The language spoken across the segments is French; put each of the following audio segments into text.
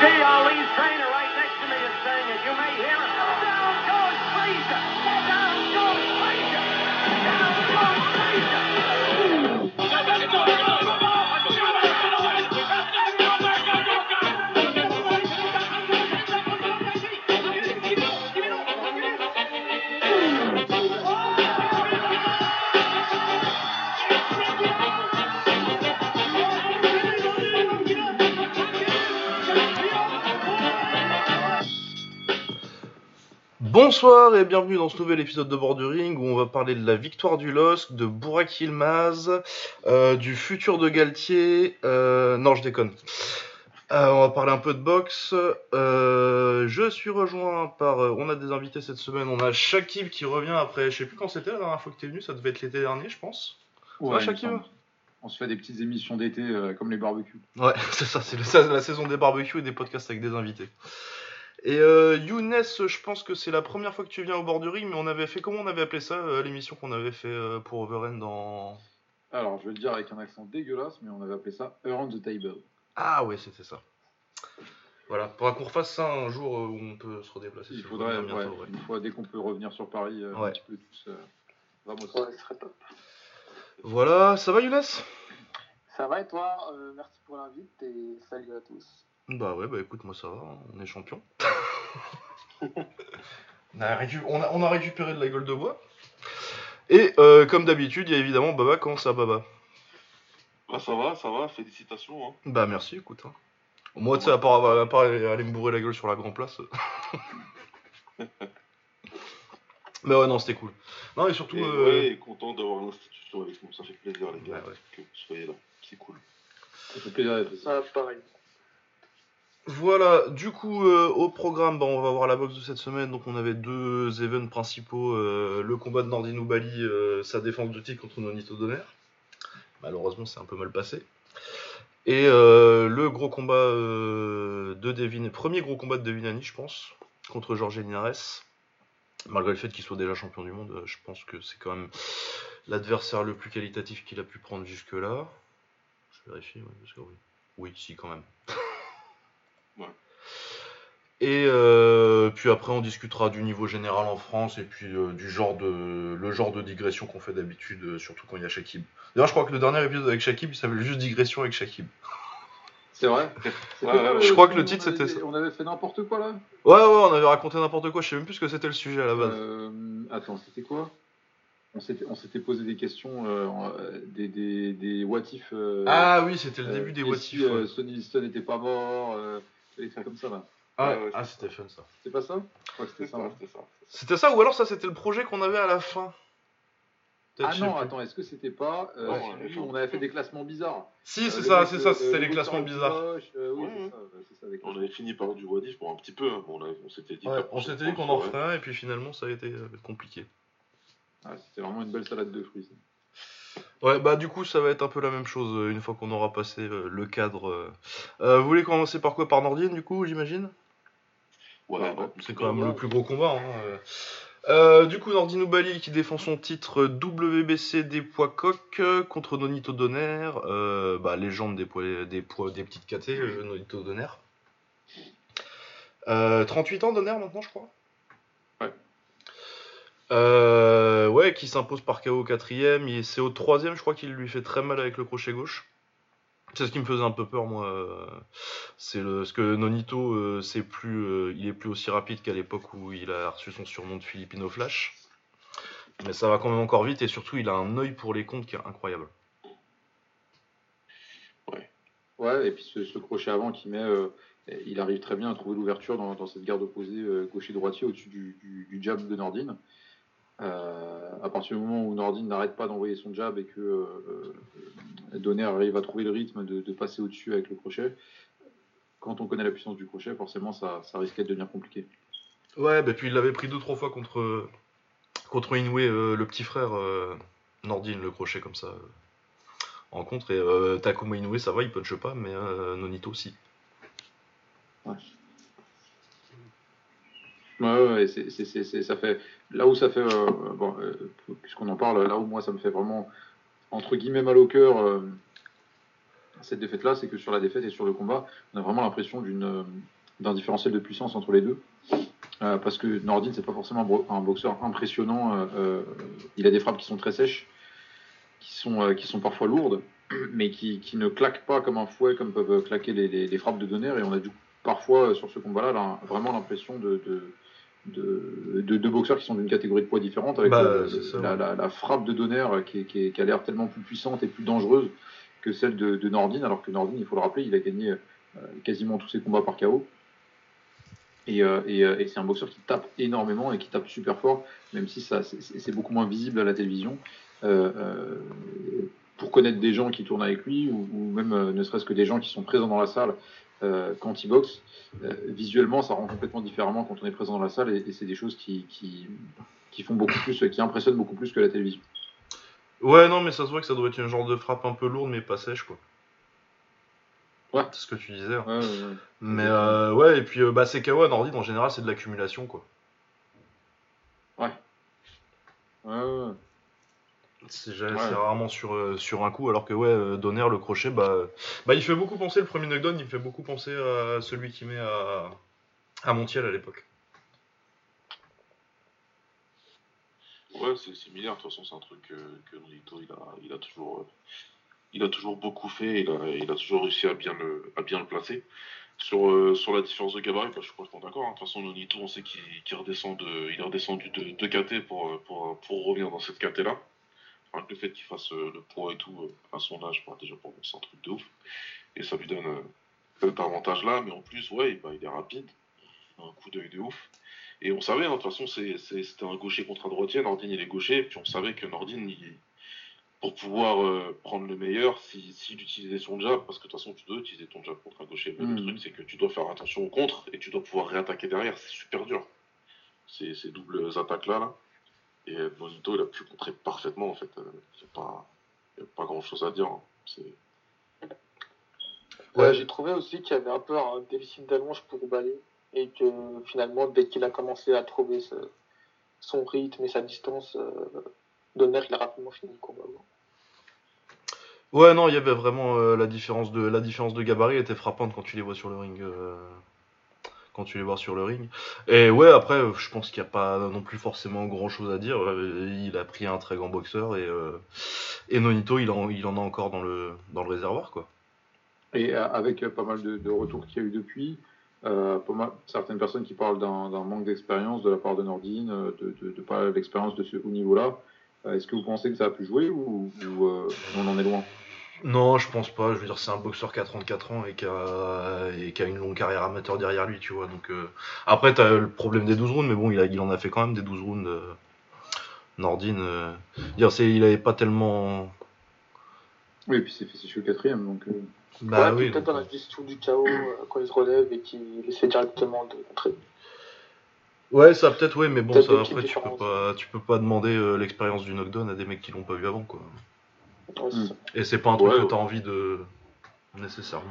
John G. Bonsoir et bienvenue dans ce nouvel épisode de Bordering où on va parler de la victoire du LOSC, de Bourak Yilmaz, euh, du futur de Galtier. euh, non, je déconne. Euh, on va parler un peu de boxe. Je suis rejoint par. on a des invités cette semaine. On a Shakib qui revient après. Je sais plus quand c'était la dernière fois que tu es venu. Ça devait être l'été dernier, je pense. Ouais, va, Shakib. On se fait des petites émissions d'été euh, comme les barbecues. Ouais, c'est ça. C'est la saison des barbecues et des podcasts avec des invités. Et euh, Younes, je pense que c'est la première fois que tu viens au Bordering, mais on avait fait comment on avait appelé ça euh, l'émission qu'on avait fait euh, pour Overend dans. Alors, je vais le dire avec un accent dégueulasse, mais on avait appelé ça Around the Table. Ah ouais, c'était ça. Voilà, faudra qu'on refasse ça un jour euh, où on peut se redéplacer. Il si vous faudrait, ouais, bientôt, ouais. une fois dès qu'on peut revenir sur Paris, euh, Ouais. un petit peu tous. Euh, vamos. Ouais, ce serait top. Voilà, ça va Younes? Ça va et toi? Euh, Merci pour l'invite et salut à tous. Bah ouais, bah écoute, moi ça va, on est champion. on, a récu- on a- on a récupéré de la gueule de bois. Et euh, comme d'habitude, il y a évidemment Baba, comment ça Baba? Ah, ça va, ça va, félicitations. Hein. Bah merci, écoute. Hein. Moi, tu sais, à part, à part aller me bourrer la gueule sur la grande place. Mais ouais, non, c'était cool. Non, et surtout. Et euh, ouais, content d'avoir l'institution avec nous, ça fait plaisir les gars Ouais, ouais. que vous soyez là, c'est cool. Ça fait plaisir d'être ici. Ah, pareil. Voilà, du coup, euh, au programme, bah, on va voir la boxe de cette semaine. Donc, on avait deux events principaux euh, le combat de Nordin Bali, euh, sa défense de titre contre Nonito Donner. Malheureusement, c'est un peu mal passé. Et le gros combat de Devin, premier gros combat de Devinani, je pense, contre Jorge Linares. Malgré le fait qu'il soit déjà champion du monde, je pense que c'est quand même l'adversaire le plus qualitatif qu'il a pu prendre jusque-là. Je vérifie, ouais, parce que oui. Oui, si, quand même. Et euh, puis après, on discutera du niveau général en France et puis euh, du genre de le genre de digression qu'on fait d'habitude, euh, surtout quand il y a Shakib. D'ailleurs, je crois que le dernier épisode avec Shakib, il s'appelait juste digression avec Shakib. C'est vrai? Ouais, ouais, je crois que le titre, c'était ça. On avait fait n'importe quoi là? Ouais, ouais, on avait raconté n'importe quoi. Je sais même plus ce que c'était le sujet à la base. Attends, c'était quoi? On s'était, posé des questions, euh, des, des, des what if. euh, ah oui, c'était le euh, début des what si, if. ouais. Sonny Liston n'était pas mort, des trucs comme ça là. Ah, ouais, ah, c'était fun ça. C'est pas ça? Je crois que C'est c'était ça. ça, hein. c'est ça. C'était ça ou alors ça c'était le projet qu'on avait à la fin Peut-être, Ah non, plus. attends, est-ce que c'était pas. euh, on avait fait des classements bizarres Si, c'est Euh, ça, le c'est ça, euh, c'était le les classements bizarres. Euh, oui, c'est ça, c'est ça, On avait fini par du what if pour un petit peu, hein. on, avait- on s'était dit. que Ouais, la on prochaine s'était dit qu'on en referait un et puis finalement ça a été euh, compliqué. Ah, c'était vraiment une belle salade de fruits. ça. Ouais, bah du coup ça va être un peu la même chose euh, une fois qu'on aura passé euh, le cadre. euh. Vous voulez commencer par quoi? Par Nordine du coup, j'imagine? Ouais, Ouais, ouais, C'est quand même le plus gros combat. hein, du coup, Nordine Oubali qui défend son titre WBC des poids coqs euh, contre Nonito Donner, bah, légende des poids, des poids des petites KT, euh, Nonito Donner. Euh, 38 ans Donner maintenant, je crois? Ouais. Euh, ouais, qui s'impose par KO au quatrième. C'est au troisième, je crois qu'il lui fait très mal avec le crochet gauche. C'est ce qui me faisait un peu peur, moi. C'est le, parce que Nonito, euh, c'est plus, euh, il est plus aussi rapide qu'à l'époque où il a reçu son surnom de Filipino Flash. Mais ça va quand même encore vite et surtout, il a un œil pour les comptes qui est incroyable. Ouais, et puis ce, ce crochet avant qui met. euh, il arrive très bien à trouver l'ouverture dans, cette garde opposée gaucher-droitier au-dessus du, du- du jab de Nordine. Euh, à partir du moment où Nordine n'arrête pas d'envoyer son jab et que euh, euh, Donner arrive à trouver le rythme de, de passer au-dessus avec le crochet, quand on connaît la puissance du crochet, forcément ça, ça risquait de devenir compliqué. Ouais, bah puis il l'avait pris deux trois fois contre contre Inoue, euh, le petit frère euh, Nordine, le crochet comme ça. euh, en contre et Takuma Inoue, ça va, il punche pas, mais Nonito aussi. Ouais. Ouais, ouais, c'est, c'est, ça fait là où ça fait euh, bon, euh, puisqu'on en parle, là où moi ça me fait vraiment entre guillemets mal au cœur euh, cette défaite-là, c'est que sur la défaite et sur le combat, on a vraiment l'impression d'une, d'un différentiel de puissance entre les deux. Parce que Nordin, c'est pas forcément un boxeur impressionnant. il a des frappes qui sont très sèches, qui sont, qui sont parfois lourdes, mais qui, qui ne claquent pas comme un fouet, comme peuvent claquer les, frappes de Donner. Et on a du parfois euh, sur ce combat-là là, vraiment l'impression de, de, de deux boxeurs qui sont d'une catégorie de poids différente, avec Bah, le- la, ouais. la- la frappe de Donner euh, qui, a l'air tellement plus puissante et plus dangereuse que celle de, de Nordin, alors que Nordin, il faut le rappeler, il a gagné euh, quasiment tous ses combats par KO. Et, euh, et, et c'est un boxeur qui tape énormément et qui tape super fort, même si ça c'est- beaucoup moins visible à la télévision. Euh, pour connaître des gens qui tournent avec lui, ou, ou même ne serait-ce que des gens qui sont présents dans la salle euh, quand il boxe, euh, visuellement ça rend complètement différemment quand on est présent dans la salle et, et c'est des choses qui, qui, qui font beaucoup plus, qui impressionnent beaucoup plus que la télévision. Ouais, non, mais ça se voit que ça doit être une genre de frappe un peu lourde, mais pas sèche, quoi. Ouais. C'est ce que tu disais. hein. Ouais, ouais, ouais. Mais euh, ouais, et puis euh, bah, ces KO à Nordin, en général, c'est de l'accumulation, quoi. Ouais, ouais, ouais. C'est Ouais. rarement sur, euh, sur un coup, alors que ouais, euh, Donner, le crochet, bah, bah, il fait beaucoup penser, le premier knockdown, il me fait beaucoup penser à celui qui met à, à Montiel à l'époque. Ouais, c'est similaire. De toute façon, c'est un truc que, que Nolito, il a, il a toujours, euh, il a toujours beaucoup fait. Il a, il a toujours réussi à bien le, à bien le placer. Sur, euh, sur la différence de gabarit, bah, je suis complètement d'accord. hein. De toute façon, Nonito, on sait qu'il redescend de, il est redescendu de 2 KT pour, euh, pour, pour revenir dans cette KT là. Enfin, le fait qu'il fasse euh, le poids et tout euh, à son âge, bah, déjà pour moi, c'est un truc de ouf. Et ça lui donne euh, cet avantage là. Mais en plus, ouais, bah, il est rapide. Il a un coup d'œil de ouf. Et on savait, hein, de toute façon, c'était un gaucher contre un droitier. Nordin, il est gaucher. Et puis on savait que Nordin, il- pour pouvoir euh, prendre le meilleur, s'il si, s'il utilisait son jab, parce que de toute façon, tu dois utiliser ton jab contre un gaucher. Mais le truc, c'est que tu dois faire attention au contre et tu dois pouvoir réattaquer derrière. C'est super dur. Ces, ces doubles attaques-là. Là. Et euh, Bonito, il a pu contrer parfaitement, en fait. Il n'y a pas, y a pas grand-chose à dire. hein. C'est- Ouais, Ouais. j'ai trouvé aussi qu'il y avait un peu un déficit d'allonge pour Ballet et que finalement, dès qu'il a commencé à trouver ce- son rythme et sa distance, euh, Donner, il a rapidement fini le combat. Ouais, non, il y avait vraiment euh, la différence de la différence de gabarit était frappante quand tu les vois sur le ring. euh, quand tu les vois sur le ring. Et ouais, après, je pense qu'il n'y a pas non plus forcément grand chose à dire. Il a pris un très grand boxeur et, euh, et Nonito, il en, il en a encore dans le, dans le réservoir, quoi. Et euh, avec euh, pas mal de, retours qu'il y a eu depuis, certaines personnes qui parlent d'un manque d'expérience de la part de Nordine, de, de, de pas l'expérience de ce haut niveau-là. Est-ce que vous pensez que ça a pu jouer ou, on en est loin? Non, je pense pas. Je veux dire, c'est un boxeur qui a 34 ans et qui a, et qui a une longue carrière amateur derrière lui, tu vois. Donc, euh, Après, t'as le problème des 12 rounds, mais bon, il, a, il en a fait quand même des 12 rounds. euh, Nordine. euh, dire, c'est, il avait pas tellement. Oui, et puis c'est fait sécher au quatrième, donc euh, Bah ouais, oui. peut-être donc, dans la gestion du chaos, euh, quand il se relève et qu'il essaie directement de contrer. Ouais, ça peut-être, ouais, mais bon, ça, après, tu peux pas, tu peux pas demander euh, l'expérience du knockdown à des mecs qui l'ont pas vu avant, quoi. Et c'est pas un truc Ouais, que ouais. t'as envie de. nécessairement.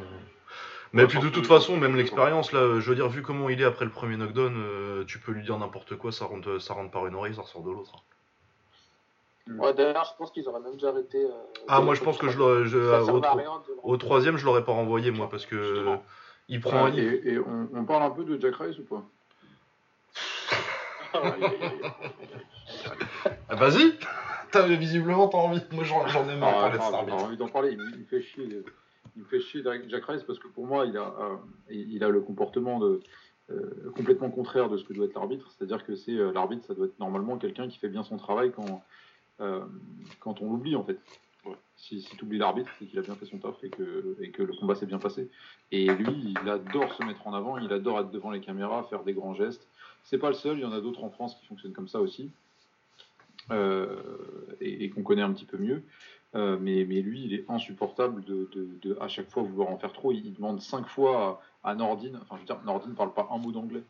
Mais Ouais, puis de toute façon, même l'expérience, là, je veux dire, vu comment il est après le premier knockdown, euh, tu peux lui dire n'importe quoi, ça rentre, ça rentre par une oreille, ça ressort de l'autre. Ouais, D'ailleurs, je pense qu'ils auraient même déjà arrêté. euh, Ah, moi je pense que je l'aurais. au, tro- troisième, je l'aurais pas renvoyé, moi, parce que. Justement. Il prend. et, il- et on, on parle un peu de Jack Rice ou pas? Ah, Vas-y T'as visiblement t'as envie. Moi j'en j'en ai marre Ah, de parler de attends, cet J'ai arbitre. envie d'en parler, il, me- fait chier. Il me fait chier Jack Rice parce que pour moi, il a, euh, il il a le comportement de, euh, complètement contraire de ce que doit être l'arbitre. C'est-à-dire que c'est euh, l'arbitre, ça doit être normalement quelqu'un qui fait bien son travail quand, euh, quand on l'oublie en fait. Ouais. Si, si tu oublies l'arbitre, c'est qu'il a bien fait son taf et que, et que le combat s'est bien passé. Et lui, il adore se mettre en avant, il adore être devant les caméras, faire des grands gestes. C'est pas le seul, il y en a d'autres en France qui fonctionnent comme ça aussi. Euh, et, et qu'on connaît un petit peu mieux. Euh, mais, mais lui, il est insupportable de, de, de à chaque fois vouloir en faire trop. Il, il demande cinq fois à, à Nordine, enfin je veux dire, Nordine parle pas un mot d'anglais.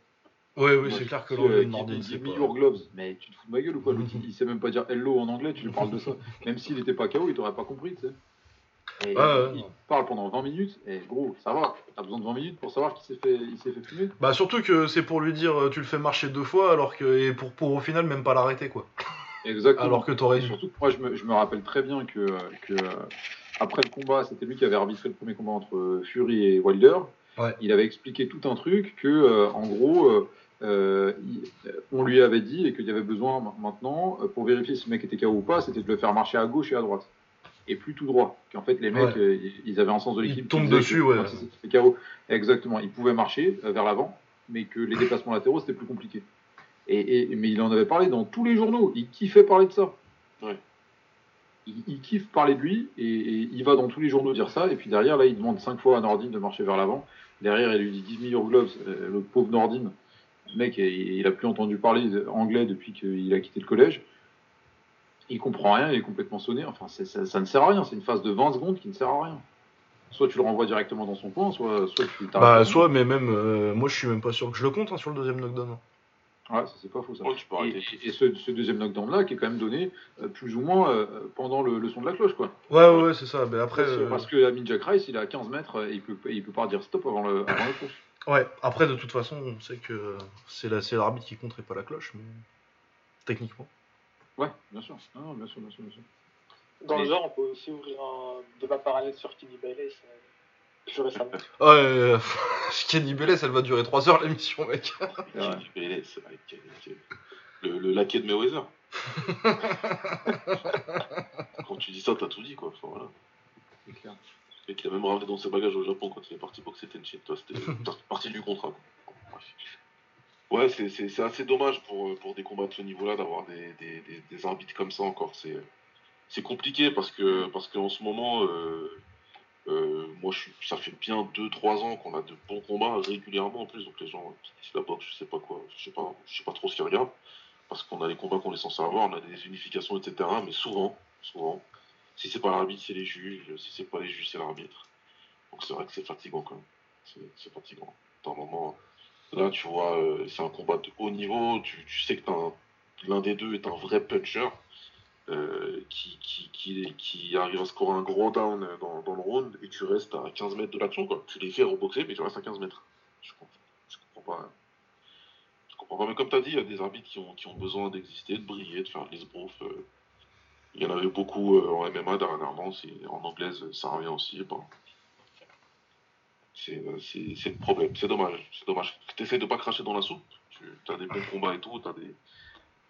Ouais, oui, c'est clair que l'anglais de give Nordin, me- c'est give me pas. your gloves. Mais tu te fous de ma gueule ou quoi? L'autre, il, il sait même pas dire hello en anglais, tu lui parles de ça. Même s'il était pas KO, il t'aurait pas compris, tu sais. Et Ouais, ouais. il parle pendant 20 minutes, et gros, ça va, t'as besoin de 20 minutes pour savoir qu'il s'est fait, il s'est fait fumer. Bah surtout que c'est pour lui dire euh, tu le fais marcher deux fois alors que et pour pour au final même pas l'arrêter quoi. Exactement. Alors que t'aurais dû. surtout que moi, je me, je me rappelle très bien que, que euh, après le combat, c'était lui qui avait arbitré le premier combat entre Fury et Wilder. Ouais. Il avait expliqué tout un truc que, euh, en gros, euh, on lui avait dit et qu'il y avait besoin ma- maintenant, pour vérifier si le mec était KO ou pas, c'était de le faire marcher à gauche et à droite. Et plus tout droit. Qu'en fait, les mecs, Ouais. euh, ils- ils avaient un sens de Ils l'équipe. qui tombent dessus, que ouais. ils KO, exactement. Ils pouvaient marcher euh, vers l'avant, mais que les déplacements latéraux, c'était plus compliqué. Et, et- mais il en avait parlé dans tous les journaux. Il kiffait parler de ça. Ouais. Il, il kiffe parler de lui et, et il va dans tous les journaux dire ça. Et puis derrière, là, il demande cinq fois à Nordine de marcher vers l'avant. Derrière, il lui dit 10 millions de gloves. Euh, le pauvre Nordine, le mec, il, il a plus entendu parler anglais depuis qu'il a quitté le collège. Il comprend rien, il est complètement sonné. Enfin, c'est- ça, ça ne sert à rien. C'est une phase de 20 secondes qui ne sert à rien. Soit tu le renvoies directement dans son coin, soit, soit tu t'arrêtes. Bah, soit, mais même, euh, moi je suis même pas sûr que je le compte hein, sur le deuxième knockdown. Ouais, ça c'est pas faux ça. Ouais, tu peux Et, arrêter. et ce, ce deuxième knockdown là qui est quand même donné euh, plus ou moins euh, pendant le, le son de la cloche quoi. Ouais, ouais, ouais, c'est ça. Mais après, Parce, euh, parce que Amin Jack Rice il est à 15 mètres et il peut, il peut pas dire stop avant le, avant ouais, après, de toute façon, on sait que c'est la- c'est l'arbitre qui compte et pas la cloche, mais techniquement. Ouais, bien sûr. Non, bien sûr, bien sûr, bien sûr. Dans le genre, on peut aussi ouvrir un débat parallèle sur Kenny Bayless euh, plus récemment. Ouais, euh, Kenny Bellès, elle va durer 3 heures l'émission, mec. Kenny Kenny- Le, le laquais de Mayweather. Quand tu dis ça, t'as tout dit, quoi. Enfin, voilà. C'est clair. Et qu'il a même ramené dans ses bagages au Japon quand il est parti boxer Tenchin. Toi, c'était par- partie du contrat. quoi. Bref. Ouais, c'est- assez dommage pour, euh, pour des combats de ce niveau-là d'avoir des, des, des, arbitres comme ça encore. C'est compliqué parce que parce qu'en ce moment, euh, euh, moi, je ça fait bien 2-3 ans qu'on a de bons combats régulièrement en plus. Donc les gens qui la boxe, je sais pas quoi, je sais pas, je sais pas trop ce qu'ils regardent parce qu'on a les combats qu'on est censé avoir, on a des unifications, etc. Mais souvent, souvent, si c'est pas l'arbitre, c'est les juges. Si c'est pas les juges, c'est l'arbitre. Donc c'est vrai que c'est fatigant quand même. C'est- C'est fatigant. Dans un moment, là, tu vois, euh, c'est un combat de haut niveau. Tu, tu sais que l'un des deux est un vrai puncher euh, qui, arrive à scorer un gros down dans, le round et tu restes à 15 mètres de l'action. Tu les fais reboxer, mais tu restes à 15 mètres. Je comprends, pas. Je comprends pas. Mais comme tu as dit, il y a des arbitres qui ont, besoin d'exister, de briller, de faire de euh. Il y en avait beaucoup en MMA dernièrement. En anglaise, ça revient aussi. C'est euh, c'est- c'est le problème. C'est dommage. C'est dommage. Tu essaies de pas cracher dans la soupe. Tu as des bons combats et tout. Tu as des.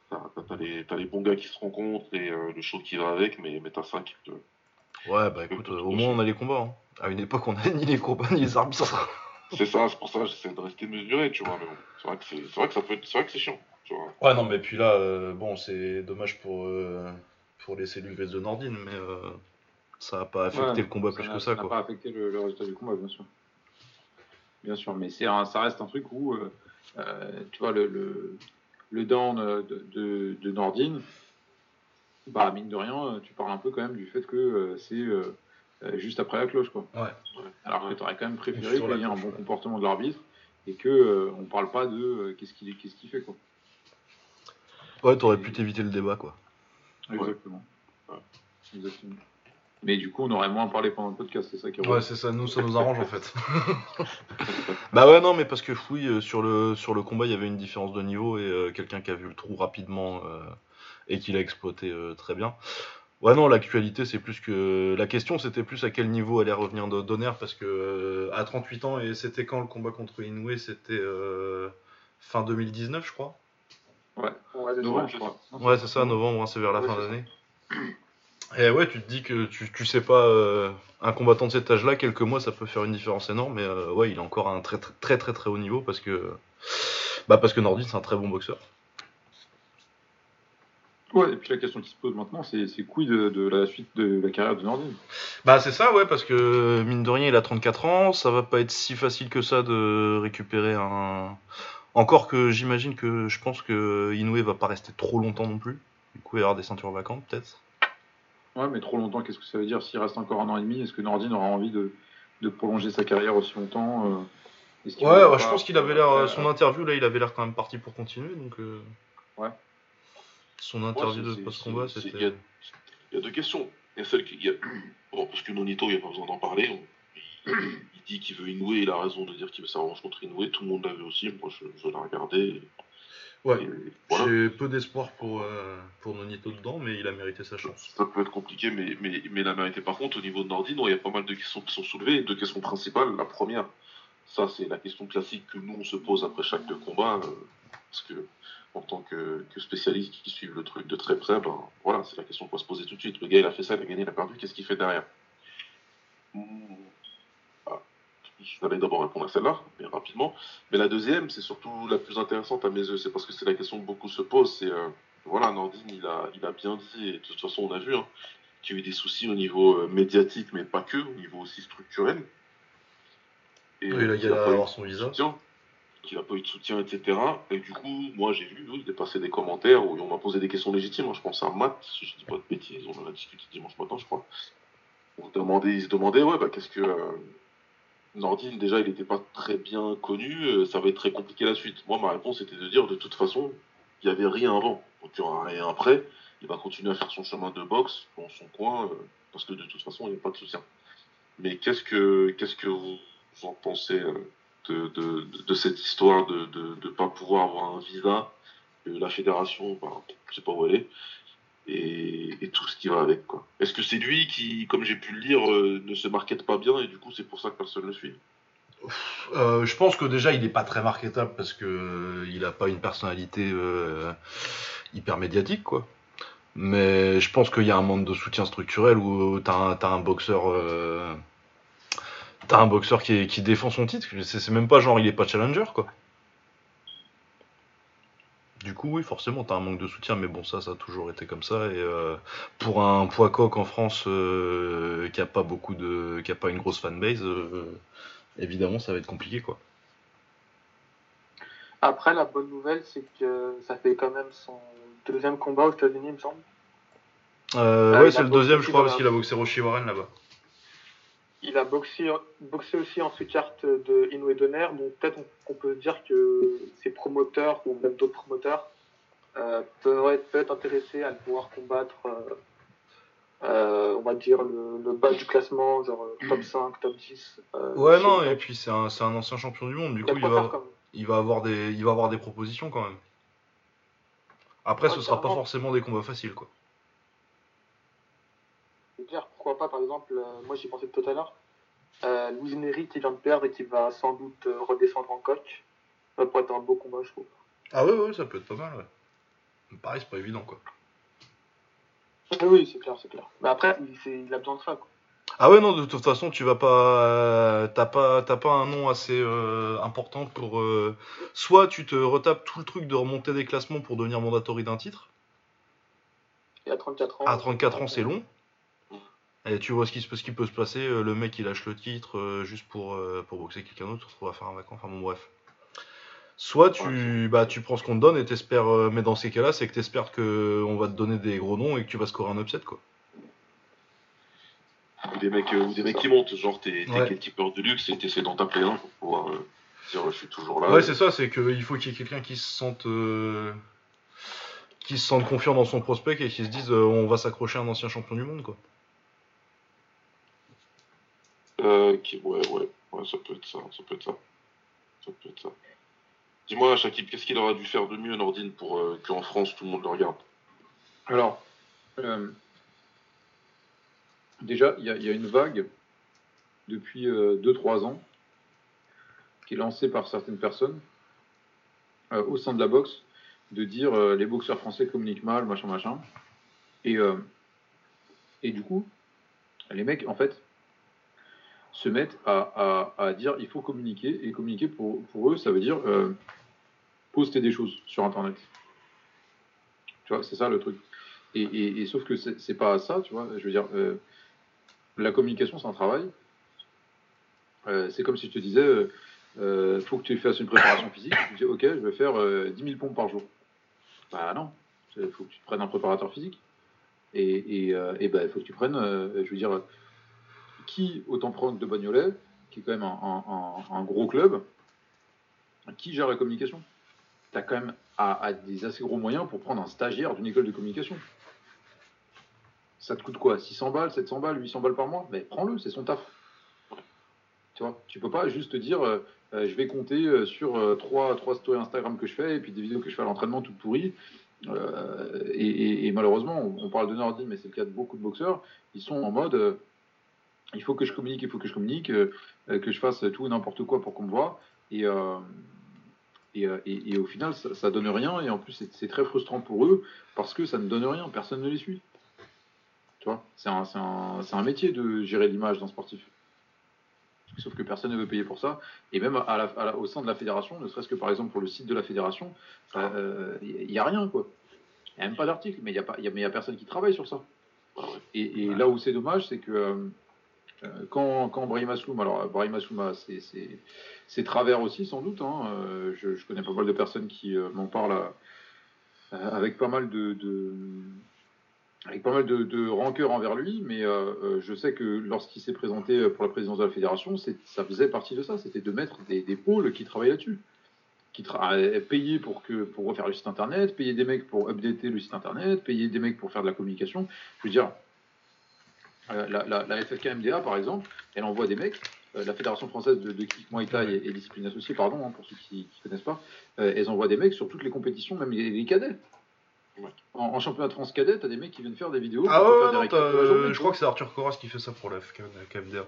T'as, t'as- t'as les, t'as les bons gars qui se rencontrent et euh, le show qui va avec, mais, mais t'as ça qui te. Ouais, bah écoute, euh, au moins on a les combats. hein. À une époque, on a ni les combats ni les arbitres. C'est ça, c'est pour ça que j'essaie de rester mesuré, tu vois. Mais bon, c'est vrai que c'est, c'est vrai que ça peut être, c'est vrai que c'est chiant, tu vois. Ouais, non, mais puis là, euh, bon, c'est dommage pour, euh, pour les cellules grises de Nordine, mais euh, ça a pas affecté Ouais, le combat plus n'a- que ça, n'a quoi. pas affecté le, le résultat du combat, bien sûr. Bien sûr, mais c'est un- ça reste un truc où, euh, euh, tu vois, le, le, le down euh, de, de, de Nordine, bah, mine de rien, tu parles un peu quand même du fait que euh, c'est juste après la cloche, quoi. Ouais. Alors que tu aurais quand même préféré qu'il y ait un bon ouais. comportement de l'arbitre et que euh, on parle pas de euh, qu'est-ce qu'il qu'est-ce qu'il fait, quoi. Ouais, t'aurais pu t'éviter le débat, quoi. Exactement. Ouais. Exactement. Mais du coup, on aurait moins parlé pendant le podcast, c'est ça qui est Ouais, c'est ça, nous, ça nous arrange en fait. bah ouais, non, mais parce que oui, euh, sur le, sur le combat, il y avait une différence de niveau et euh, quelqu'un qui a vu le trou rapidement euh, et qui l'a exploité euh, très bien. Ouais, non, l'actualité, c'est plus que. La question, c'était plus à quel niveau allait revenir Do- Donner parce que euh, à 38 ans, et c'était quand le combat contre Inoue? C'était euh, fin 2019, je crois. Ouais, Novembre, je crois. Ouais, c'est ça, novembre, hein, c'est vers la Ouais, fin d'année. Et ouais, tu te dis que tu, tu sais pas, euh, un combattant de cet âge-là, quelques mois, ça peut faire une différence énorme, mais euh, ouais, il est encore à un très très très très, très haut niveau parce que, bah parce que Nordin, c'est un très bon boxeur. Ouais, et puis la question qui se pose maintenant, c'est c'est quid de, de la suite de la carrière de Nordine? Bah c'est ça, ouais, parce que mine de rien, il a 34 ans, ça va pas être si facile que ça de récupérer un. Encore que j'imagine que je pense que Inoue va pas rester trop longtemps non plus. Du coup, il va y avoir des ceintures vacantes peut-être. Ouais, mais trop longtemps, qu'est-ce que ça veut dire? S'il reste encore un an et demi, est-ce que Nordine aura envie de, de prolonger sa carrière aussi longtemps euh, Ouais, je pense qu'il avait l'air. euh, Son interview là, il avait l'air quand même parti pour continuer, donc. euh, Ouais. Son interview Ouais, de post-combat, c'était. Il y, a- il y a deux questions. Il y a celle qui. y a- Bon, parce que Nonito, il n'y a pas besoin d'en parler. On- Il, il dit qu'il veut Inoue, il a raison de dire qu'il veut sa contre Inoue. Tout le monde l'avait aussi. Moi, je, je l'ai regardé. Ouais. Voilà. J'ai peu d'espoir pour, euh, pour Nonito dedans, mais il a mérité sa chance. Ça peut être compliqué, mais, mais, mais la mérité. Par contre, au niveau de Nordine, il y a pas mal de questions qui sont soulevées. Deux questions principales. La première, ça, c'est la question classique que nous, on se pose après chaque combat. euh, parce que, en tant que, que spécialiste qui suivent le truc de très près, ben, voilà, c'est la question qu'on va se poser tout de suite. Le gars, il a fait ça, il a gagné, il a perdu. Qu'est-ce qu'il fait derrière? Je vais d'abord répondre à celle-là, mais rapidement. Mais la deuxième, c'est surtout la plus intéressante à mes yeux. C'est parce que c'est la question que beaucoup se posent. C'est. euh, voilà, Nordine, il a, il a bien dit, et de toute façon, on a vu, hein, qu'il y a eu des soucis au niveau euh, médiatique, mais pas que, au niveau aussi structurel. Et Oui, il a eu avoir son visa. soutien, Qu'il n'a pas eu de soutien, etc. Et du coup, moi, j'ai vu, oui, dépasser des commentaires où on m'a posé des questions légitimes. hein. Je pense à Matt, si je dis pas de bêtises, on en a discuté dimanche matin, je crois. On se demandait, il se demandait, ouais, bah, qu'est-ce que. euh, Nordine, déjà, il n'était pas très bien connu, euh, ça va être très compliqué la suite. Moi, ma réponse était de dire, de toute façon, il n'y avait rien avant. Donc, il n'y aura rien après. Il va continuer à faire son chemin de boxe dans son coin, euh, parce que de toute façon, il n'y a pas de soutien. Mais qu'est-ce que, qu'est-ce que vous en pensez euh, de, de, cette histoire de ne pas pouvoir avoir un visa la fédération, ben, je sais pas où elle est, et, tout ce qui va avec. Est-ce que c'est lui qui, comme j'ai pu le lire, euh, ne se markete pas bien et du coup c'est pour ça que personne ne le suit? Euh, je pense que déjà il n'est pas très marketable parce que euh, il a pas une personnalité hyper médiatique quoi. Mais je pense qu'il y a un manque de soutien structurel où t'as un, t'as un boxeur t'as un boxeur qui, qui défend son titre. C'est même pas genre il est pas challenger quoi. Du coup oui forcément t'as un manque de soutien mais bon ça ça a toujours été comme ça et euh, pour un poids coq en France euh, qui a pas beaucoup de qui a pas une grosse fanbase euh, évidemment ça va être compliqué quoi. Après, la bonne nouvelle, c'est que ça fait quand même son deuxième combat aux États-Unis, il me semble. Ah, ouais, c'est le deuxième, je crois, parce qu'il a boxé Roshi Warren là-bas. Il a boxé, boxé aussi en sous-carte de Inoue Donner, donc peut-être on, on peut dire que ses promoteurs ou même d'autres promoteurs euh, peuvent, être, peuvent être intéressés à le pouvoir combattre, euh, euh, on va dire, le, le bas du classement, genre euh, top 5, top 10. euh, Ouais, non, et puis c'est un, c'est un ancien champion du monde, du coup, il va, il, va avoir des, il va avoir des propositions quand même. Après, Ouais, ce sera pas forcément des combats faciles, quoi. Je veux dire, pourquoi pas, par exemple, euh, moi j'y pensais tout à l'heure, euh, Louis Neri qui vient de perdre et qui va sans doute euh, redescendre en coach, ça pourrait être un beau combat, je trouve. Ah ouais, ouais, ça peut être pas mal, ouais. Mais Pareil, c'est pas évident, quoi. Oui, oui, c'est clair, c'est clair. Mais après, il, a besoin de ça, quoi. Ah ouais, non, de toute façon, tu vas pas. euh, T'as pas, t'as pas un nom assez euh, important pour. euh, soit tu te retapes tout le truc de remonter des classements pour devenir mandatory d'un titre. Et à 34 ans. À 34 ans, c'est long. Et tu vois ce qui, ce qui peut se passer. euh, Le mec, il lâche le titre euh, juste pour, euh, pour boxer quelqu'un d'autre, se retrouve à faire un vacant. Enfin bon, bref. Soit tu, bah, tu prends ce qu'on te donne et t'espères. mais dans ces cas-là, c'est que t'espères qu'on va te donner des gros noms et que tu vas scorer un upset, quoi. Ou des mecs, euh, ou des mecs qui montent, genre t'es t'es Ouais. gatekeeper de luxe et t'essaies d'en taper un pour pouvoir euh, dire je suis toujours là. Ouais, c'est ça, c'est qu'il faut qu'il y ait quelqu'un qui se sente. euh, qui se sente confiant dans son prospect et qui se dise euh, on va s'accrocher à un ancien champion du monde, quoi. Euh, ouais, ouais, ouais, ça peut être ça, ça peut être ça. Dis-moi, Shakib, qu'est-ce qu'il aurait dû faire de mieux, Nordine, pour euh, qu'en France tout le monde le regarde? Alors, euh, déjà, il y, a- une vague depuis 2-3 ans qui est lancée par certaines personnes euh, au sein de la boxe de dire euh, les boxeurs français communiquent mal, machin, machin. Et, euh, et du coup, les mecs, en fait, se mettent à, à- à dire il faut communiquer. Et communiquer, pour, pour eux, ça veut dire euh, poster des choses sur Internet. Tu vois, c'est ça le truc. Et, et- et sauf que c'est pas ça, tu vois. Je veux dire, euh, la communication, c'est un travail. Euh, c'est comme si je te disais, faut que tu fasses une préparation physique. Tu dis, ok, je vais faire euh, 10 000 pompes par jour. Bah non, il faut que tu te prennes un préparateur physique. Et, et, et ben, il faut que tu prennes, je veux dire, qui, autant prendre de Bagnolet, qui est quand même un, gros club, qui gère la communication Tu as quand même des assez gros moyens pour prendre un stagiaire d'une école de communication. Ça te coûte quoi 600 balles, 700 balles, 800 balles par mois? Mais prends-le, c'est son taf. Tu vois, tu peux pas juste te dire, euh, euh, je vais compter euh, sur trois, trois stories Instagram que je fais et puis des vidéos que je fais à l'entraînement toutes pourries. Et, malheureusement, on, on parle de Nordin, mais c'est le cas de beaucoup de boxeurs. Ils sont en mode, il faut que je communique, il faut que je communique, euh, euh, que je fasse tout et n'importe quoi pour qu'on me voit. Et, euh, et, et- et au final, ça, ça donne rien. Et en plus, c'est très frustrant pour eux parce que ça ne donne rien. Personne ne les suit. Tu vois, c'est un, c'est un, c'est un métier de gérer l'image d'un sportif. Sauf que personne ne veut payer pour ça. Et même à la- à la- au sein de la fédération, ne serait-ce que par exemple pour le site de la fédération, il n'y a rien, quoi. Il n'y a même pas d'article, mais il n'y a, a, a personne qui travaille sur ça. Ah. Et, là où c'est dommage, c'est que quand, quand Brahim Asloum, alors Brahim Asloum a ses, travers aussi, sans doute, hein, euh, je, connais pas mal de personnes qui euh, m'en parlent euh, avec pas mal de, avec pas mal de, de rancœur envers lui, mais euh, euh, je sais que lorsqu'il s'est présenté pour la présidence de la fédération, ça faisait partie de ça, c'était de mettre des, pôles qui travaillent là-dessus, qui euh, payer pour que pour refaire le site internet, payer des mecs pour updater le site internet, payer des mecs pour faire de la communication. Je veux dire, euh, la, la, la FFK MDA par exemple, elle envoie des mecs. euh, la Fédération française de, de kick Muay Thai et, et discipline associée, pardon, hein, pour ceux qui ne connaissent pas, euh, elles envoient des mecs sur toutes les compétitions, même les, les cadets. Ouais. En, en championnat de France cadet, t'as des mecs qui viennent faire des vidéos. Ah ouais, faire des de journée, je crois que c'est Arthur Coras qui fait ça pour la FK KMDR.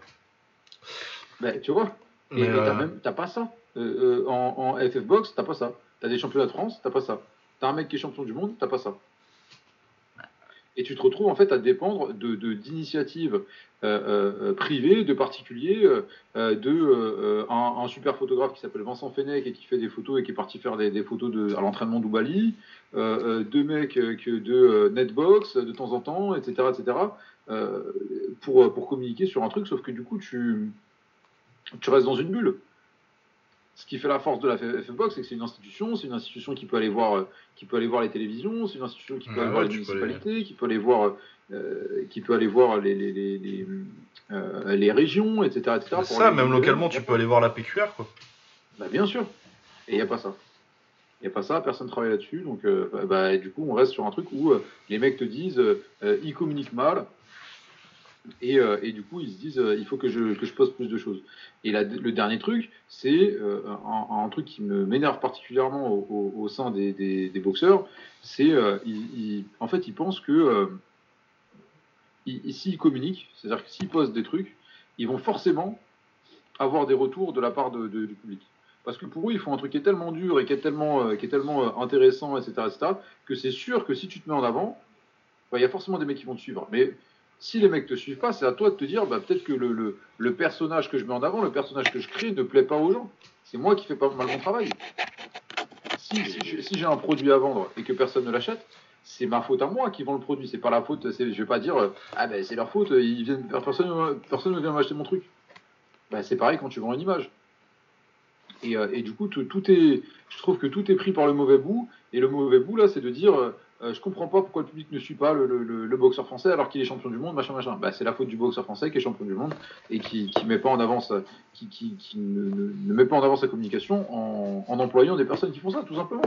Ben, tu vois. Mais, et t'as euh, même t'as pas ça. Euh, euh, en, en FF Box, t'as pas ça. T'as des championnats de France, t'as pas ça. T'as un mec qui est champion du monde, t'as pas ça. Et tu te retrouves en fait à dépendre de d'initiatives euh, euh, privées, de particuliers, euh, euh, de euh, un, super photographe qui s'appelle Vincent Fenech et qui fait des photos et qui est parti faire des, photos à l'entraînement d'Oubali, euh, euh, deux mecs euh, de euh, Netbox de temps en temps, etc., etc., euh, pour pour communiquer sur un truc. Sauf que du coup tu tu restes dans une bulle. Ce qui fait la force de la FFbox, c'est que c'est une institution, c'est une institution qui peut aller voir, euh, qui peut aller voir les télévisions, c'est une institution qui peut Ouais, aller voir les municipalités, qui peut aller voir, euh, qui peut aller voir les, euh, régions, etc. ça, même localement, tu peux aller voir la PQR, quoi. Bah, bien sûr. Et il n'y a pas ça. Il n'y a pas ça, personne ne travaille là-dessus. Donc, bah, bah, du coup, on reste sur un truc où les mecs te disent, ils communiquent mal. Et, euh, et du coup, ils se disent, euh, il faut que je, poste plus de choses. Et le dernier truc, c'est euh, un, truc qui m'énerve particulièrement au, sein des, boxeurs, c'est, en fait, ils pensent que ils- ils- s'ils communiquent, c'est-à-dire que s'ils postent des trucs, ils vont forcément avoir des retours de la part du public. Parce que pour eux, ils font un truc qui est tellement dur et qui est tellement, intéressant, etc., etc., que c'est sûr que si tu te mets en avant, bah, il y a forcément des mecs qui vont te suivre. Mais si les mecs te suivent pas, c'est à toi de te dire, bah, peut-être que le, le, personnage que je mets en avant, le personnage que je crée, ne plaît pas aux gens. C'est moi qui fais pas mal mon travail. Si, si, j'ai- un produit à vendre et que personne ne l'achète, c'est ma faute à moi qui vend le produit. C'est pas la faute. Je vais pas dire, euh, ah ben c'est leur faute. Ils viennent, personne, personne ne vient m'acheter mon truc. Bah, c'est pareil quand tu vends une image. Et, euh, et du coup, tout, tout est, je trouve que tout est pris par le mauvais bout. Et le mauvais bout, là, c'est de dire euh, je comprends pas pourquoi le public ne suit pas le, le- le- le boxeur français alors qu'il est champion du monde, machin, machin. Bah, c'est la faute du boxeur français qui est champion du monde et qui, qui met pas en avant sa- qui, qui, qui ne, ne- ne met pas en avant sa communication en, en employant des personnes qui font ça, tout simplement.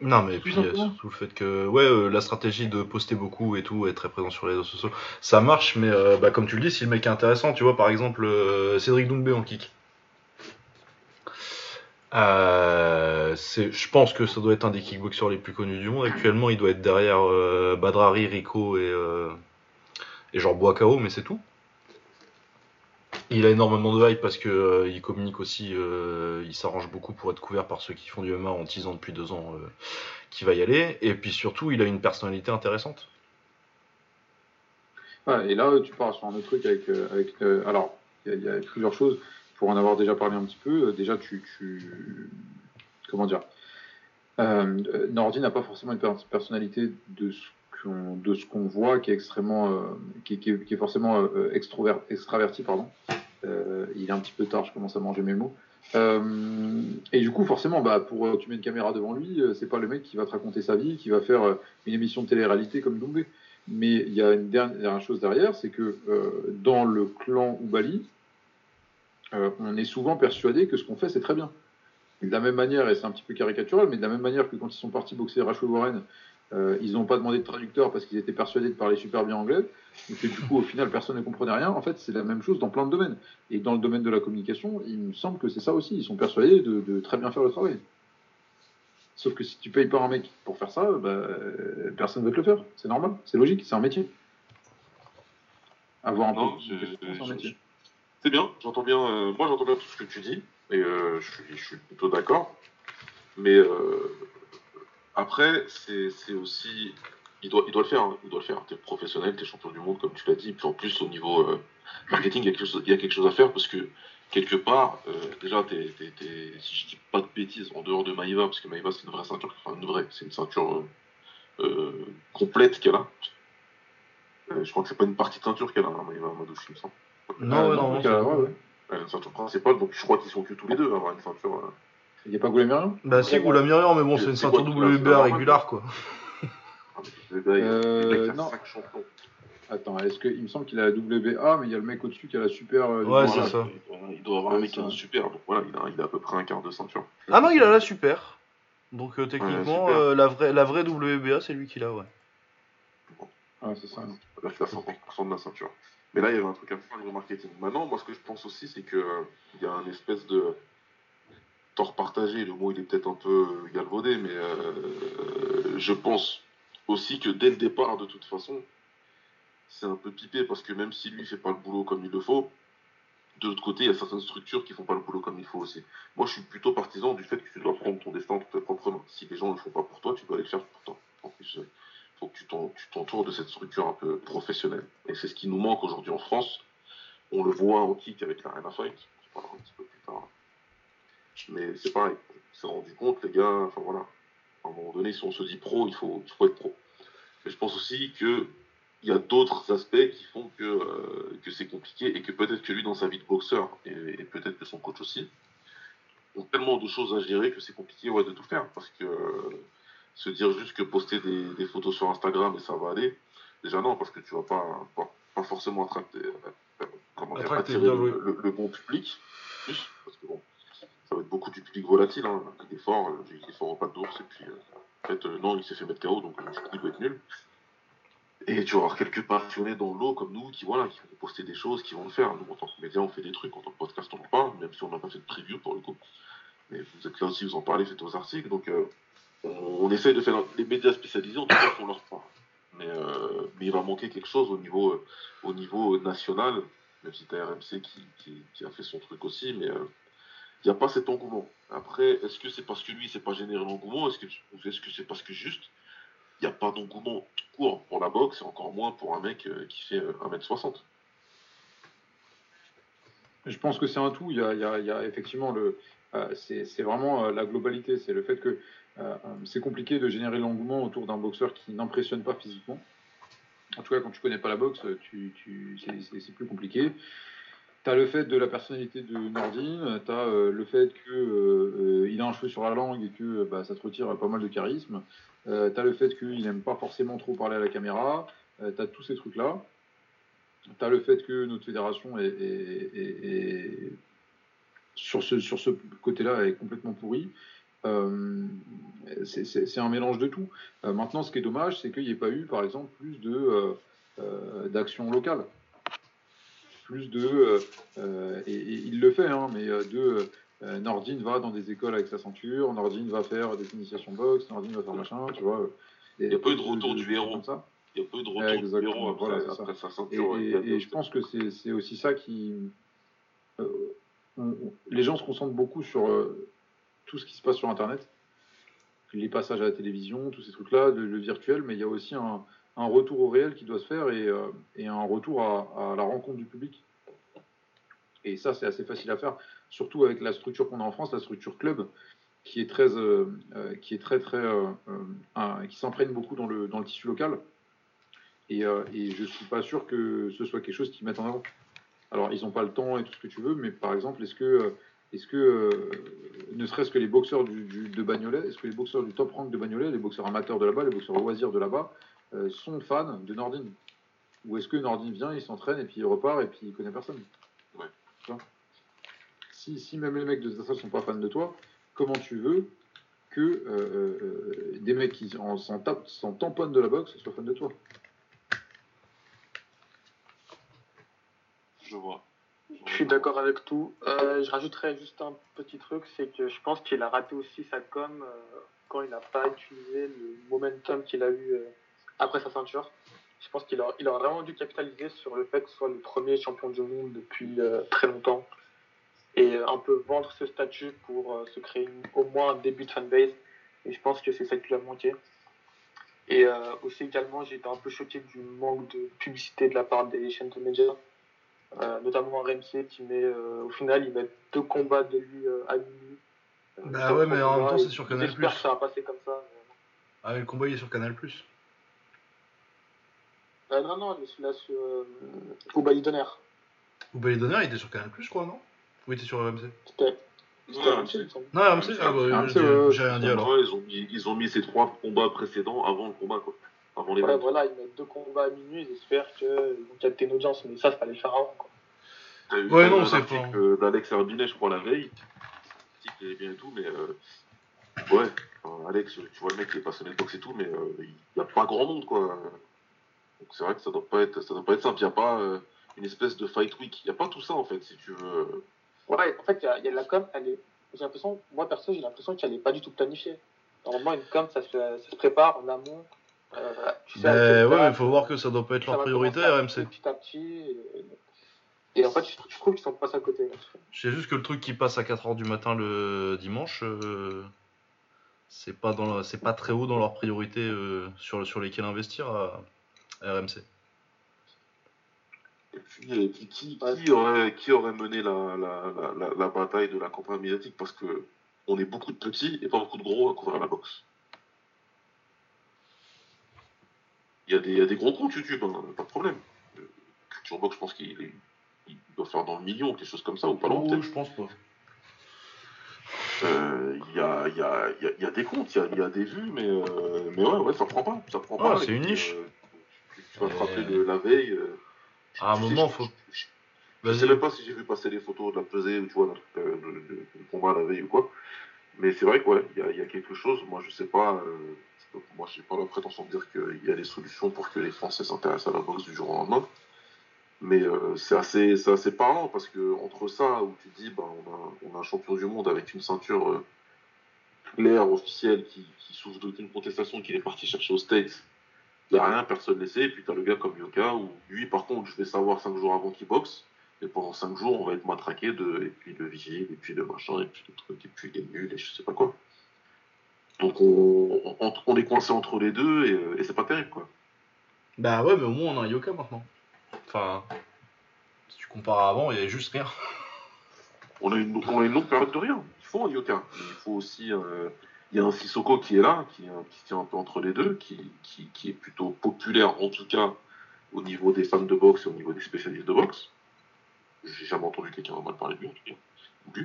Non, mais puis euh, simplement. surtout le fait que, ouais, euh, la stratégie de poster beaucoup et tout, être très présent sur les réseaux sociaux, ça marche, mais euh, bah, comme tu le dis, si le mec est intéressant, tu vois, par exemple, Cédric Doumbé en kick. Euh, je pense que ça doit être un des kickboxers les plus connus du monde. Actuellement, il doit être derrière euh, Badrari, Rico et, euh, et genre Boakao, mais c'est tout. Il a énormément de hype parce que il communique aussi, il s'arrange beaucoup pour être couvert par ceux qui font du MMA en teasant depuis deux ans qu'il va y aller. Et puis surtout, il a une personnalité intéressante. Et là, tu pars sur un autre truc avec. alors, il y a plusieurs choses. Pour en avoir déjà parlé un petit peu, euh, déjà, tu. comment dire euh, Nordi n'a pas forcément une per- personnalité de ce qu'on voit qui est extrêmement. euh, qui, est, forcément euh, extraverti, pardon. Il est un petit peu tard, je commence à manger mes mots. Et du coup, forcément, bah, pour tu mets une caméra devant lui, c'est pas le mec qui va te raconter sa vie, qui va faire une émission de télé-réalité comme Doumbé. Mais il y a une dernière chose derrière, c'est que dans le clan Oubali, euh, on est souvent persuadé que ce qu'on fait, c'est très bien. Et de la même manière, et c'est un petit peu caricatural, mais de la même manière que quand ils sont partis boxer Rachel Warren, euh, ils n'ont pas demandé de traducteur parce qu'ils étaient persuadés de parler super bien anglais, et que du coup, au final, personne ne comprenait rien. En fait, c'est la même chose dans plein de domaines. Et dans le domaine de la communication, il me semble que c'est ça aussi. Ils sont persuadés de, de très bien faire le travail. Sauf que si tu payes pas un mec pour faire ça, bah, euh, personne ne va te le faire. C'est normal, c'est logique, c'est un métier. Avoir un Non, peu c'est un métier. C'est bien, j'entends bien. euh, moi, j'entends bien tout ce que tu dis, et euh, je, suis, plutôt d'accord. Mais euh, après, c'est aussi. Il doit, le faire, hein, il doit le faire. T'es professionnel, t'es champion du monde, comme tu l'as dit. Puis en plus, au niveau euh, marketing, il y, a quelque chose, à faire parce que quelque part, déjà, si je dis pas de bêtises, en dehors de Maïva, parce que Maïva, c'est une vraie ceinture, enfin, une vraie, c'est une ceinture complète qu'elle a. Je crois que c'est pas une partie de ceinture qu'elle a, hein, Maïva Madouchi, il me semble. Non, Euh, ouais, non, non, euh, bon. ouais, ouais. A une ceinture principale, donc je crois qu'ils sont que tous les deux à avoir une ceinture. euh, Il n'y a pas Goulamirian Bah si, Goula Miriam, mais bon, c'est une ceinture WBA régulière, quoi. avec les gars, il y a- Euh, il non. Attends, est-ce que il me semble qu'il a la WBA, mais il y a le mec au-dessus qui a la super. euh, Ouais, c'est ça. Il doit, il avoir un mec qui a un super, donc voilà, il a, il a à peu près un quart de ceinture. Ah non, il a la super. Donc euh, techniquement, euh, la, vraie, la vraie WBA, c'est lui qui l'a, ouais. Ouais, c'est ça. C'est-à-dire qu'il a 50% de la ceinture. Mais là, il y avait un truc à faire au niveau marketing. Maintenant, moi, ce que je pense aussi, c'est qu'il y a un espèce de tort partagé. Le mot, il est peut-être un peu galvaudé, mais euh, je pense aussi que dès le départ, de toute façon, c'est un peu pipé parce que même si lui fait pas le boulot comme il le faut, de l'autre côté, il y a certaines structures qui font pas le boulot comme il faut aussi. Moi, je suis plutôt partisan du fait que tu dois prendre ton destin entre tes propres mains. Si les gens ne le font pas pour toi, tu dois aller le faire pour toi. En plus, euh, que tu t'en- tu t'entoures de cette structure un peu professionnelle. Et c'est ce qui nous manque aujourd'hui en France. On le voit en kick avec la Arena Fight. On parlera un petit peu plus tard. Mais c'est pareil. On s'est rendu compte, les gars, enfin voilà. À un moment donné, si on se dit pro, il faut, être pro. Mais je pense aussi que il y a d'autres aspects qui font que, euh, que c'est compliqué et que peut-être que lui, dans sa vie de boxeur, et, peut-être que son coach aussi, ont tellement de choses à gérer que c'est compliqué de tout faire. Parce que euh, se dire juste que poster des, des photos sur Instagram et ça va aller, déjà non, parce que tu vas pas, pas, pas forcément euh, comment dire, Attracter, attirer bien le, le- le bon public. Plus, parce que bon, ça va être beaucoup du public volatile. Hein. Il est fort, euh, il est fort au pas d'ours, et puis euh, en fait, euh, non, il s'est fait mettre KO, donc euh, il doit être nul. Et tu vas avoir quelques passionnés dans l'eau comme nous qui, voilà, qui vont poster des choses, qui vont le faire. Nous, en tant que médias, on fait des trucs, en tant que podcast, on en parle, même si on n'a pas fait de preview pour le coup. Mais vous êtes là aussi, vous en parlez, faites vos articles. Donc, euh, on, essaye de faire. Les médias spécialisés, en tout cas, font leur part. Mais, euh, mais il va manquer quelque chose au niveau, euh, au niveau national, même si tu as RMC qui, qui, a fait son truc aussi, mais euh, il n'y a pas cet engouement. Après, est-ce que c'est parce que lui, c'est pas généré l'engouement? Est-ce que ou est-ce que c'est parce que juste, il n'y a pas d'engouement court pour la boxe et encore moins pour un mec qui fait euh, 1m60 Je pense que c'est un tout. Il y a, il y a- il y a effectivement le. c'est c'est vraiment la globalité. C'est le fait que euh, euh, c'est compliqué de générer l'engouement autour d'un boxeur qui n'impressionne pas physiquement. En tout cas, quand tu connais pas la boxe, c'est- plus compliqué. Tu as le fait de la personnalité de Nordine, tu as le fait qu'il a un cheveu sur la langue et que bah, ça te retire pas mal de charisme. tu as le fait qu'il n'aime pas forcément trop parler à la caméra. tu as tous ces trucs-là. Tu as le fait que notre fédération est- sur ce, sur ce côté-là est complètement pourrie. Euh, c'est- un mélange de tout. Euh, maintenant, ce qui est dommage, c'est qu'il n'y ait pas eu, par exemple, plus de euh, d'actions locales. Plus de. euh, et, et il le fait, hein, mais de. euh, Nordine va dans des écoles avec sa ceinture, Nordine va faire des initiations boxe, Nordine va faire machin, tu vois. Il y a pas eu de retour du héros. Comme ça. Il n'y a pas eu de retour du héros après, voilà, après sa Et, ceinture. et- y je pense que c'est aussi ça qui. euh, on- on- les gens se concentrent beaucoup sur tout ce qui se passe sur Internet, les passages à la télévision, tous ces trucs-là, le, virtuel, mais il y a aussi un, retour au réel qui doit se faire et, euh, un retour à, la rencontre du public. Et ça, c'est assez facile à faire, surtout avec la structure qu'on a en France, la structure club, qui est très, euh, euh, qui est très, très, qui s'imprègne beaucoup dans le, tissu local. Et, et je suis pas sûr que ce soit quelque chose qu'ils mettent en avant. Alors, ils n'ont pas le temps et tout ce que tu veux, mais par exemple, est-ce que, est-ce que euh, ne serait-ce que les boxeurs du, du- de Bagnolet, est-ce que les boxeurs du top rank de Bagnolet, les boxeurs amateurs de là-bas, les boxeurs loisirs de là-bas, euh, sont fans de Nordine? Ou est-ce que Nordine vient, il s'entraîne et puis il repart et puis il connaît personne? Ouais. Si, si même les mecs de salle sont pas fans de toi, comment tu veux que euh, des mecs qui s'en tamponnent de la boxe soient fans de toi? Je vois. Je suis d'accord avec tout. Euh, je rajouterais juste un petit truc, c'est que je pense qu'il a raté aussi sa com euh, quand il n'a pas utilisé le momentum qu'il a eu euh, après sa ceinture. Je pense qu'il a, vraiment dû capitaliser sur le fait que ce soit le premier champion du monde depuis très longtemps et un peu vendre ce statut pour se créer au moins un début de fanbase. Et je pense que c'est ça qui lui a manqué. Et aussi également, j'ai été un peu choqué du manque de publicité de la part des chaînes de médias. Euh, notamment RMC qui met euh, au final il met deux combats de lui euh, à minuit. Euh, Bah ouais, mais en même temps, c'est sur Canal+. J'espère que ça va passer comme ça. Ah, mais le combat il est sur Canal. Euh, non, non, je suis là sur euh, Donner. Ou les donneurs, il était sur Canal, je crois, non? Ou il était sur RMC C'était c'était Ouais, RMC, il me semble. Non, RMC, ah, bah, j'ai- rien dit alors. Ouais, ils, ont mis, ils ont mis ces trois combats précédents avant le combat, quoi. Avant les Ouais, voilà, ils mettent deux combats à minuit, j'espère qu'ils vont capter une audience, mais ça, il fallait le faire avant. Quoi. T'as eu Ouais, non, un c'est pas- d'Alex Herbinet, je crois, la veille. L'article est bien et tout, mais euh, ouais, enfin, Alex, tu vois le mec qui est passionné de boxe et tout, mais euh, il n'y a pas grand monde, quoi. Donc c'est vrai que ça doit pas être, ça doit pas être simple. Il n'y a pas euh, une espèce de fight week. Il n'y a pas tout ça, en fait, si tu veux. Ouais, en fait, il y a, il y a la com, elle est. J'ai l'impression, moi perso, j'ai l'impression qu'elle n'est pas du tout planifiée. Normalement, une com, ça se, ça se prépare en amont. Euh, tu sais quelle ouais, mais faut voir que ça doit pas être leur priorité, RMC. Petit à petit. Et, et en fait, je, je trouve qu'ils sont passés à côté. Je sais juste que le truc qui passe à 4h du matin le dimanche, euh, c'est pas, dans la- c'est pas très haut dans leur priorité euh, sur, sur lesquels investir à, à RMC. Et puis, et puis qui, aurait, qui aurait mené la, la, la, la, la bataille de la campagne médiatique? Parce que on est beaucoup de petits et pas beaucoup de gros à couvrir la boxe. Il y, a des, il y a des gros comptes YouTube, hein, pas de problème. Euh, Culture Box, je pense qu'il est- il doit faire dans le million, quelque chose comme ça, ou pas loin Oh, je pense pas. Euh, Il y, a, il y, a, y, a, y a des comptes, il y a, il y a des vues, mais, euh, mais ouais, ouais, ça prend pas. Ça prend Ah, pas. c'est une niche. euh, tu, tu vas te rappeler de la veille. euh, À un sais, moment, je- faut. je- Je sais même pas si j'ai vu passer les photos de la pesée ou tu vois, euh, de, de- de combat la veille ou quoi. Mais c'est vrai qu'il ouais, il y a quelque chose. Moi, je sais pas. euh, je peux- moi, j'ai pas la prétention de dire qu'il y a des solutions pour que les Français s'intéressent à la boxe du jour au lendemain. Mais euh, c'est assez, assez parlant parce que entre ça où tu dis, bah, on, a, on a un champion du monde avec une ceinture euh, claire, officielle, qui, souffre d'aucune contestation, qu'il est parti chercher aux States. Il n'y a rien, personne ne sait. Et puis tu as le gars comme Yoka, où lui, par contre, je vais savoir 5 jours avant qu'il boxe. Et pendant 5 jours, on va être matraqué de, et puis de vigile, et puis de machin, et puis de trucs, et puis des nuls, et je sais pas quoi. Donc on, on, on est coincé entre les deux, et, euh, et c'est pas terrible, quoi. Bah ouais, mais au moins on a un Yoka maintenant. Enfin, si tu compares à avant, il y avait juste rien. On a une, on a une longue période de rien. Il faut un Yoka. Il faut aussi. euh, il y a un Sissoko qui est là, qui, euh, qui tient un peu entre les deux, qui, qui, qui est plutôt populaire, en tout cas au niveau des fans de boxe et au niveau des spécialistes de boxe. J'ai jamais entendu quelqu'un mal parler de lui, en tout cas.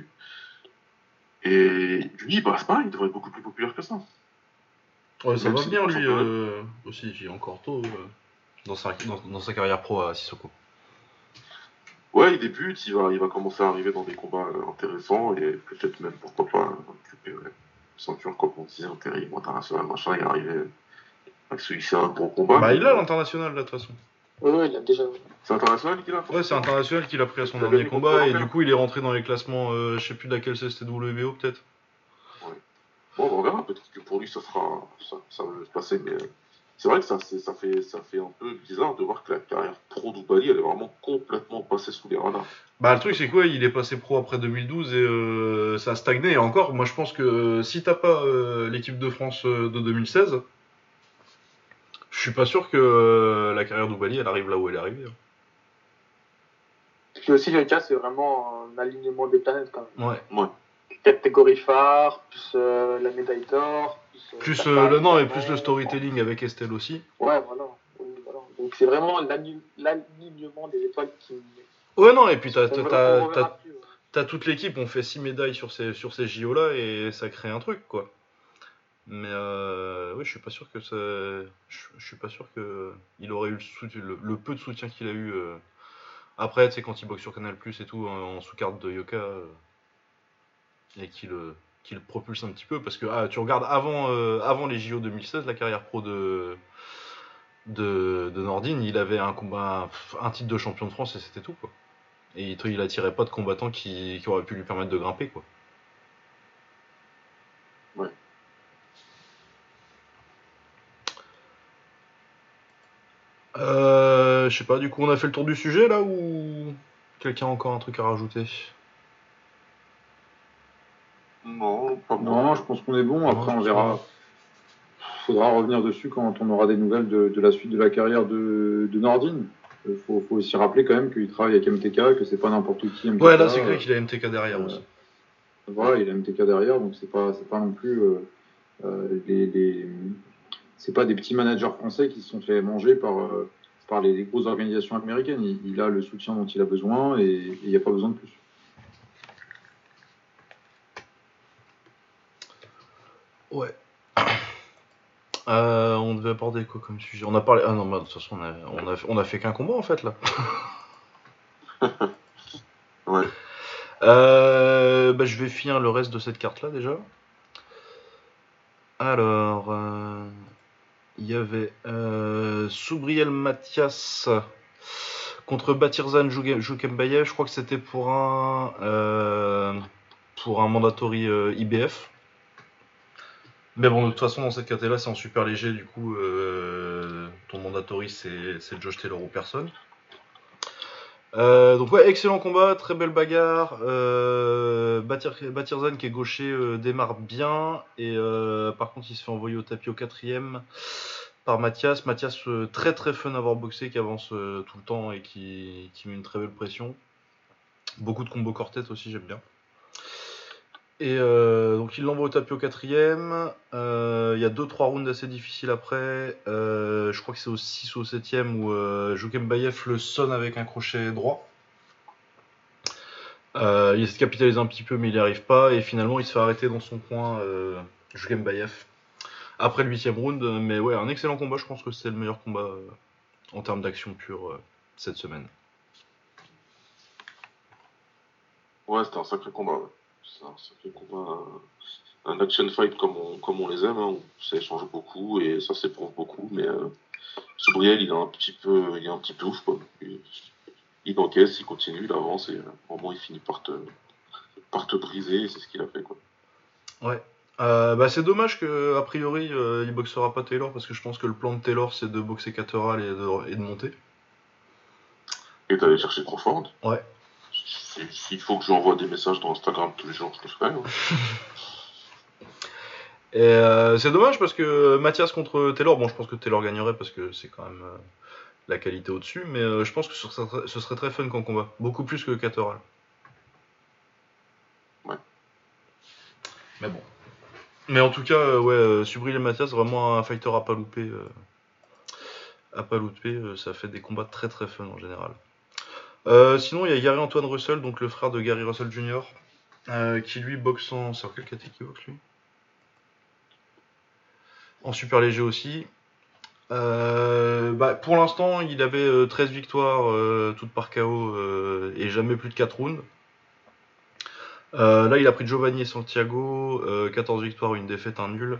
Et lui, bah, c'est pareil, il devrait être beaucoup plus populaire que ça. Ouais, ça Même va si venir lui euh, aussi, il est encore tôt euh, dans, sa, dans, dans sa carrière pro à Sissoko. Ouais, il débute, il va, il va commencer à arriver dans des combats euh, intéressants et peut-être même, pourquoi pas, récupérer une ceinture, comme on disait, intérim, international, machin, et arriver avec celui-ci à un gros combat. Bah il a l'international là de toute façon. Oui, oui, il a déjà. C'est international qu'il a Ouais, c'est international qu'il a pris à son dernier combat et du coup il est rentré dans les classements, euh, je sais plus laquelle c'est, c'était WBO peut-être. Bon, on verra, peut-être que pour lui, ça sera, ça, ça va se passer, mais euh, c'est vrai que ça, fait, ça fait un peu bizarre de voir que la carrière pro d'Oubali, elle est vraiment complètement passée sous les radars. Bah le truc c'est quoi, il est passé pro après 2012 et euh, ça a stagné et encore, moi je pense que euh, si t'as pas euh, l'équipe de France euh, de 2016, je suis pas sûr que euh, la carrière d'Oubali elle arrive là où elle est arrivée. hein. Puis aussi, le cas, c'est vraiment un alignement des planètes quand même. Ouais. Catégorie phare, plus euh, la médaille d'or, plus. euh, Plus la euh, femme, le non et plus le storytelling avec Estelle aussi. Ouais, voilà. Oui, voilà. Donc c'est vraiment l'ali- l'alignement des étoiles qui. Ouais non et puis t'as t'as toute l'équipe, on fait 6 médailles sur ces, sur ces JO là et ça crée un truc quoi. Mais euh, oui, je suis pas sûr que ça, je, suis pas sûr que il aurait eu le, peu de soutien qu'il a eu euh, après, tu sais quand il boxe sur Canal Plus et tout en, sous-carte de Yoka euh, et qu'il euh, qui le propulse un petit peu parce que ah, tu regardes avant, les JO 2016, la carrière pro de Nordine, il avait un combat, un titre de champion de France et c'était tout quoi. Et il, il attirait pas de combattants qui, qui auraient pu lui permettre de grimper quoi. Ouais. Euh, je sais pas, du coup on a fait le tour du sujet là ou quelqu'un a encore un truc à rajouter? Non, pas Non, je pense qu'on est bon. Après, Non, on verra. pense faudra revenir dessus quand on aura des nouvelles de, de la suite de la carrière de, de Nordine. Il faut, faut aussi rappeler quand même qu'il travaille avec MTK, que c'est pas n'importe qui. MTK. Ouais, là c'est clair qu'il a MTK derrière euh, aussi. Voilà, il a MTK derrière, donc c'est pas, c'est pas non plus euh, euh, des- c'est pas des petits managers français qui se sont fait manger par, euh, par les, les grosses organisations américaines. Il, il a le soutien dont il a besoin et il n'y a pas besoin de plus. Ouais. Euh, on devait aborder quoi comme sujet? On a parlé. Ah non, bah, de toute façon, on a, on a, on a fait qu'un combat en fait là. Ouais. Euh, bah, je vais finir le reste de cette carte là déjà. Alors, euh, il y avait euh, Soubriel Mathias contre Batirzan Joukembayev. Je crois que c'était pour un euh, pour un mandatory euh, IBF. Mais bon, de toute façon, dans cette catégorie là c'est en super léger. Du coup, euh, ton mandatory, c'est c'est Josh Taylor ou personne. Euh, donc ouais, excellent combat, très belle bagarre. Euh, Batir- Batirzan qui est gaucher euh, démarre bien et par contre il se fait envoyer au tapis au quatrième par Mathias. Mathias très très fun à avoir boxé, qui avance tout le temps et qui, qui met une très belle pression. Beaucoup de combos corps-tête aussi, j'aime bien. Et euh, donc il l'envoie au tapis au quatrième. Euh, Il y a 2-3 rounds assez difficiles après. Euh, je crois que c'est au 6 ou au 7ème où euh, le sonne avec un crochet droit. Euh, il essaie de capitaliser un petit peu mais il n'y arrive pas. Et finalement il se fait arrêter dans son coin euh, après le 8ème round. Mais ouais, un excellent combat. Je pense que c'est le meilleur combat en termes d'action pure cette semaine. Ouais, c'était un sacré combat. C'est un sacré combat. euh, Un action fight comme on, comme on les aime, hein, où ça échange beaucoup et ça s'éprouve beaucoup. Mais euh, Soubriel, il est un petit peu, il est un petit peu ouf. Quoi. Il, il encaisse, il continue, il avance et euh, au moment il finit par te, par te briser. C'est ce qu'il a fait. Quoi. Ouais. Euh, bah, c'est dommage que a priori euh, il boxera pas Taylor parce que je pense que le plan de Taylor c'est de boxer Cateral et de, et de monter. Et d'aller chercher Crawford. Ouais. Si- S'il faut que je lui envoie des messages dans Instagram tous les jours, je le ferai. Et euh, c'est dommage parce que Mathias contre Taylor, bon je pense que Taylor gagnerait parce que c'est quand même euh, la qualité au-dessus, mais euh, je pense que ce serait, ce serait très fun comme combat, beaucoup plus que Cateral. Ouais. Mais bon. Mais en tout cas, euh, ouais, euh, Subril et Mathias, vraiment un fighter à pas louper. euh, à pas louper, euh, ça fait des combats très très fun en général. Euh, sinon, il y a Gary Antoine Russell, donc le frère de Gary Russell Jr., euh, qui lui boxe en. C'est en quelle catégorie boxe lui En super léger aussi. Euh, bah, pour l'instant, il avait euh, 13 victoires, toutes par KO, et jamais plus de 4 rounds. Là, il a pris Giovanni et Santiago, euh, 14 victoires, une défaite, un nul.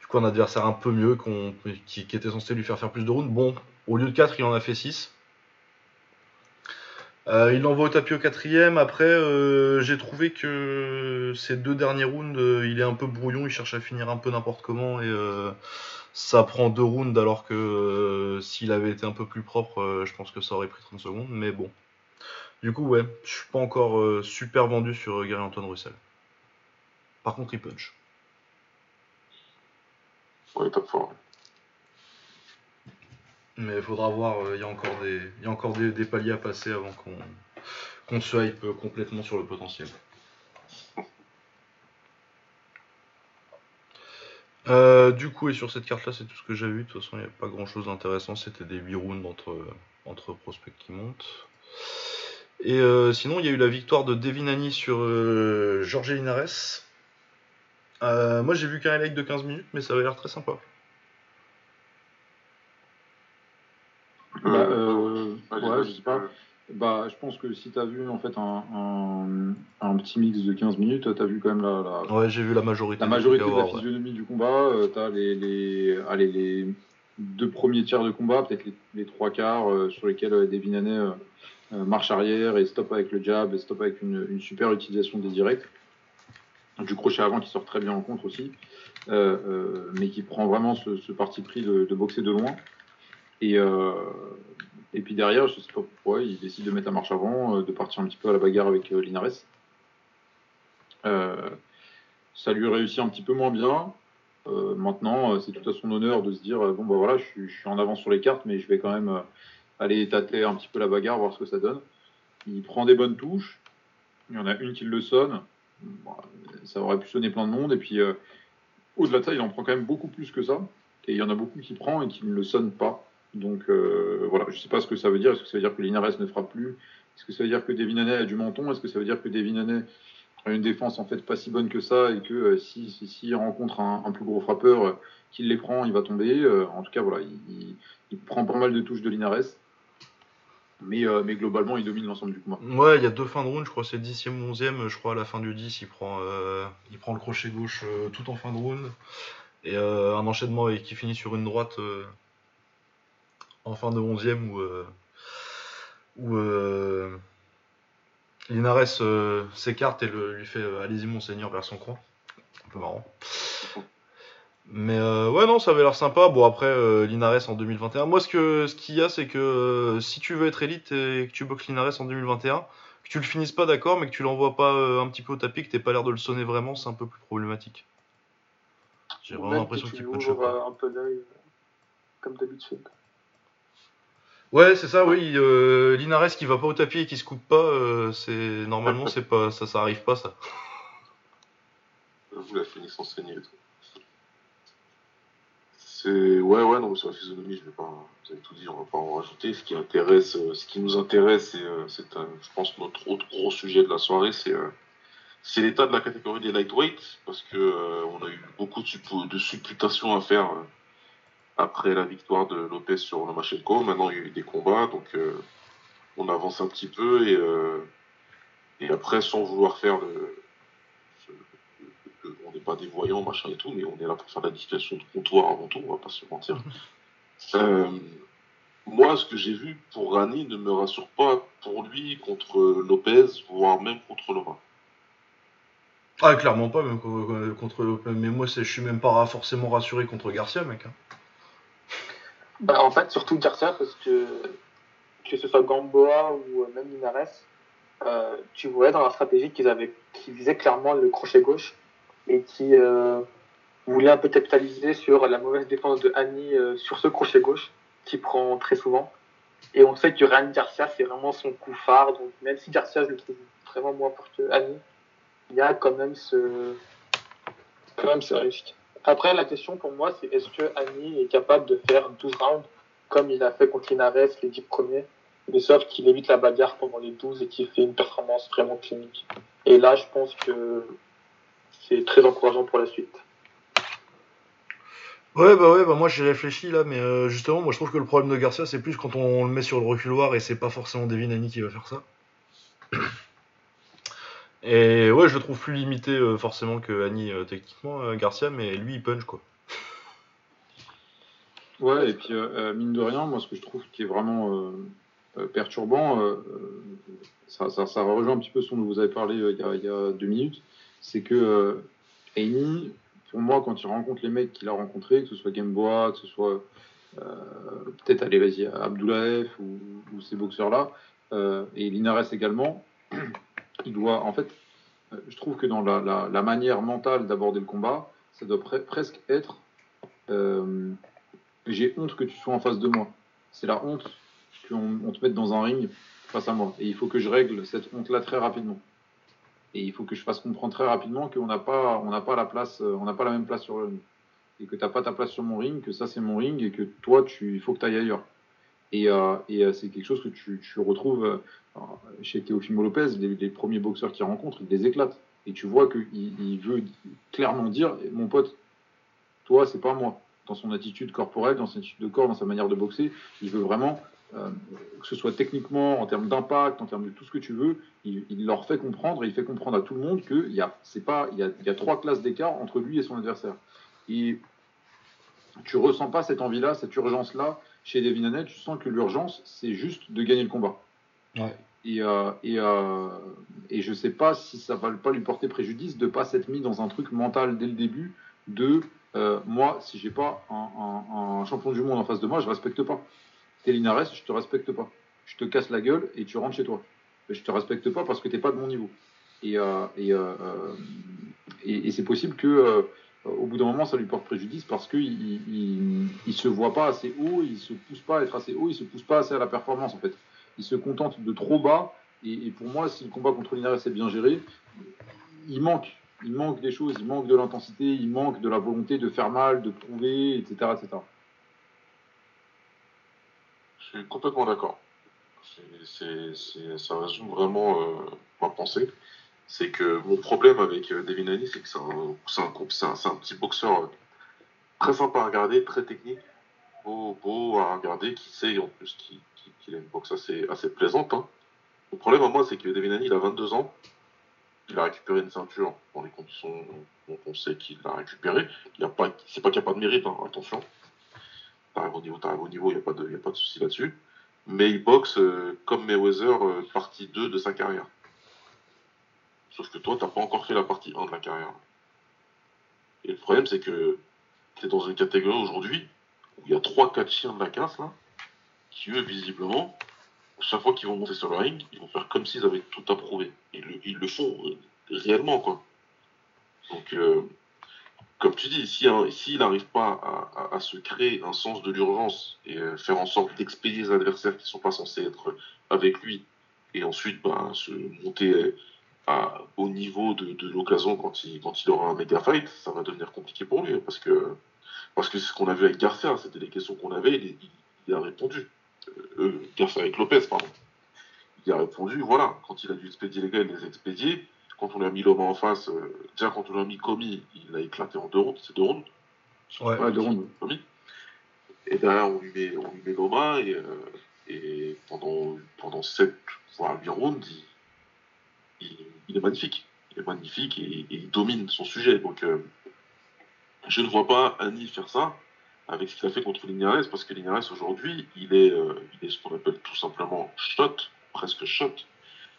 Du coup, un adversaire un peu mieux qui, qui était censé lui faire faire plus de rounds. Bon, au lieu de 4, il en a fait 6. Euh, il l'envoie au tapis au quatrième. Après, euh, j'ai trouvé que ces deux derniers rounds, euh, il est un peu brouillon. Il cherche à finir un peu n'importe comment et ça prend deux rounds alors que s'il avait été un peu plus propre, je pense que ça aurait pris 30 secondes. Mais bon. Du coup, ouais, je suis pas encore super vendu sur Gary Antoine Russell. Par contre, il punch. Ouais, top fort. Mais il faudra voir, euh, il y a encore des, y a encore des, paliers à passer avant qu'on qu'on se hype complètement sur le potentiel. Euh, du coup, et sur cette carte-là, c'est tout ce que j'ai vu. De toute façon, il n'y a pas grand-chose d'intéressant. C'était des 8 rounds entre, entre prospects qui montent. Et euh, sinon, il y a eu la victoire de Devin Haney sur Jorge Linares. Moi, j'ai vu qu'un highlight de 15 minutes, mais ça avait l'air très sympa. Bah, euh, Allez, ouais, je sais pas. Bah, je pense que si tu as vu en fait un, un, un petit mix de 15 minutes, tu as vu quand même la, la, Ouais, j'ai vu la majorité. la majorité de la ouais. physionomie du combat. tu as les, les, allez, les deux premiers tiers de combat, peut-être les, les trois quarts euh, sur lesquels euh, Devin Haney euh, euh, marche arrière et stop avec le jab et stop avec une, une super utilisation des directs. Du crochet avant qui sort très bien en contre aussi, euh, euh, mais qui prend vraiment ce, ce parti pris de, de boxer de loin. Et, euh, et puis derrière, je sais pas pourquoi, il décide de mettre la marche avant, euh, de partir un petit peu à la bagarre avec euh, Linares. Euh, ça lui réussit un petit peu moins bien. Maintenant, c'est tout à son honneur de se dire bon, bah voilà, je suis, en avance sur les cartes, mais je vais quand même aller tâter un petit peu la bagarre, voir ce que ça donne. Il prend des bonnes touches. Il y en a une qui le sonne. Ça aurait pu sonner plein de monde. Et puis, au-delà de ça, il en prend quand même beaucoup plus que ça. Et il y en a beaucoup qui prend et qui ne le sonnent pas. Donc euh, voilà, je sais pas ce que ça veut dire. Est-ce que ça veut dire que Linares ne frappe plus? Est-ce que ça veut dire que Devin Haney a du menton? Est-ce que ça veut dire que Devin Haney a une défense en fait pas si bonne que ça et que euh, si, rencontre un, plus gros frappeur euh, qu'il les prend, il va tomber? En tout cas, voilà, il, prend pas mal de touches de Linares. Mais, mais globalement, il domine l'ensemble du combat. Ouais, il y a deux fins de round, je crois c'est le 10e ou 11e, je crois à la fin du 10, il prend, il prend le crochet gauche tout en fin de round. Et un enchaînement qui finit sur une droite en fin de 11e où, euh, où euh, Linares euh, s'écarte et le- lui fait Allez-y, monseigneur, vers son coin. Un peu marrant. Mais euh, ouais, non, ça avait l'air sympa. Bon, après, euh, Linares en 2021. Moi, ce que ce qu'il y a, c'est que euh, si tu veux être élite et que tu boxes Linares en 2021, que tu le finisses pas d'accord, mais que tu l'envoies pas un petit peu au tapis, que t'aies pas l'air de le sonner vraiment, c'est un peu plus problématique. J'ai vraiment l'impression que qu'il tu peut te un peu euh, comme d'habitude. Ouais, c'est ça, oui. Euh, Linares qui va pas au tapis et qui se coupe pas, euh, c'est normalement c'est pas ça, ça arrive pas ça. Vous la fini sans saigner et tout. C'est ouais ouais non sur la physionomie je vais pas vous avez tout dit on va pas en rajouter ce qui intéresse euh, ce qui nous intéresse c'est je pense notre autre gros sujet de la soirée c'est c'est l'état de la catégorie des lightweights parce que on a eu beaucoup de, de supputations à faire après la victoire de Lopez sur Lomachenko maintenant il y a eu des combats donc euh, on avance un petit peu et euh, après sans vouloir faire le on n'est pas des voyants, machin et tout, mais on est là pour faire la discussion de comptoir avant tout, on va pas se mentir. Euh, moi, ce que j'ai vu pour Rani ne me rassure pas pour lui contre Lopez, voire même contre Loma. Ah, clairement pas, même co- co- contre. Mais moi, je suis même pas forcément rassuré contre Garcia, mec. hein. Bah, en fait, surtout Garcia, parce que que ce soit Gamboa ou euh, même Linares, euh, tu voyais dans la stratégie qu'ils avaient, qu'ils visaient clairement le crochet gauche et qui euh, voulaient un peu capitaliser sur la mauvaise défense de Annie euh, sur ce crochet gauche qui prend très souvent. Et on sait que Ryan Garcia, c'est vraiment son coup phare. Donc même si Garcia, je le trouve vraiment moins fort que Annie, il y a quand même ce, quand même ce risque. Après, la question pour moi, c'est est-ce que Annie est capable de faire 12 rounds comme il a fait contre Linares les 10 premiers, mais sauf qu'il évite la bagarre pendant les 12 et qu'il fait une performance vraiment clinique. Et là, je pense que c'est très encourageant pour la suite. Ouais, bah ouais, bah moi j'ai réfléchi là, mais euh, justement, moi je trouve que le problème de Garcia, c'est plus quand on le met sur le reculoir et c'est pas forcément Devin Haney qui va faire ça. Et ouais, je le trouve plus limité euh, forcément que Haney euh, techniquement, euh, Garcia, mais lui il punch quoi. Ouais, et puis mine de rien, moi ce que je trouve qui est vraiment perturbant, ça, ça, ça rejoint un petit peu ce dont vous avez parlé il y, a, il y a deux minutes, c'est que Amy, pour moi, quand il rencontre les mecs qu'il a rencontrés, que ce soit Gameboa, que ce soit peut-être, allez, vas-y, Abdoulayev ou, ou ces boxeurs-là, euh, et Linares également, il doit, en fait, euh, je trouve que dans la, manière mentale d'aborder le combat, ça doit pre- presque être euh, j'ai honte que tu sois en face de moi. C'est la honte qu'on on te mette dans un ring face à moi. Et il faut que je règle cette honte-là très rapidement. Et il faut que je fasse comprendre très rapidement qu'on n'a pas, on n'a pas la place, euh, on n'a pas la même place sur le ring. Et que tu n'as pas ta place sur mon ring, que ça c'est mon ring et que toi, tu, il faut que tu ailles ailleurs. Et, euh, euh, c'est quelque chose que tu, retrouves euh, chez Teofimo Lopez, les, premiers boxeurs qu'il rencontre, il les éclate. Et tu vois qu'il il veut clairement dire, mon pote, toi, c'est pas moi dans son attitude corporelle, dans son attitude de corps, dans sa manière de boxer. Il veut vraiment que ce soit techniquement, en termes d'impact, en termes de tout ce que tu veux, il, leur fait comprendre et il fait comprendre à tout le monde qu'il y a, y trois classes d'écart entre lui et son adversaire. Et tu ressens pas cette envie-là, cette urgence-là chez Devin Haney. Tu sens que l'urgence, c'est juste de gagner le combat. Ouais. Et, euh, et, euh, et je sais pas si ça va pas lui porter préjudice de pas s'être mis dans un truc mental dès le début de euh, moi, si j'ai pas un, un- un champion du monde en face de moi, je respecte pas. T'es Linares, je te respecte pas. Je te casse la gueule et tu rentres chez toi. Mais je te respecte pas parce que t'es pas de mon niveau. Et, euh, et, euh, c'est possible que au bout d'un moment, ça lui porte préjudice parce qu'il il, il, se voit pas assez haut, il se pousse pas à être assez haut, il se pousse pas assez à la performance en fait. Il se contente de trop bas. Et, et pour moi, si le combat contre Linares est bien géré, il manque, il manque des choses, il manque de l'intensité, il manque de la volonté de faire mal, de prouver, etc., etc. Je suis complètement d'accord. C'est- c'est- c'est- ça résume vraiment euh, ma pensée. C'est que mon problème avec euh, Devin Haney, c'est que c'est un, un, un- petit boxeur euh, très sympa à regarder, très technique, beau, beau à regarder, qui sait en plus qu'il qu'il a une boxe assez, assez plaisante. hein. Mon problème à moi, c'est que Devin Haney, il a 22 ans. Il a récupéré une ceinture dans les conditions dont on sait qu'il l'a récupéré. Il y a pas, c'est pas qu'il n'y a pas de mérite, hein, attention. T'arrives au niveau, t'arrives au niveau, il n'y a pas de, de souci là-dessus. Mais il boxe euh, comme Mayweather, partie 2 de sa carrière. Sauf que toi, t'as pas encore fait la partie 1 de la carrière. Et le problème, c'est que tu es dans une catégorie aujourd'hui où il y a 3-4 chiens de la casse, là, qui eux, visiblement, chaque fois qu'ils vont monter sur le ring, ils vont faire comme s'ils avaient tout approuvé. Ils le, ils le font euh, réellement, quoi. Donc, euh, comme tu dis, si, s'il n'arrive pas à, se créer un sens de l'urgence et euh, faire en sorte d'expédier les adversaires qui ne sont pas censés être avec lui, et ensuite bah, se monter à, au niveau de, de l'occasion quand il, quand il aura un méga fight, ça va devenir compliqué pour lui. Parce que parce que c'est ce qu'on a vu avec Garcia, c'était les questions qu'on avait, il, a répondu. Euh, euh, Garcia avec Lopez, pardon. Il a répondu, voilà, quand il a dû expédier les gars, il les a expédiés. Quand on lui a mis Loma en face, euh, déjà quand on lui a mis Komi, il l'a éclaté en deux rounds, c'est deux rounds. Ouais. Ouais, de ronde. Komi. Et derrière, on lui met, on lui met Loma, et, euh, et pendant, pendant 7 voire 8 rounds, il, il, est magnifique. Il est magnifique et, il domine son sujet. Donc, euh, je ne vois pas Annie faire ça avec ce qu'il a fait contre Linares, parce que Linares aujourd'hui, il est, euh, il est ce qu'on appelle tout simplement shot, presque shot.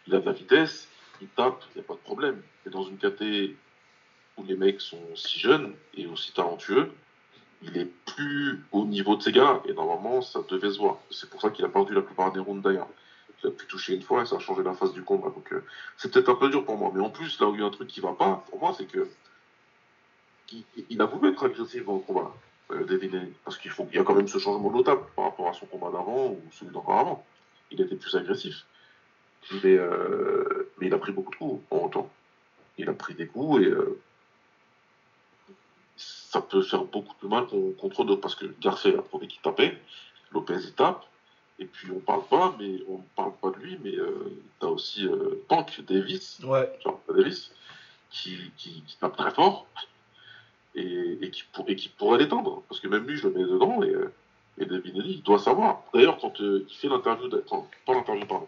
Il a de la vitesse, il tape, il n'y a pas de problème. Mais dans une KT où les mecs sont si jeunes et aussi talentueux, il est plus au niveau de ces gars, et normalement, ça devait se voir. C'est pour ça qu'il a perdu la plupart des rounds d'ailleurs. Il a pu toucher une fois et ça a changé la phase du combat. Donc, euh, c'est peut-être un peu dur pour moi. Mais en plus, là où il y a un truc qui va pas, pour moi, c'est que il, a voulu être agressif dans le combat, euh. Parce qu'il faut, il y a quand même ce changement notable par rapport à son combat d'avant ou celui d'encore avant. Il était plus agressif. Mais, euh, il a pris beaucoup de coups en autant. Il a pris des coups et ça peut faire beaucoup de mal con- contre d'autres. Parce que Garcia, a prouvé qu'il tapait. Lopez, il tape. Et puis on parle pas, mais on parle pas de lui, mais euh, t'as aussi euh, Tank Davis, Ouais. genre Davis, qui, qui, qui tape très fort et, et, qui, pour- et qui pourrait l'éteindre. Parce que même lui, je le mets dedans et, euh, et David Nelly, il doit savoir. D'ailleurs, quand euh, il fait l'interview, pas l'interview, pardon,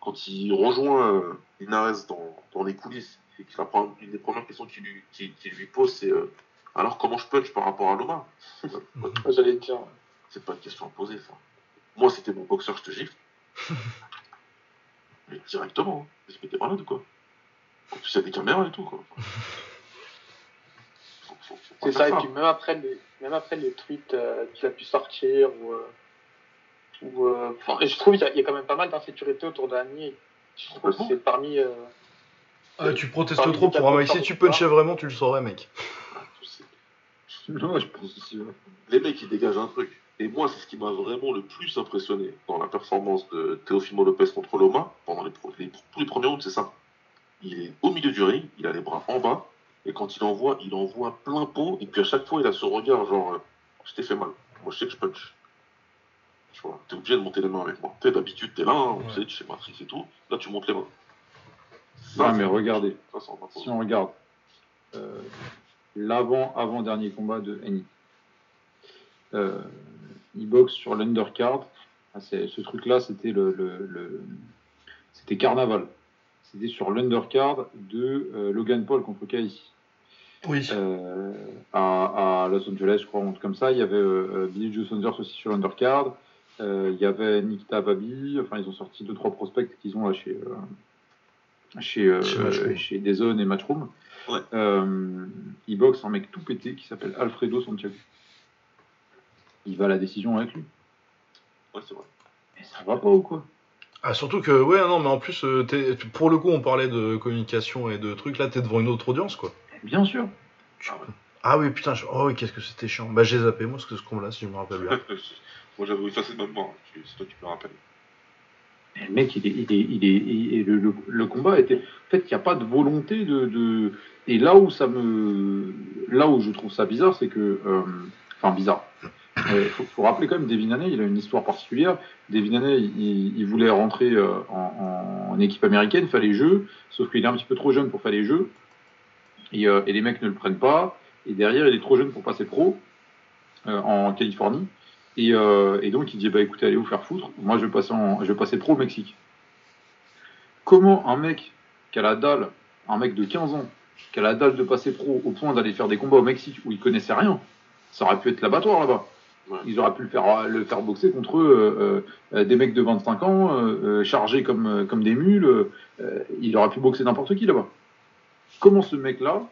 quand il rejoint euh, Linares dans, dans les coulisses et la première- une des premières questions qu'il lui, qu'il- qu'il lui pose, c'est euh, alors comment je punch par rapport à Loma? J'allais dire. C'est pas une question à poser, ça. Moi, c'était mon boxeur, je te gifle. Mais directement, hein. Est-ce que t'es malade ou quoi En plus, il y a des caméras et tout, quoi. C'est ça, et puis même après les, même après les tweets euh, qu'il a pu sortir, ou, euh, ou, euh, et je trouve qu'il y, a- il y a quand même pas mal d'insécurité autour d'Annie. Je trouve que c'est parmi. euh, Ah, tu protestes Parmi trop pour un mec. Si tu punchais vraiment, tu le saurais, mec. Je sais. Non, je pense aussi. Les mecs, ils dégagent un truc. Et moi, c'est ce qui m'a vraiment le plus impressionné dans la performance de Teofimo Lopez contre Loma, pendant les, tous les premiers rounds, c'est ça. Il est au milieu du ring, il a les bras en bas, et quand il envoie, il envoie plein pot, et puis à chaque fois, il a ce regard genre, euh, je t'ai fait mal, moi je sais que je punch. Tu vois, t'es obligé de monter les mains avec moi. Tu sais, d'habitude, t'es là, hein, on Ouais. sait, tu sais Matrix et tout, là, tu montes les mains. Non, mais regardez. ça, ça, Si on regarde euh, l'avant-avant-dernier combat de Henny, euh, il boxe sur l'undercard Ah, c'est- ce truc-là, c'était le, le- le- c'était Carnaval. C'était sur l'undercard de euh, Logan Paul contre KIC. Oui. Euh, à, à Los Angeles, je crois, un truc comme ça. Il y avait euh, euh, Billy Joe Saunders aussi sur l'undercard. Euh, il y avait Nikita Babi. Enfin, ils ont sorti deux trois prospects qu'ils ont là chez euh, chez euh, Chez chez et Matchroom. Ouais. Euh, il boxe un mec tout pété qui s'appelle Alfredo Santiago. Il va à la décision avec lui. Ouais, c'est vrai. Mais ça va pas ou quoi? Ah, surtout que, ouais, non, mais en plus, euh, t'es- pour le coup, on parlait de communication et de trucs. Là, t'es devant une autre audience, quoi. Bien sûr. Ah ouais. Ah oui, putain, je- oh oui, qu'est-ce que c'était chiant. Bah, j'ai zappé, moi, ce que ce combat-là, si je me rappelle bien. Moi j'avais effacé de même moi. Tu- C'est toi qui me rappelles. Mais le mec, il est, il est, il est, il est- le, le- le combat était. En fait, il n'y a pas de volonté de, de- Et là où ça me, là où je trouve ça bizarre, c'est que, euh, enfin bizarre. Il faut, rappeler quand même, Devin Haney, il a une histoire particulière. Devin Haney, il, il voulait rentrer euh, en, équipe américaine, faire les jeux, sauf qu'il est un petit peu trop jeune pour faire les jeux. Et, euh, les mecs ne le prennent pas. Et derrière, il est trop jeune pour passer pro euh, en Californie. Et, donc il dit bah écoutez allez vous faire foutre, moi je vais passer je vais passer pro au Mexique. Comment un mec qui a la dalle, un mec de 15 ans, qui a la dalle de passer pro au point d'aller faire des combats au Mexique où il connaissait rien, ça aurait pu être l'abattoir là-bas. Ouais. Ils auraient pu le faire, le faire boxer contre euh, euh, des mecs de 25 ans, euh, euh, chargés comme, euh, comme des mules. euh, il aurait pu boxer n'importe qui là-bas. Comment ce mec-là,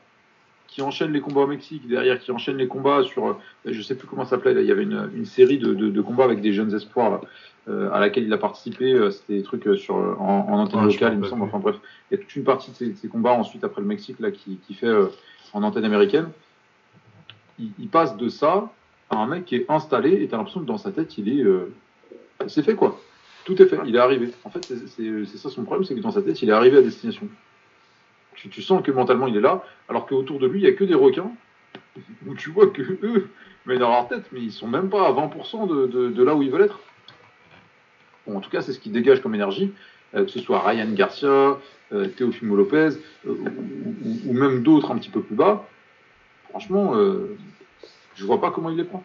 qui enchaîne les combats au Mexique, derrière qui enchaîne les combats sur, euh, je sais plus comment ça s'appelait, il y avait une, une série de, de, de combats avec des jeunes espoirs là, euh, à laquelle il a participé, euh, c'était des trucs euh, sur, euh, en, en antenne locale, il me semble, enfin bref, il y a toute une partie de ces, combats ensuite après le Mexique là, qui, qui fait euh, en antenne américaine. Il, il passe de ça un mec qui est installé et t'as l'impression que dans sa tête il est. euh, c'est fait quoi. Tout est fait, il est arrivé. En fait, c'est- ça son problème, c'est que dans sa tête il est arrivé à destination. Tu, tu sens que mentalement il est là, alors qu'autour de lui il y a que des requins où tu vois que eux, mais dans leur tête, mais ils sont même pas à 20% de, de, là où ils veulent être. Bon, en tout cas, c'est ce qui dégage comme énergie, euh, que ce soit Ryan Garcia, euh, Lopez, euh, ou, même d'autres un petit peu plus bas. Franchement, je vois pas comment il les prend.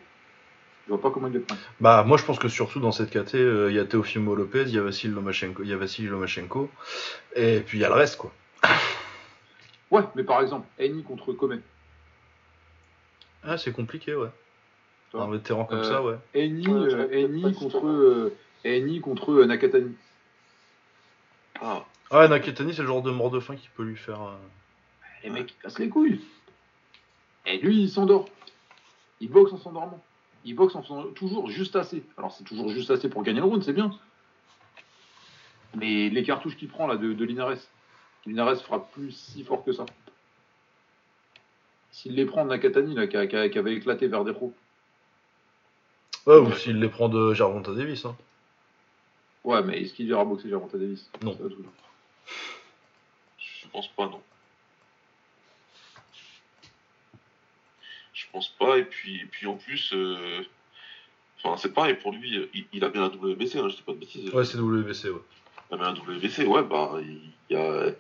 Je vois pas comment il les prend. Bah, moi, je pense que surtout dans cette KT, euh, il y a Teofimo Lopez, il y a Vassil Lomachenko, il y a Vassili Lomachenko, et puis il y a le reste, quoi. Ouais, mais par exemple, Eni contre Komet. Ah, c'est compliqué, ouais. Un vétéran comme Euh, ça, ouais. Eni, Ouais, euh, contre, euh, Eni contre euh, Nakatani. Ah, Ah, Nakatani, c'est le genre de mort de faim qui peut lui faire. euh, Les mecs, ils cassent les couilles. Et lui, il s'endort. Il boxe en s'endormant. Il boxe en faisant toujours juste assez. Alors, c'est toujours juste assez pour gagner le round, c'est bien. Mais les cartouches qu'il prend là de, de Linares, Linares fera plus si fort que ça. S'il les prend de Nakatani, là, qui, a- qui a- qui avait éclaté vers des pros. Ouais, ou s'il les prend de Gervonta Davis, hein. Ouais, mais est-ce qu'il ira boxer Gervonta Davis? Non. Je pense pas, non. Je pense pas, et puis, et puis en plus, euh, enfin, c'est pareil pour lui, il, il a bien un WBC, hein, je dis pas de bêtises. Ouais, c'est WBC, ouais. Il a bien un WBC, ouais, bah, il y a,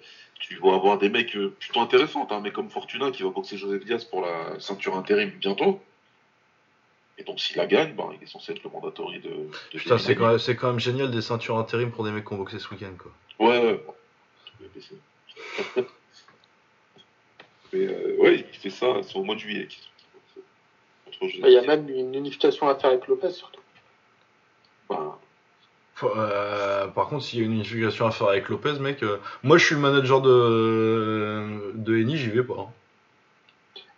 tu vas avoir des mecs euh, plutôt intéressants, un mec comme Fortuna qui va boxer Joseph Diaz pour la ceinture intérim bientôt. Et donc s'il la gagne, bah, il est censé être le mandatory de. de Putain, c'est quand, même- c'est quand même génial des ceintures intérim pour des mecs qui ont boxé ce week-end, quoi. Ouais, ouais. WBC. Mais euh, ouais, il fait ça, c'est au mois de juillet. Il y a même une unification à faire avec Lopez, surtout. Bah, euh, par contre, s'il y a une unification à faire avec Lopez, mec, euh, moi je suis le manager de, de Eni, j'y vais pas. hein.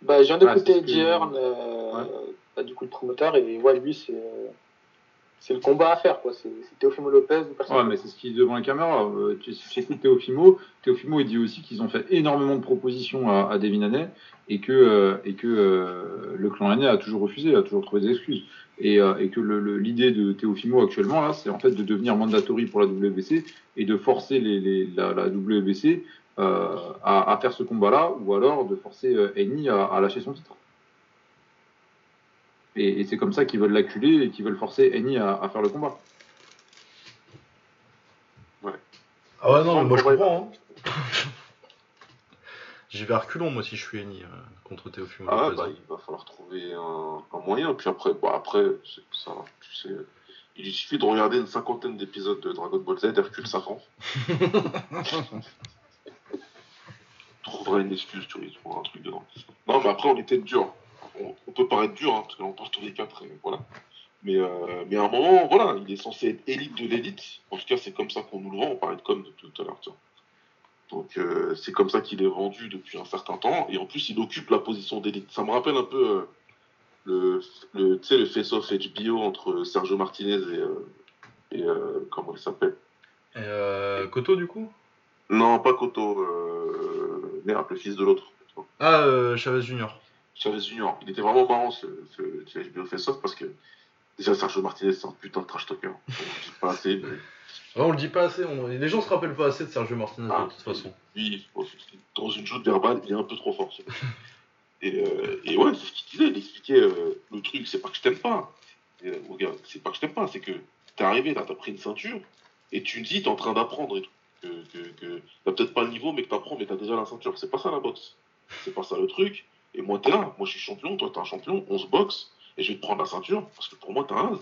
Bah, je viens Ah, d'écouter ce que- euh, Ouais. bah, du coup le promoteur, et ouais, lui, c'est c'est le combat à faire, quoi. C'est Teofimo Lopez ou personne. Ouais, mais c'est ce qui est devant la caméra. Euh, tu écoutes Théophimo il dit aussi qu'ils ont fait énormément de propositions à, Devin Haney et que, euh, et que euh, le clan Haney a toujours refusé, a toujours trouvé des excuses. Et, que l'idée de Théophimo actuellement, là, c'est en fait de devenir mandatory pour la WBC et de forcer les, la, la WBC à, faire ce combat-là ou alors de forcer à, à lâcher son titre. Et, et c'est comme ça qu'ils veulent l'acculer et qu'ils veulent forcer Eni à, à faire le combat. Ah ouais, non, mais moi je Ouais. comprends. Hein. J'y vais à reculons, moi, si je suis Eni euh, contre Théophile ah, bah, il va falloir trouver un, un moyen. Puis après, bah, après ça, tu sais, Il suffit de regarder une cinquantaine d'épisodes de Dragon Ball Z, Hercule Safran. trouvera une excuse, tu vois, il trouvera un truc dedans. Non, mais après, on était dur. On, on peut paraître dur, hein, parce que là, on passe tous les quatre, et voilà. Mais, euh, mais à un moment, voilà, il est censé être élite de l'élite. En tout cas, c'est comme ça qu'on nous le vend. On parlait de com depuis tout à l'heure. Donc, euh, c'est comme ça qu'il est vendu depuis un certain temps. Et en plus, il occupe la position d'élite. Ça me rappelle un peu euh, le, le, le face-off HBO entre Sergio Martinez et. euh, et comment il s'appelle? Koto, du coup? Non, pas Koto. Merde, le fils de l'autre. Ah, Chavez Junior. Chavez Junior. Il était vraiment marrant ce, ce, HBO face-off parce que. Déjà, Sergio Martinez, c'est un putain de trash talker. On le dit pas assez, mais. Ouais, on le dit pas assez, on- les gens se rappellent pas assez de Sergio Martinez Ah. de toute façon. Lui, dans une joute verbale, il est un peu trop fort. Et, euh, et ouais, c'est ce qu'il disait. Il expliquait euh, le truc, c'est pas que je t'aime pas. Euh, regarde, c'est pas que je t'aime pas, c'est que t'es arrivé t'as pris une ceinture, et tu me dis, t'es en train d'apprendre et tout. Que, que, que t'as peut-être pas le niveau, mais que t'apprends, mais t'as déjà la ceinture. C'est pas ça la boxe. C'est pas ça le truc. Et moi, t'es là. Moi, je suis champion, toi, t'es un champion, on se boxe, et je vais te prendre la ceinture, parce que pour moi, t'es un as.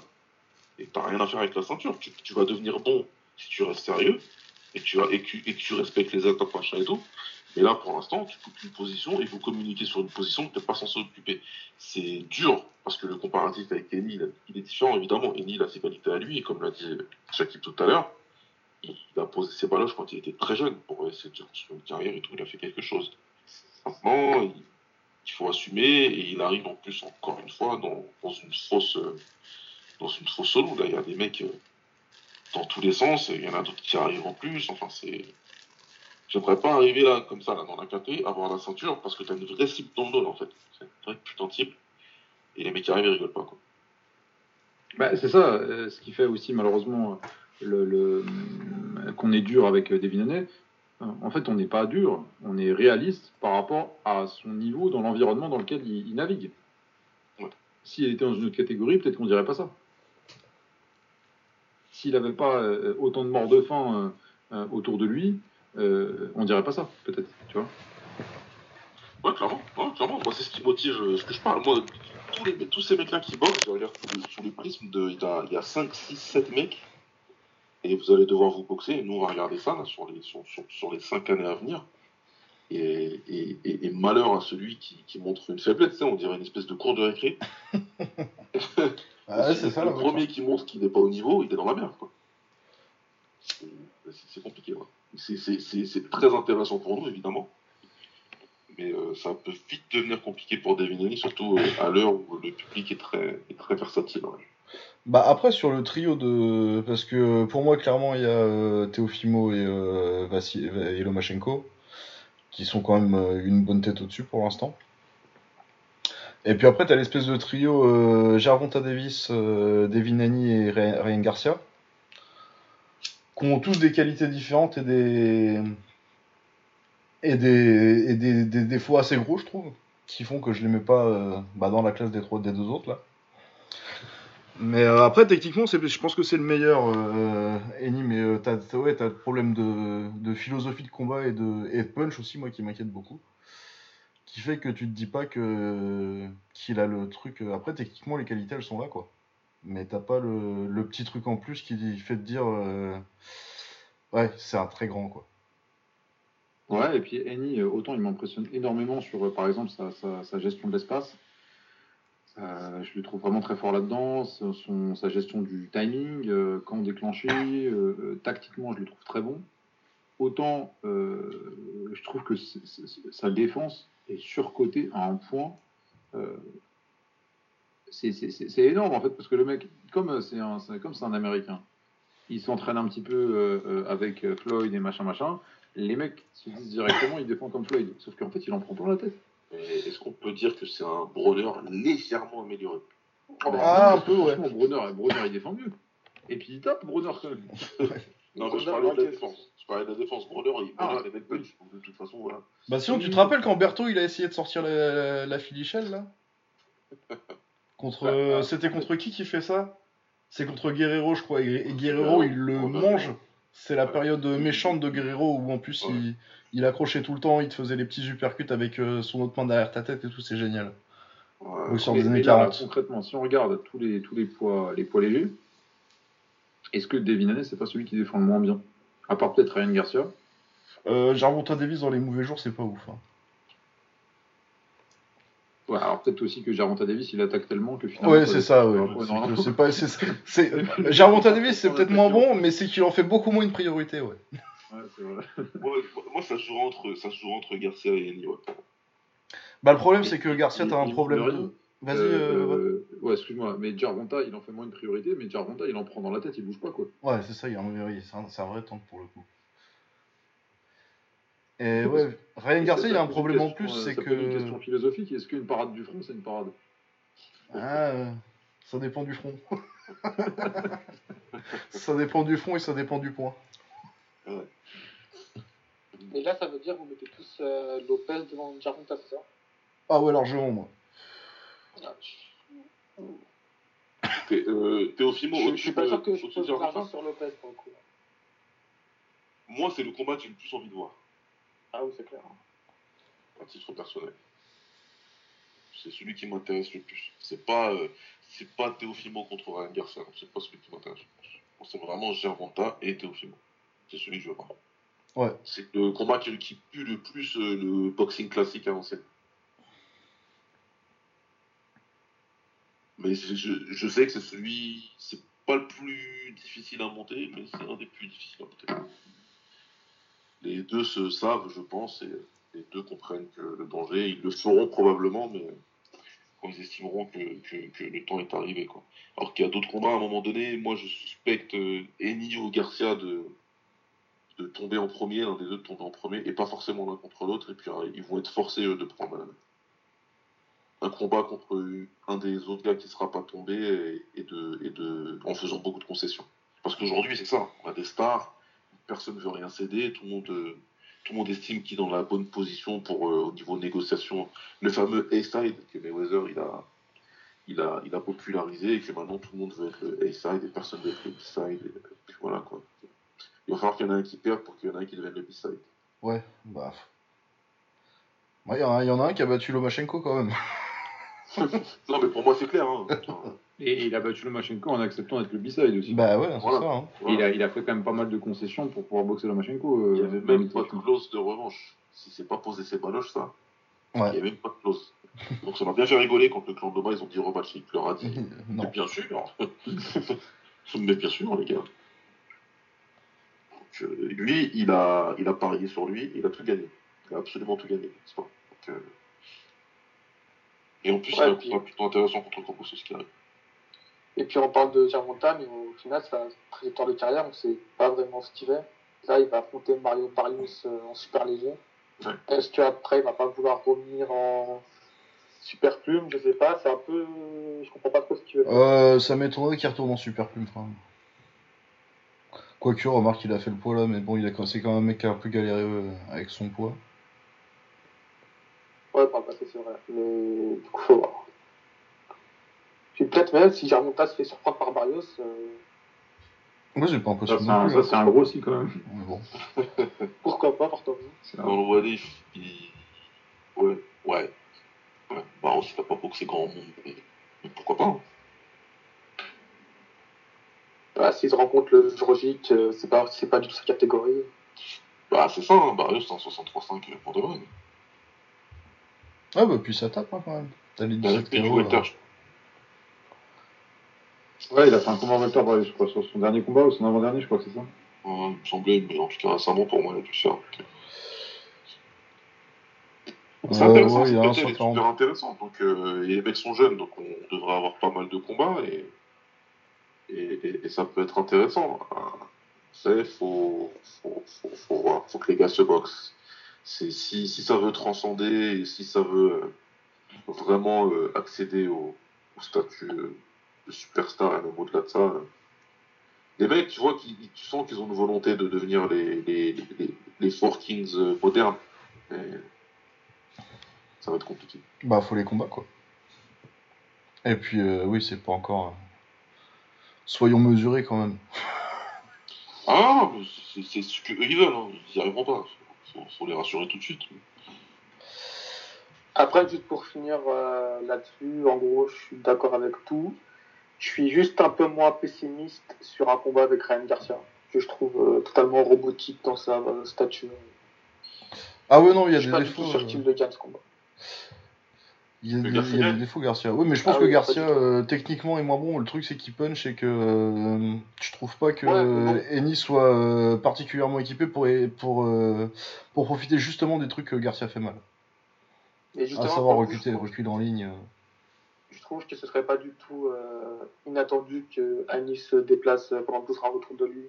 Et t'as rien à faire avec la ceinture. Tu, vas devenir bon si tu restes sérieux, et tu, vas, et que, et tu respectes les attaques, machin et tout. Mais là, pour l'instant, tu coupes une position et vous communiquez sur une position que tu pas censé occuper. C'est dur, parce que le comparatif avec Eni, il, il est différent, évidemment. Eni, il a ses qualités à lui, et comme l'a dit Shakib tout à l'heure, il a posé ses baloches quand il était très jeune pour essayer de construire une carrière et tout. Il a fait quelque chose. Maintenant, il, il faut assumer, et il arrive en plus, encore une fois, dans, dans une fausse euh, dans une fausse solo. Là, il y a des mecs euh, dans tous les sens, et il y en a d'autres qui arrivent en plus. Enfin, c'est. J'aimerais pas arriver là, comme ça, là, dans la KT, avoir la ceinture, parce que t'as une vraie cible dans le dos, en fait. C'est une vraie putain de cible. Et les mecs qui arrivent, ils rigolent pas, quoi. Bah, c'est ça, euh, ce qui fait aussi malheureusement le, qu'on est dur avec Devin En fait, on n'est pas dur, on est réaliste par rapport à son niveau dans l'environnement dans lequel il, il navigue. S'il était dans une autre catégorie, peut-être qu'on dirait pas ça. S'il n'avait pas euh, autant de morts de faim euh, euh, autour de lui, on dirait pas ça, peut-être, tu vois. Ouais, clairement, ouais, clairement. Moi, c'est ce qui motive ce que je parle. Moi, tous, les, tous ces mecs-là qui boxent, je regarde sous le, sous le prisme de. Il y a, il y a 5, 6, 7 mecs. Et vous allez devoir vous boxer. Et nous, on va regarder ça là, sur, les, sur, sur, sur les 5 années à venir. Et, et, et, et malheur à celui qui, qui montre une faiblesse. tu sais, On dirait une espèce de cours de récré. Ah, Si le premier qui montre qu'il n'est pas au niveau, il est dans la merde. quoi. C'est c'est compliqué. ouais. C'est- C'est c'est- c'est très intéressant pour nous, évidemment. Mais euh, ça peut vite devenir compliqué pour Haney, surtout euh, à l'heure où le public est très, est très versatile. ouais. Bah après sur le trio de parce que pour moi clairement il y a euh, Teofimo et euh, Lomachenko qui sont quand même euh, une bonne tête au-dessus pour l'instant. Et puis après t'as l'espèce de trio euh, Gervonta Davis, euh, Devin Haney et Ryan Garcia qui ont tous des qualités différentes et des et des et des, des défauts assez gros je trouve qui font que je les mets pas euh, bah, dans la classe des trois des deux autres là. Mais euh, après, techniquement, je pense que c'est le meilleur, euh, Eni, mais euh, t'as, ouais, le problème de, philosophie de combat et de, punch aussi, moi, qui m'inquiète beaucoup. Qui fait que tu te dis pas que qu'il a le truc. Après, techniquement, les qualités, elles sont là, quoi. Mais t'as pas le, petit truc en plus qui fait te dire. ouais, c'est un très grand, quoi. Ouais, et puis Eni, autant il m'impressionne énormément sur, par exemple, sa gestion de l'espace. Euh, je le trouve vraiment très fort là-dedans. Son, sa gestion du timing, euh, quand déclencher, euh, tactiquement, je le trouve très bon. Autant je trouve que sa défense est surcotée à un point. c'est énorme en fait, parce que le mec, comme c'est un, un Américain, il s'entraîne un petit peu avec Floyd et machin machin les mecs se disent directement il défend comme Floyd. Sauf qu'en fait, il en prend plein la tête. Mais Est-ce qu'on peut dire que c'est un brawler légèrement amélioré Ah, un peu, ouais. Brunner, Brunner, il défend mieux. Et puis il tape Brunner quand même. Non, mais je parlais de la défense. Je parlais de la défense. Brawler, il Ah, Brawler, il avait le punch. Donc, de toute façon, voilà. Bah, sinon, tu te rappelles quand Berto il a essayé de sortir la, la, la Filichelle, là? Contre. euh, C'était contre qui qui fait ça? C'est contre Guerrero, je crois. Et, et Guerrero, il le mange. C'est la période méchante de Guerrero où en plus Ouais. il, il accrochait tout le temps, il te faisait les petits uppercuts avec euh, son autre main derrière ta tête et tout, c'est génial. Ouais. Des mais années là, 40. concrètement, si on regarde tous les, tous les, poids, les poids légers, Est-ce que Devin Haney, c'est pas celui qui défend le moins bien? À part peut-être Ryan Garcia. Euh, Davis dans les mauvais jours, c'est pas ouf. hein. Ouais, alors peut-être aussi que Jarvonta Davis, il attaque tellement que finalement. Ouais, c'est ça, ouais. C'est pas, Davis, c'est peut-être moins bon, mais c'est qu'il en fait beaucoup moins une priorité, ouais. Ouais, c'est vrai. Moi, moi, ça se joue entre, ça se joue entre Garcia et Henry. Ouais. Bah, le problème, c'est que Garcia, t'as un problème de. Vas-y, Euh, euh, ouais. euh, excuse-moi, mais Jarvonta, il en fait moins une priorité, mais Jarvonta, il en prend dans la tête, il bouge pas, quoi. Ouais, c'est ça, il y a un, oui, c'est un, vrai tank pour le coup. Et ouais, Ryan Garcia, il y a un problème en plus, euh, c'est ça pose une que. question philosophique, est-ce qu'une parade du front, c'est une parade? Ah, euh, ça dépend du front. ça dépend du front et ça dépend du point. Et là, ça veut dire que vous mettez tous euh, Lopez devant Jarvonta, c'est ça? Ah ouais, largement, moi. Ah, Thé- euh, Théophimo, Je, je suis pas de- sûr que je pose l'argent sur Lopez pour le coup. Moi, c'est le combat que j'ai le plus envie de voir, Ah oui, c'est clair. à titre personnel. C'est celui qui m'intéresse le plus. C'est pas, euh, c'est pas Théophimo contre Ryan Garcia, c'est pas celui qui m'intéresse le plus. C'est vraiment Gervonta et Théophimo. C'est celui que je veux voir. Ouais. C'est le combat qui, qui pue le plus euh, le boxing classique à l'ancienne. Mais je, sais que c'est celui. C'est pas le plus difficile à monter, mais c'est un des plus difficiles à monter. Les deux se savent, je pense, et les deux comprennent que le danger, ils le feront probablement, mais quand ils estimeront que, que- que le temps est arrivé. Quoi. Alors qu'il y a d'autres combats à un moment donné, moi je suspecte euh, Eni ou Garcia de, de tomber en premier, l'un des deux de tomber en premier, et pas forcément l'un contre l'autre, et puis euh, ils vont être forcés eux, de prendre euh, un combat contre un des autres gars qui ne sera pas tombé, et, de, de, en faisant beaucoup de concessions. Parce qu'aujourd'hui c'est ça, on a des stars, personne ne veut rien céder, tout le monde, euh, tout le monde estime qu'il est dans la bonne position pour euh, au niveau négociation. Le fameux A-side que Mayweather il a, il a, il a popularisé et que maintenant tout le monde veut être A-side et personne veut être B-side. voilà quoi. Il va falloir qu'il y en ait un qui perde pour qu'il y en ait un qui devienne le B-side. Ouais, bah. Ouais, il y, en a- il y en a un qui a battu Lomachenko quand même. Non mais pour moi c'est clair. Hein. Et il a battu Lomachenko en acceptant d'être le B-side aussi. Bah ouais, c'est Voilà. ça. Hein. Il, a, il a fait quand même pas mal de concessions pour pouvoir boxer Lomachenko. euh, Il n'y avait même pas de clause de revanche. Si c'est pas posé ses baloches ça, il n'y avait même pas de clause. Donc ça m'a bien fait rigoler quand le clan de Loma ils ont dit rematch. Il leur a dit Mais non. bien sûr. Mais bien sûr, les gars. Donc, euh, lui, il a, il a parié sur lui, il a tout gagné. Il a absolument tout gagné. pas Donc, euh, Et en plus, Ouais, il a un puis- plutôt intéressant contre Campos qui arrive. Et puis on parle de Germonta, mais au final, sa trajectoire de carrière, on ne sait pas vraiment ce qu'il fait. Là, il va affronter Mario Barrios euh, en super léger. Ouais. Est-ce qu'après, il va pas vouloir revenir en super plume? Je sais pas, c'est un peu. Je comprends pas trop ce qu'il veut. Euh, ça m'étonnerait qu'il retourne en super plume quand même. Quoique, remarque, il a fait le poids là, mais bon, il a c'est quand même un mec qui a un peu galéré euh, avec son poids. Ouais, par le passé, c'est vrai. Mais du coup, faut voir. Puis peut-être même si Germonta se fait surprendre par Barrios, euh, Moi, j'ai pas Ça, impossible c'est ça, hein. c'est un gros si quand même. Mais bon. pourquoi pas, partons C'est Dans un- le Wallis, il. Ouais, ouais. ouais. Bah, aussi, t'as pas boxé grand monde, mais, mais pourquoi pas Voilà, s'ils se rencontrent le Jrogic, euh, c'est pas, c'est pas du tout sa catégorie. Bah, c'est ça, hein. Barrios, c'est un 63-5 pour de vrai. Ah bah, puis ça tape hein, quand même. T'as les Il a 17 fait du KO. welter, là. je Ouais, il a fait un combat Walter Barrios, je crois, sur son dernier combat ou son avant-dernier, je crois que c'est ça. Ouais, il me semblait, mais en tout cas récemment pour moi, il a dû faire. euh, C'est Euh, intéressant, ouais, il cette a un bataille est 140. super intéressant. Donc, euh, et les mecs sont jeunes, donc on devrait avoir pas mal de combats et, et, ça peut être intéressant. C'est faut, faut, faut, faut voir, faut que les gars se boxent. Si, si ça veut transcender et si ça veut euh, vraiment euh, accéder au, statut euh, de superstar et même au-delà de ça. les mecs, tu vois, qui, tu sens qu'ils ont une volonté de devenir les, les, les, les, Four Kings modernes. Ça va être compliqué. Bah, faut les combats quoi. Et puis, euh, oui, c'est pas encore. Soyons mesurés quand même. Ah, mais c'est c'est ce qu'eux ils veulent, hein. ils n'y arriveront pas. Faut, faut les rassurer tout de suite. Après, juste pour finir euh, là-dessus, en gros, je suis d'accord avec tout. Je suis juste un peu moins pessimiste sur un combat avec Ryan Garcia, que je trouve euh, totalement robotique dans sa euh, stature. Ah ouais, non, il y Je a suis des pas du défauts. tout sûr euh, qu'il le gagne ce combat. Il y, a, il y des défauts Garcia. Oui, mais je pense Ah que oui, Garcia, euh, techniquement, est moins bon. Le truc, c'est qu'il punch et que euh, je trouve pas que Ouais, euh, Eni soit euh, particulièrement équipé pour, pour, pour profiter justement des trucs que Garcia fait mal. Et À savoir reculer, reculer en ligne. je trouve que ce serait pas du tout inattendu que Anis se déplace pendant que tout sera autour de lui.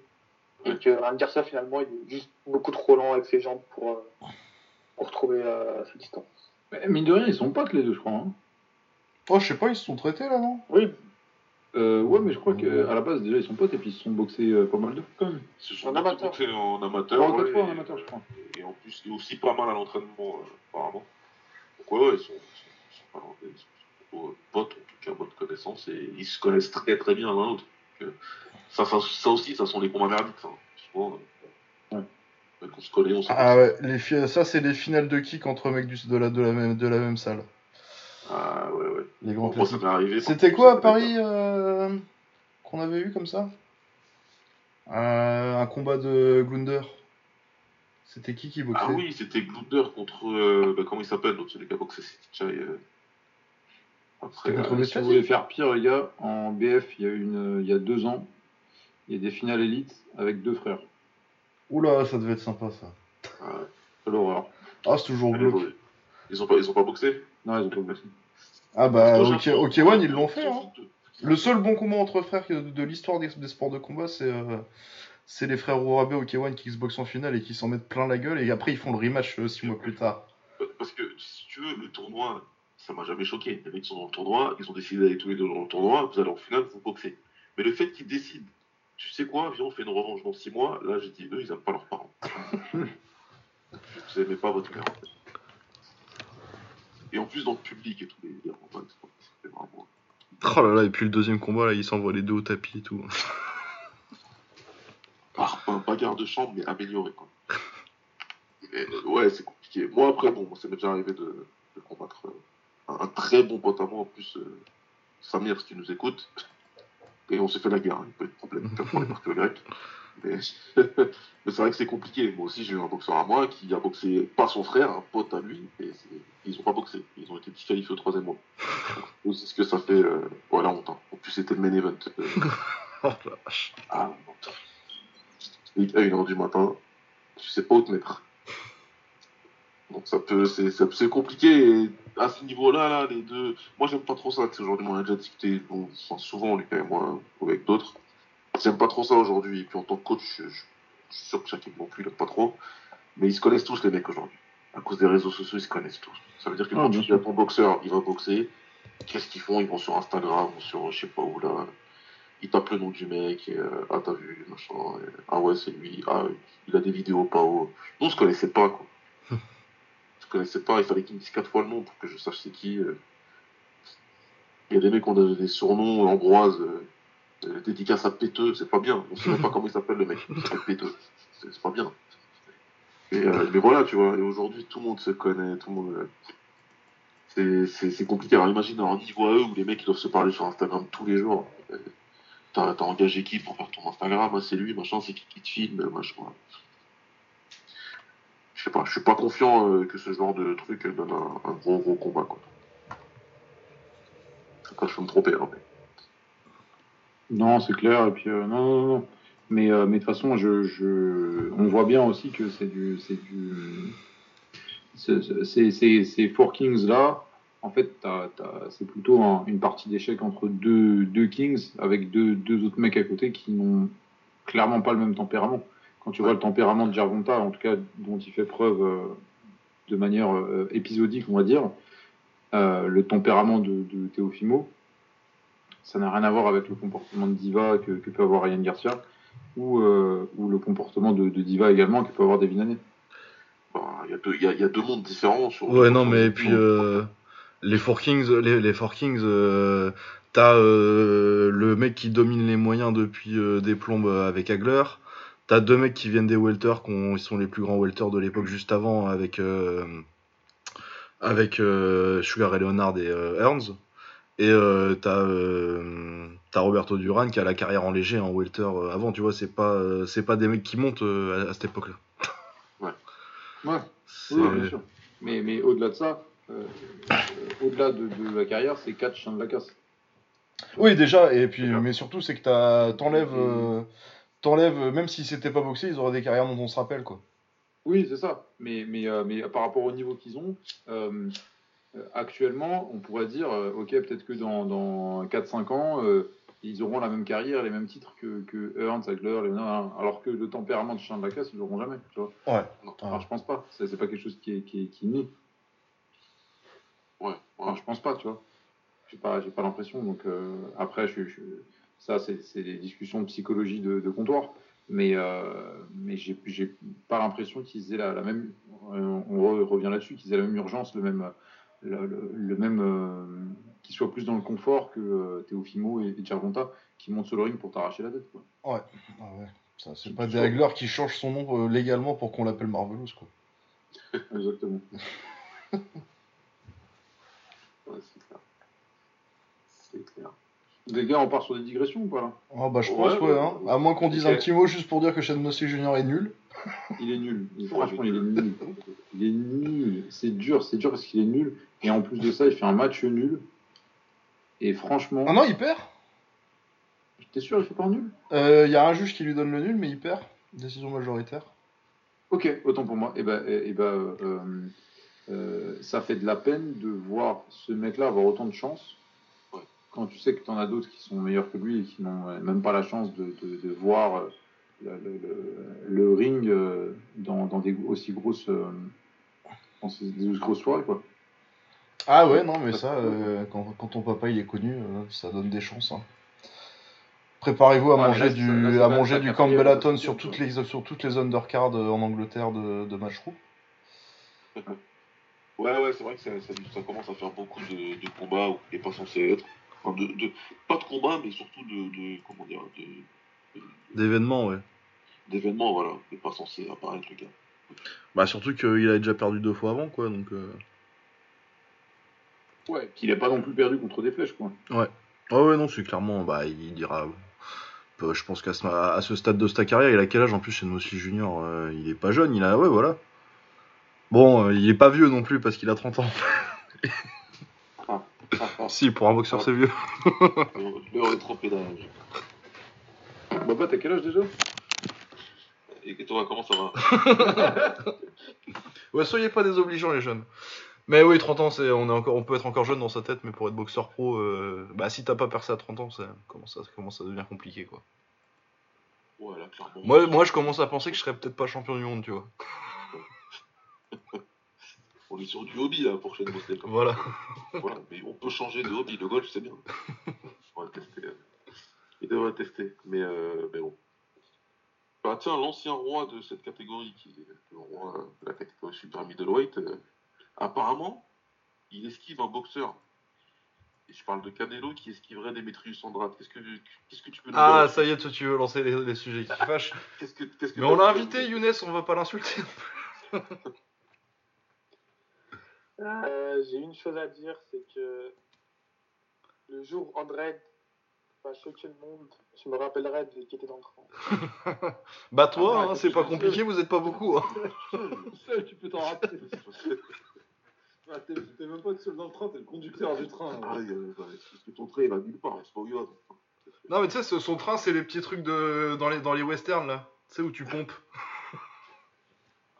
Et que Garcia, finalement, il est juste beaucoup trop lent avec ses jambes pour, pour trouver euh, sa distance. Mais mine de rien, ils sont potes les deux, je crois. hein. Oh, je sais pas, ils se sont traités là, non? Oui, Euh, ouais, mais je crois qu'à la base, déjà, ils sont potes et puis ils se sont boxés euh, pas mal de fois quand même. Ils se sont En beaucoup amateur. boxés en amateur. Trois ou ouais, quatre fois en et- amateur, je crois. Et en plus, aussi pas mal à l'entraînement, euh, apparemment. Donc, ouais, ouais, ils sont, ils sont, ils sont pas ils sont plutôt, euh, potes, en tout cas, bonne connaissance, et ils se connaissent très très bien l'un l'autre. Donc, euh, Ça, ça, ça aussi, ça sont les combats merdiques, ça. Souvent, euh, Ouais. dès qu'on se connaît, on se Ah ouais, les fi- ça c'est les finales de kick entre mecs du, de, la, de, la même, de la même salle. Ah ouais, ouais. Les grands ça m'est arrivé. C'était quoi à Paris euh, qu'on avait eu comme ça? Euh, Un combat de Glunder. C'était qui qui boxait? Ah oui, c'était Glunder contre. euh, bah, comment il s'appelle? L'autre, celui qui a boxé City Chai. Euh... Après, C'était contre euh, Si vous voulez faire pire, les gars, en BF, il y a, une, il y a deux ans, il y a des finales élites avec deux frères. Oula, ça devait être sympa ça. euh, C'est l'horreur. Ah, c'est toujours glauque. ils ont pas, ils ont pas boxé? Non, ils ont pas boxé. Ah bah, ok, One, ils l'ont fait. Hein. Le seul bon combat entre frères de, de l'histoire des, des sports de combat, c'est euh, c'est les frères Urabe au K1 qui se boxent en finale et qui s'en mettent plein la gueule et après ils font le rematch 6 mois plus tard. Parce que si tu veux, le tournoi, ça m'a jamais choqué. Les mecs sont dans le tournoi, ils ont décidé d'aller tous les deux dans le tournoi, vous allez en finale, vous boxez. Mais le fait qu'ils décident, tu sais quoi, viens, on fait une revanche dans 6 mois, là j'ai dit, eux, ils aiment pas leurs parents. vous aimez pas votre père. en fait. Et en plus, dans le public et tout, les, c'était vraiment. Oh là là, et puis le deuxième combat, là, ils s'envoient les deux au tapis et tout. Pas, pas, pas garde de chambre, mais amélioré, quoi. Et, euh, ouais, c'est compliqué. Moi, après, bon, moi, ça m'est déjà arrivé de, de combattre euh, un, un très bon pote à moi, en plus, euh, Samir, si tu nous écoutes. Et on s'est fait la guerre, hein, pas de problème, comme pour les parties au grec. Mais, mais c'est vrai que c'est compliqué. Moi aussi, j'ai eu un boxeur à moi qui a boxé pas son frère, un pote à lui, et ils ont pas boxé. Ils ont été disqualifiés au troisième mois. Donc, C'est ce que ça fait, euh, voilà, honte. hein. En plus, c'était le main event. euh, Oh la vache. ah, à 1h du matin, tu sais pas où te mettre. Donc ça peut, c'est, c'est, compliqué. Et à ce niveau-là, là, les deux, moi j'aime pas trop ça. Aujourd'hui, on a déjà discuté bon, enfin, souvent, Lucas et moi, ou avec d'autres. J'aime pas trop ça aujourd'hui. Et puis en tant que coach, je, je- je suis sûr que chacun non plus, il pas trop. Mais ils se connaissent tous les mecs aujourd'hui. À cause des réseaux sociaux, ils se connaissent tous. Ça veut dire que Ah, quand tu dis à ton boxeur, il va boxer. Qu'est-ce qu'ils font? Ils vont sur Instagram, ou sur je sais pas où là. Ils tapent le nom du mec, et, euh, ah t'as vu, machin, et, ah ouais c'est lui, ah il a des vidéos pas haut. Nous on se connaissait pas quoi. Connaissait pas, il fallait qu'il me dise quatre fois le nom pour que je sache c'est qui. euh. Il y a des mecs qui ont des, surnoms, Ambroise, euh, euh, dédicace à Péteux, c'est pas bien. On sait même pas comment il s'appelle le mec, Péteux. C'est pas bien. Euh, mais voilà, tu vois, aujourd'hui tout le monde se connaît, tout le monde. euh, c'est- compliqué. Alors imagine un niveau à eux où les mecs doivent se parler sur Instagram tous les jours. Euh, T'as engagé qui pour faire ton Instagram Ah, C'est lui, machin, c'est qui qui te filme, machin. Je sais pas, je suis pas confiant euh, que ce genre de truc donne un, gros gros combat quoi. Après je peux me tromper, hein. Non, c'est clair. Et puis, euh, non, non, non. Mais, euh, mais de toute façon, je, je, on voit bien aussi que c'est du. C'est du. c'est- c'est- Ces Four Kings là, en fait, c'est plutôt un- une partie d'échec entre deux, deux Kings avec deux, deux autres mecs à côté qui n'ont clairement pas le même tempérament. Quand tu vois le tempérament de Gervonta, en tout cas, dont il fait preuve euh, de manière euh, épisodique, on va dire, euh, le tempérament de, de Teofimo, ça n'a rien à voir avec le comportement de Diva que, que peut avoir Ryan Garcia ou, euh, ou le comportement de, de Diva également que peut avoir Devin Haney. bah, il y, a deux- il y, a, il y a deux mondes différents sur. Ouais, non, mais sur- puis euh, les Four Kings, les, les Four Kings, euh, t'as euh, le mec qui domine les moyens depuis euh, des plombes avec Hagler. T'as deux mecs qui viennent des welters, qui sont les plus grands welters de l'époque juste avant, avec euh, avec euh, Sugar Ray Leonard et euh, Ernst. Et euh, t'as euh, T'as Roberto Duran qui a la carrière en léger en welter euh, avant, tu vois, c'est pas, euh, c'est pas des mecs qui montent euh, à, à cette époque-là. Ouais, C'est- oui, bien sûr. Mais, mais au-delà de ça, euh, euh, au-delà de, de la carrière, c'est 4 chiens de la casse. Oui, déjà, et puis, mais surtout, c'est que t'as- t'enlèves, euh, t'enlèves, euh, même s'ils s'étaient pas boxés, ils auraient des carrières dont on se rappelle, quoi. Oui, c'est ça. Mais, mais, euh, mais par rapport au niveau qu'ils ont, euh, euh, actuellement, on pourrait dire, euh, ok, peut-être que dans, dans 4-5 ans, euh, ils auront la même carrière, les mêmes titres que, que Ernst, Hagler, Leonard, alors que le tempérament de chien de la casse, ils l'auront jamais. Tu vois Ouais. Enfin, je pense pas. C'est pas quelque chose qui est, qui est, qui est né. Ouais, je pense pas, tu vois. J'ai pas, j'ai pas l'impression. Donc euh, après, je, je- ça, c'est des discussions de psychologie de, de comptoir. Mais, euh, mais j'ai pas l'impression qu'ils aient la, la même. on re- revient là-dessus, qu'ils aient la même urgence, le même, le, le- le même, euh, qu'ils soient plus dans le confort que euh, Teofimo et, et Gervonta, qui montent sur le ring pour t'arracher la tête. Quoi. Ah ouais. Ça, c'est pas des. Hagler qui changent son nom euh, légalement pour qu'on l'appelle Marvelous, quoi. Exactement. Ouais, c'est clair. C'est clair. Les gars, on part sur des digressions ou pas là Ah bah, je Ouais, pense, ouais, ouais, hein. À moins qu'on dise un petit mot juste pour dire que Shane Mosley Jr. est nul. Il est nul. Il- franchement, il est nul. Il est nul. C'est dur, c'est dur parce qu'il est nul. Et en plus de ça, il fait un match nul. Et franchement, Ah non, il perd t'es sûr, il fait pas un nul? Il y a un juge qui lui donne le nul, mais il perd. Décision majoritaire. Ok, autant pour moi. Et ben, et, et ben, euh, euh, euh, ça fait de la peine de voir ce mec-là avoir autant de chance. Quand tu sais que t'en as d'autres qui sont meilleurs que lui et qui n'ont euh, même pas la chance de, de, de voir euh, le, le- le- le ring euh, dans, dans des aussi grosses, dans ces- des aussi grosses soirées, quoi. Ah ouais, non, mais ça, euh, quand, quand ton papa il est connu, euh, ça donne des chances. hein. Préparez-vous à Ouais, manger là, du, là, à manger la du sur toutes les sur toutes les undercards en Angleterre de, de Matchroom. Ouais, ouais, c'est vrai que ça, ça, ça commence à faire beaucoup de, de combats où il n'est pas censé être. Enfin, de, de, pas de combats, mais surtout de, de comment dire, de, D'événements, ouais. d'événements, voilà. Il n'est pas censé apparaître, le gars. Bah surtout qu'il avait déjà perdu deux fois avant, quoi, donc... euh, Ouais, qu'il n'est pas non plus perdu contre des flèches, quoi. Ah ouais, non, c'est clairement, bah il dira... euh, Je pense qu'à ce, à ce stade de sa carrière, il a quel âge en plus chez Mossy Junior euh, Il est pas jeune, il a... Ouais, voilà. Bon, euh, il est pas vieux non plus parce qu'il a 30 ans. Si, pour un boxeur, c'est vieux. Le, rétropédage. Papa, t'as quel âge déjà? Et toi, comment ça va? Ouais, soyez pas désobligeants les jeunes. Mais oui, 30 ans, c'est, on, est encore, on peut être encore jeune dans sa tête, mais pour être boxeur pro, euh, bah si t'as pas percé à 30 ans, ça commence, à, ça commence à devenir compliqué quoi. Ouais, là, clairement. Moi, moi, je commence à penser que je serais peut-être pas champion du monde, tu vois. On est sur du hobby, là, pour Shane Mosley. quand même. Voilà. Voilà, mais on peut changer de hobby. Le golf, c'est bien. On va tester. euh. Il devrait tester. Mais, euh, mais bon. Bah, tiens, l'ancien roi de cette catégorie, qui est le roi de la catégorie super middleweight, euh, apparemment, il esquive un boxeur. Et je parle de Canelo qui esquiverait Demetrius Andrade. Qu'est-ce que, qu'est-ce que tu peux nous Ah, ça y est, toi, tu veux lancer les, les sujets qui fâchent. Qu'est-ce que, qu'est-ce que Mais on l'a invité, Younes, on va pas l'insulter. Euh, J'ai une chose à dire, c'est que le jour où André va choquer le monde, je me rappellerai de qui était dans le cran. Bah toi, Ah, hein, c'est pas compliqué, vous êtes pas beaucoup. Hein. Seul, tu peux t'en rappeler. Ah, T'es même pas seul dans le train, t'es le conducteur du train. Ah, bah, parce que ton trait, il va nulle part. C'est pas où il va. ton train. Non, mais tu sais, son train, c'est les petits trucs de dans les, dans les westerns là. Tu sais, où tu pompes.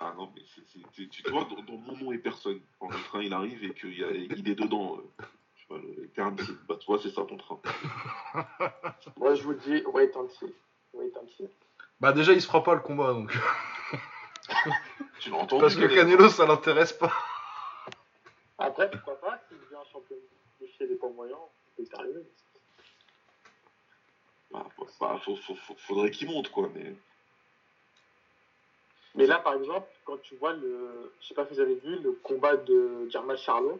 Ah non, mais c'est, c'est- tu, tu vois, dans, dans mon nom et personne, quand le train il arrive et qu'il y a, il est dedans, euh, tu vois, le quartier, bah tu vois, c'est ça ton train. Moi, je vous dis, wait and see. Wait and see. Bah déjà, il se fera pas le combat, donc. Tu l'as entendu Parce que Canelo ça l'intéresse pas. Après, pourquoi pas, s'il devient champion du ciel des pas moyens, c'est arrivé. Bah, bah, bah, faut- faut- faut- faudrait qu'il monte, quoi, mais... Mais là, par exemple, quand tu vois le. Je sais pas si vous avez vu le combat de Germain Charlot,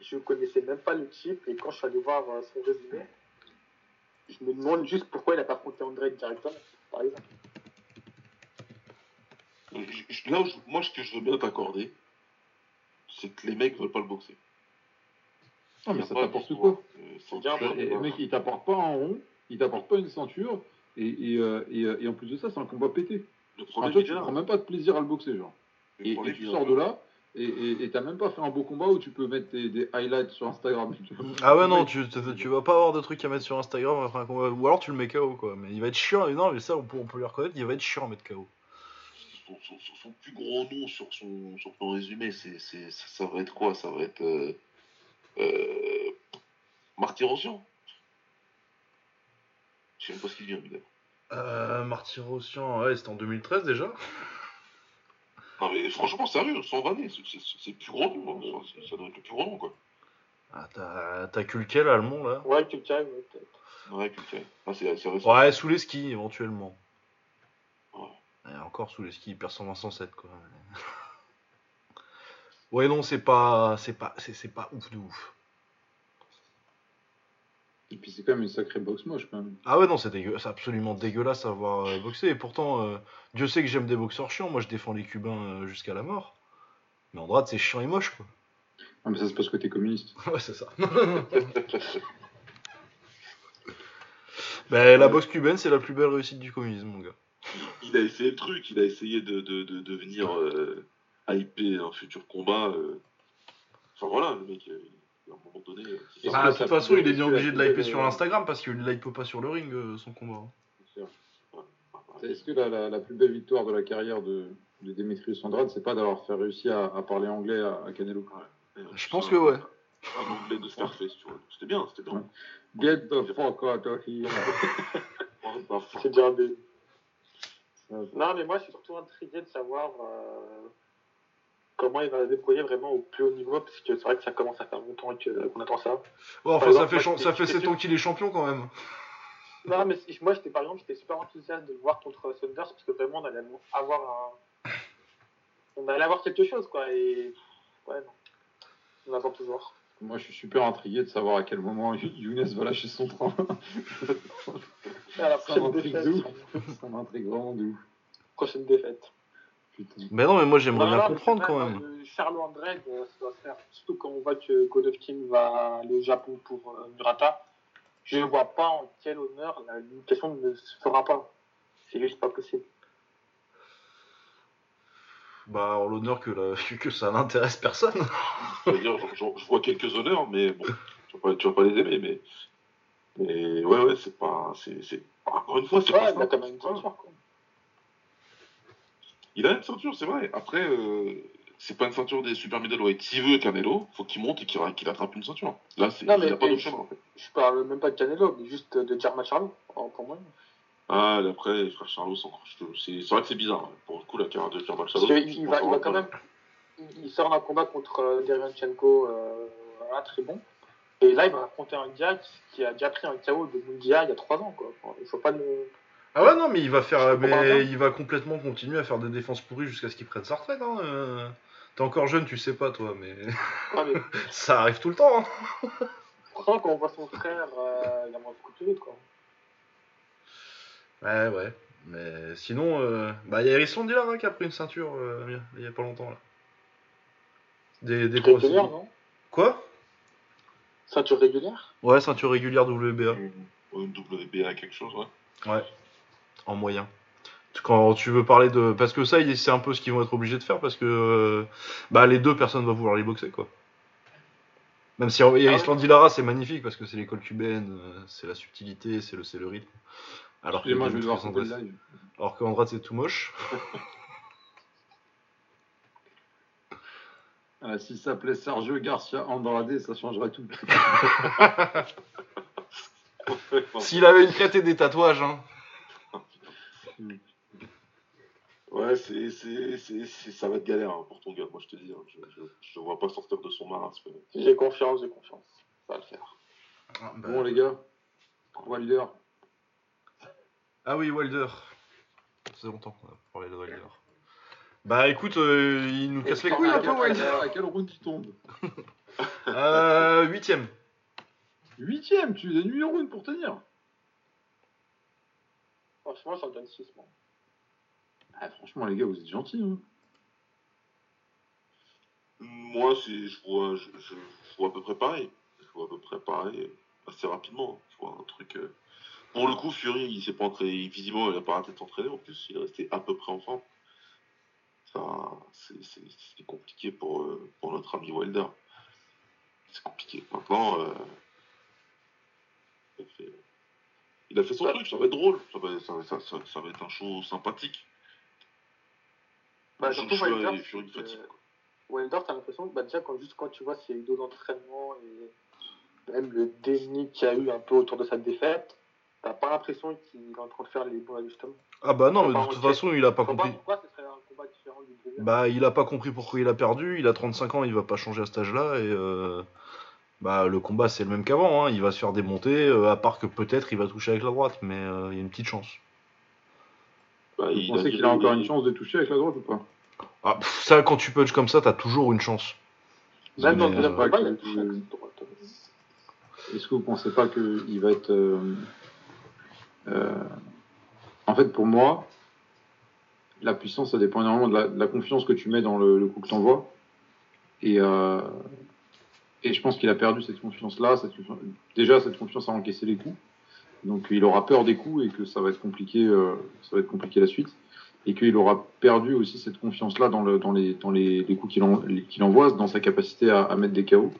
je ne connaissais même pas le type, et quand je suis allé voir euh, son résumé, je me demande juste pourquoi il a pas affronté André directement, par exemple. Je- Là, où je- moi, ce que je veux bien t'accorder, c'est que les mecs veulent pas le boxer. Non, mais Y a ça t'apporte quoi Euh, c'est bien, sûr, Et le quoi. mec, il t'apporte pas un rond, il t'apporte pas une ceinture, et, et, euh, et, euh, et en plus de ça, c'est un combat pété. Le Enfin, problème, toi, il tu prends même pas de plaisir à le boxer, genre. Le Et, tu sors de là, et- t'as même pas fait un beau combat où tu peux mettre des highlights sur Instagram. Ah ouais, non, tu, tu, tu vas pas avoir de trucs à mettre sur Instagram après un combat. Ou alors tu le mets KO, quoi. Mais il va être chiant. Non, mais ça, on peut, on peut lui reconnaître, il va être chiant à mettre KO. son, son- son- son plus gros nom sur son, sur son résumé, c'est, c'est, ça, ça va être quoi? Ça va être euh, euh, Marty Rosian. Je sais même pas ce qu'il vient, d'ailleurs. Euh, Marty Rossian, ouais, c'était en 2013 déjà. Non, mais franchement, sérieux, sans vanner, c'est, le plus gros nom. hein. Ça, ça doit être le plus gros nom, quoi. Ah, t'as t'as Kulkel, allemand, là. Ouais, calmes, ouais, peut-être. Ouais, putain. Ah, c'est. Ouais, sous les skis, éventuellement. Ouais. Et encore sous les skis, il perd 107 quoi. Ouais, non, c'est pas, c'est pas, c'est c'est pas ouf de ouf. Et puis c'est quand même une sacrée boxe moche, quand même. Ah ouais, non, c'est dégueu- absolument dégueulasse à voir euh, boxer. Et pourtant, euh, Dieu sait que j'aime des boxeurs chiants. Moi, je défends les Cubains euh, jusqu'à la mort. Mais Andrade, c'est chiant et moche, quoi. Ah, mais ça, c'est parce que t'es communiste. ouais, c'est ça. Ben, la boxe cubaine, c'est la plus belle réussite du communisme, mon gars. Il a essayé le truc, il a essayé de, de, de devenir euh, hyper un futur combat. euh. Enfin voilà, le mec, euh, à un moment donné. euh. Ah, de ça toute façon, il est bien obligé de plus sur euh, Instagram parce qu'il l'hype pas sur le ring, euh, son combat. Est-ce que la, la- la plus belle victoire de la carrière de, de Demetrius Andrade, c'est pas d'avoir fait réussir à, à parler anglais à, à Canelo? Ouais, Je pense que ouais. Un anglais de Scarface, tu vois. C'était bien, c'était bien. Get the fuck out of here. Bah, C'est. Ça, Non, mais moi, je suis surtout intrigué de savoir euh, comment il va se débrouiller vraiment au plus haut niveau, parce que c'est vrai que ça commence à faire longtemps que- qu'on attend ça. Ouais, enfin, ça fait, moi, ça fait j'étais 7 ans qu'il est champion quand même. Non, mais moi, j'étais par exemple, j'étais super enthousiaste de le voir contre Saunders, parce que vraiment, on allait avoir un... On allait avoir quelque chose, quoi, et... Ouais, non. On attend toujours. Moi, je suis super intrigué de savoir à quel moment Younes va lâcher son train. La Ça m'intrigue vraiment ouf. Prochaine défaite. Putain. Mais non, mais moi j'aimerais bien comprendre quand vrai, même. euh, Charlo Andrade, euh, ça doit se faire. Surtout quand on voit que Golovkin va aller au Japon pour euh, Murata. Je ne vois pas en quel honneur la question ne se fera pas. C'est juste pas possible. Bah, en l'honneur que, la- que ça n'intéresse personne. Je veux dire, j'en- j'en- je vois quelques honneurs, mais bon, tu vas pas, tu vas pas les aimer, mais. Mais ouais, ouais, c'est pas. c'est c'est- Encore une fois, c'est Ouais, pas quand même une quoi. Il a une ceinture, c'est vrai. Après, euh, c'est pas une ceinture des super middleweight. S'il veut Canelo, faut qu'il monte et qu'il qu'il attrape une ceinture. Là, c'est- il n'y a pas d'autre chemin, en fait. Je parle même pas de Canelo, mais juste de Jarma Charlo, pour moi. Ah, et après, les frères Charlot, c'est vrai que c'est bizarre. hein. Pour le coup, la carrière de Charlot. qu'il il va, il va quand même. Il il sort d'un combat contre euh, Derevyanchenko, euh, voilà, très bon. Et là, il va affronter un gars qui, qui a déjà pris un KO de Mundia il y a 3 ans. Quoi. Enfin, il faut pas le. Ah ouais, non, mais il va faire. Mais il va complètement continuer à faire des défenses pourries jusqu'à ce qu'il prenne sa retraite. Hein. euh. T'es encore jeune, tu sais pas, toi, mais mais ça arrive tout le temps. Hein. Quand on voit son frère, euh, il a moins beaucoup plus vite, quoi. Ouais, ouais. Mais sinon, euh, bah, il y a Iris Landila hein, qui a pris une ceinture euh, il y a pas longtemps là. Des, des Régulière, points- non? Quoi? Ceinture régulière? Ouais, ceinture régulière WBA. Une WBA, quelque chose, ouais. Ouais, en moyen. Quand tu veux parler de. Parce que ça, il- c'est un peu ce qu'ils vont être obligés de faire parce que euh, bah, les deux personnes vont vouloir les boxer quoi. Même si Ah ouais. Landilara c'est magnifique parce que c'est l'école cubaine, euh, c'est la subtilité, c'est le, c'est le rythme. Alors que je vais devoir alors que Andrade c'est tout moche. Ah, si ça s'appelait Sergio Garcia Andrade, ça changerait tout. S'il avait une crête et des tatouages, hein. Ouais, c'est, c'est, c'est, c'est- ça va être galère hein, pour ton gars, moi je te dis. hein. Je, je, je vois pas sortir de son marasme. J'ai confiance, j'ai confiance. Ça va le faire. Ah, bah. Bon, les gars, Wilder, Ah oui, Wilder. Ça fait longtemps qu'on a parlé de Wilder. Bah écoute, euh, il nous casse les couilles un peu, Wilder. à quel round il tombe Euh, huitième. Huitième, tu donnes 8 rounds pour tenir. Franchement, j'en donne 6, moi. Ah, franchement, les gars, vous êtes gentils. Hein. Moi, c'est, je, vois, je, je, je vois à peu près pareil. Je faut à peu près pareil, assez rapidement. Tu vois, un truc. euh, Pour le coup, Fury, il s'est pas entraîné, visiblement, il a pas arrêté de s'entraîner, en plus, il est resté à peu près en forme. Ça, c'est- compliqué pour, euh, pour notre ami Wilder. C'est compliqué. Maintenant, euh, a fait, il a fait son Ouais. truc, ça va être drôle, ça va, ça, ça- ça- ça va être un show sympathique. Bah, Je- surtout Wilder. Wilder, t'as l'impression que bah, déjà, quand, juste quand tu vois ses vidéos d'entraînement et même le déni qu'il y a eu un peu autour de sa défaite, t'as pas l'impression qu'il est en train de faire les bons ajustements. Ah bah non, mais de toute façon, il a pas compris. pourquoi ce serait un combat différent du. Bah, il a pas compris pourquoi il a perdu. Il a 35 ans, il va pas changer à cet âge-là. Et euh, bah, le combat, c'est le même qu'avant. hein. Il va se faire démonter, euh, à part que peut-être il va toucher avec la droite, mais euh, il y a une petite chance. Bah, Vous il pensez dit- qu'il a encore une chance de toucher avec la droite ou pas? Ah, pff, ça, quand tu punches comme ça, t'as toujours une chance. Même dans le Mais, deuxième euh, a que-. Est-ce que vous pensez pas qu'il va être. euh, euh, En fait, pour moi, la puissance, ça dépend énormément de la, de la confiance que tu mets dans le, le coup que tu envoies. Et, euh, et je pense qu'il a perdu cette confiance-là. Cette Déjà, cette confiance à encaisser les coups. Donc, il aura peur des coups et que ça va être compliqué, euh, ça va être compliqué la suite. Et qu'il aura perdu aussi cette confiance-là dans, le, dans, les, dans les, les coups qu'il en- qu'il envoie, dans sa capacité à, à mettre des KO.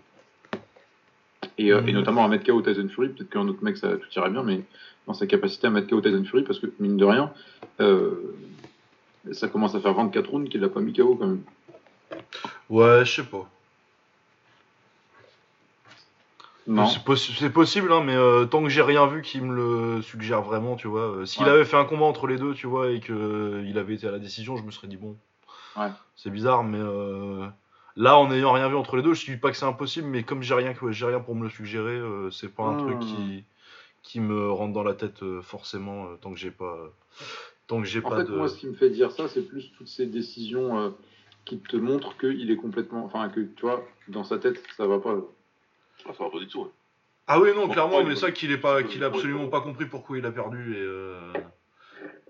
Et, euh, et Mhm. notamment à mettre KO Tyson Fury. Peut-être qu'un autre mec, ça tout irait bien, mais dans sa capacité à mettre KO Tyson Fury, parce que mine de rien, euh, ça commence à faire 24 rounds qu'il n'a pas mis KO quand même. Ouais, je sais pas. Non. C'est possi- c'est possible, hein, mais euh, tant que j'ai rien vu qui me le suggère vraiment, tu vois. euh, S'il Ouais. avait fait un combat entre les deux, tu vois, et que euh, il avait été à la décision, je me serais dit bon. Ouais. C'est bizarre, mais euh, là, en n'ayant rien vu entre les deux, je dis pas que c'est impossible, mais comme j'ai rien, que- j'ai rien pour me le suggérer, euh, c'est pas un Hmm. truc qui, qui me rentre dans la tête euh, forcément euh, tant que j'ai pas, tant que j'ai En pas fait, de. moi, ce qui me fait dire ça, c'est plus toutes ces décisions euh, qui te montrent qu'il est complètement. Enfin, que tu vois, dans sa tête, ça va pas. Ah, ça va pas du tout. ouais. Ah oui, non, Bon, clairement, mais ça qu'il est pas, Ouais, qu'il a ouais, absolument pas compris pourquoi il a perdu et euh,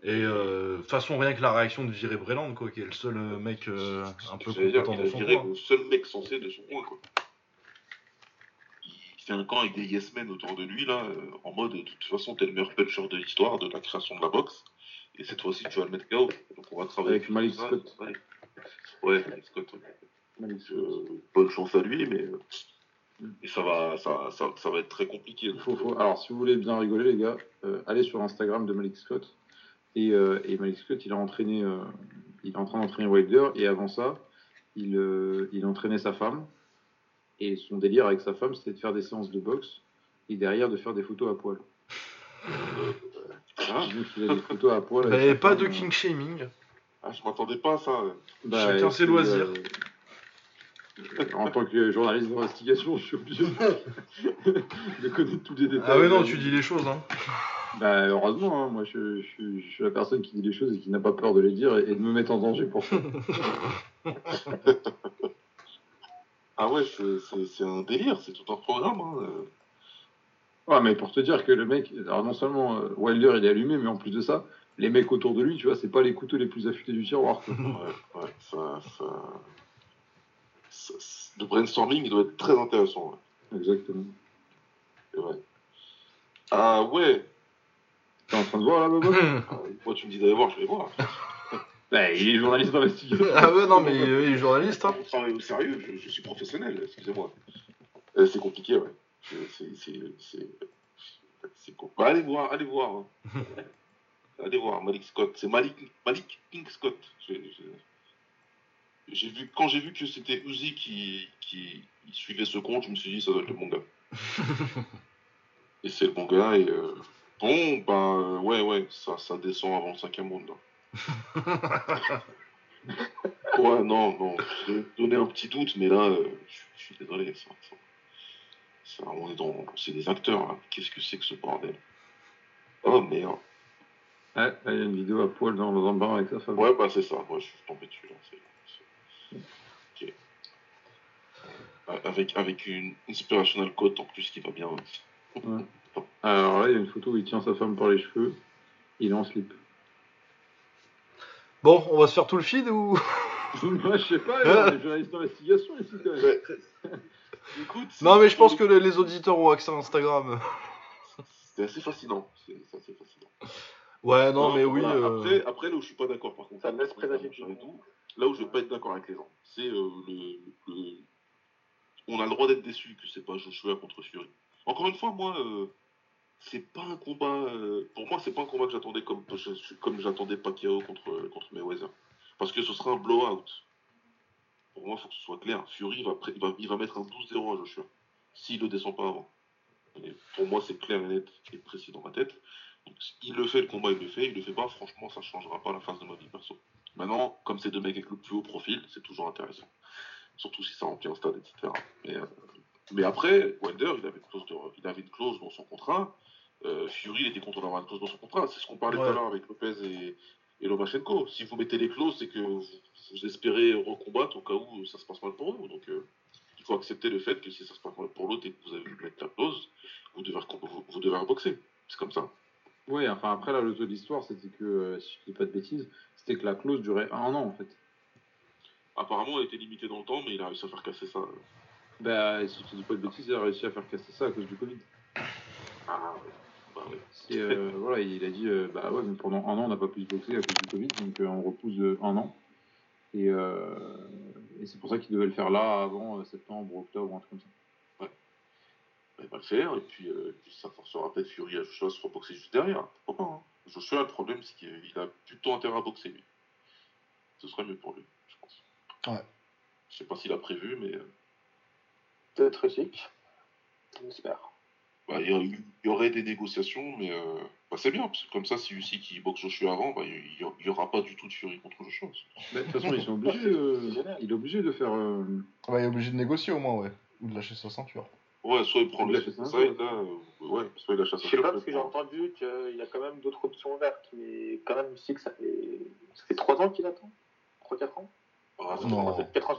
et euh, de toute façon rien que la réaction de virer Breland quoi, qui est le seul euh, mec euh, un peu compétent qu'il a dans son viré coin. le seul mec censé de son coin, quoi. Il fait un camp avec des yes men autour de lui, là, euh, en mode, de toute façon, t'es le meilleur puncher de l'histoire, de la création de la boxe, et cette fois-ci, tu vas le mettre KO. Donc on va travailler Avec Malik ça. Scott. Ouais, ouais Malik Scott. ouais. Malik Euh, bonne chance à lui, mais euh, et ça, va, ça, ça, ça va être très compliqué. donc, Faut- faut- Alors, si vous voulez bien rigoler, les gars, euh, allez sur Instagram de Malik Scott. Et, euh, et Malik Scott, il a entraîné, euh, il est en train d'entraîner Wilder. Et avant ça, il, euh, il entraînait sa femme. Et son délire avec sa femme, c'était de faire des séances de boxe. Et derrière, de faire des photos à poil. ah, Donc, il a des photos à poil. Sa pas de king shaming. ah, je m'attendais pas à ça. Bah, Chacun ses loisirs. En tant que journaliste d'investigation, je suis obligé de, connaître tous les détails. Ah ouais non, tu dis les choses hein. Bah, heureusement, hein, moi je, je suis- je suis la personne qui dit les choses et qui n'a pas peur de les dire et, et de me mettre en danger pour ça. Ah ouais, c'est- un délire, c'est tout un programme. Hein. Ouais, mais pour te dire que le mec, alors non seulement euh, Wilder il est allumé, mais en plus de ça, les mecs autour de lui, tu vois, c'est pas les couteaux les plus affûtés du tiroir. quoi. Ouais, ouais, ça, ça, Le brainstorming, il doit être très intéressant. ouais. Exactement. Vrai. Ah ouais T'es en train de voir là, Bobo Ah, Moi, tu me dis d'aller voir, je vais voir. Bah, il est journaliste d'investigation. ah ouais non mais euh, il est journaliste hein. On travaille au sérieux, je, je suis professionnel, excusez-moi. Euh, c'est compliqué, ouais. Je- C'est. c'est- c'est- C'est con. Bah, allez voir, allez voir. hein. allez voir, Malik Scott. C'est Malik, Malik King Scott. J'ai- J'ai vu, quand j'ai vu que c'était Uzi qui, qui suivait ce compte, je me suis dit, ça doit être le bon gars. et c'est le bon gars, et euh, bon, euh, ouais, ouais, ça, ça descend avant le cinquième round. là. ouais, non, non, je vais donner un petit doute, mais là, euh, je, je suis désolé, ça, ça- ça, on est dans, c'est des acteurs, là. Qu'est-ce que c'est que ce bordel? Oh merde. Ouais, il y a une vidéo à poil dans, dans un bar avec sa femme. Ouais, bah c'est ça, moi je suis tombé dessus là. Euh, Avec, avec une inspirational quote en plus qui va bien. Alors là, il y a une photo où il tient sa femme par les cheveux, il est en slip. Bon, on va se faire tout le feed ou? Moi, je sais pas, il y a des journalistes d'investigation ici quand même. Écoute, Non, mais je pense que les, les auditeurs ont accès à Instagram. c'est assez fascinant. C'est assez fascinant. Ouais, non, mais oui. voilà, euh, Après, après, là où je suis pas d'accord, par contre, Ça laisse après, présager du tout, là où je vais pas être d'accord avec les gens, c'est euh, le, On a le droit d'être déçu que c'est pas Joshua contre Fury. Encore une fois, moi, euh, c'est pas un combat. euh, pour moi, c'est pas un combat que j'attendais comme, j'attendais Pacquiao contre, contre Mayweather. Parce que ce sera un blowout. Pour moi, il faut que ce soit clair. Fury va, mettre un 12-0 à Joshua. S'il le descend pas avant. Pour moi, c'est clair et net et précis dans ma tête. Il le fait, le combat, il le fait. Il le fait pas, franchement, ça changera pas la face de ma vie perso. Maintenant, comme c'est deux mecs avec le plus haut profil, c'est toujours intéressant. Surtout si ça remplit un stade, etc. Mais, euh, mais après, Wilder, il avait, une clause de- il avait une clause dans son contrat. Euh, Fury, il était content d'avoir une clause dans son contrat. C'est ce qu'on parlait tout à l'heure avec Lopez et, et Lomachenko. Si vous mettez les clauses, c'est que vous, vous espérez recombattre au cas où ça se passe mal pour eux. Donc, euh, il faut accepter le fait que si ça se passe mal pour l'autre et que vous avez mettre la clause, vous devez, vous, vous devez reboxer. C'est comme ça. Oui, enfin après, là, le taux d'histoire, c'était que, euh, si je dis pas de bêtises, c'était que la clause durait un an en fait. Apparemment, elle était limitée dans le temps, mais il a réussi à faire casser ça. Bah, si je dis pas de bêtises, il a réussi à faire casser ça à cause du Covid. Ah, ouais. Bah, ouais. Et, euh, voilà, il a dit, euh, bah ouais, mais pendant un an, on n'a pas pu se boxer à cause du Covid, donc euh, on repousse de un an. Et, euh, et c'est pour ça qu'il devait le faire là, avant septembre, octobre, un truc comme ça. Il va le faire, et puis, euh, puis ça forcera peut-être Fury à Joshua à se reboxer juste derrière. Pourquoi pas hein. Joshua, le problème, c'est qu'il a plutôt intérêt à boxer, lui. Ce serait mieux pour lui, je pense. Ouais. Je sais pas s'il a prévu, mais euh, Peut-être éthique. On espère. bah, il y, aurait des négociations, mais euh, bah, c'est bien, parce que comme ça, si Usyk qui boxe Joshua avant, bah, il n'y aura pas du tout de Fury contre Joshua. De toute façon, ils sont obligés, euh, il est obligé de faire. euh, Ouais, il est obligé de négocier au moins, ouais. Ou de lâcher sa ceinture. Ouais, soit il prend Il le side, ceinture. là, euh, ouais, soit il lâche sa Je sais pas parce que j'ai entendu qu'il y a quand même d'autres options ouvertes, mais quand même ça fait ça fait 3 ans qu'il attend 3-4 ans? Ah, Non. Peut-être 4 ans.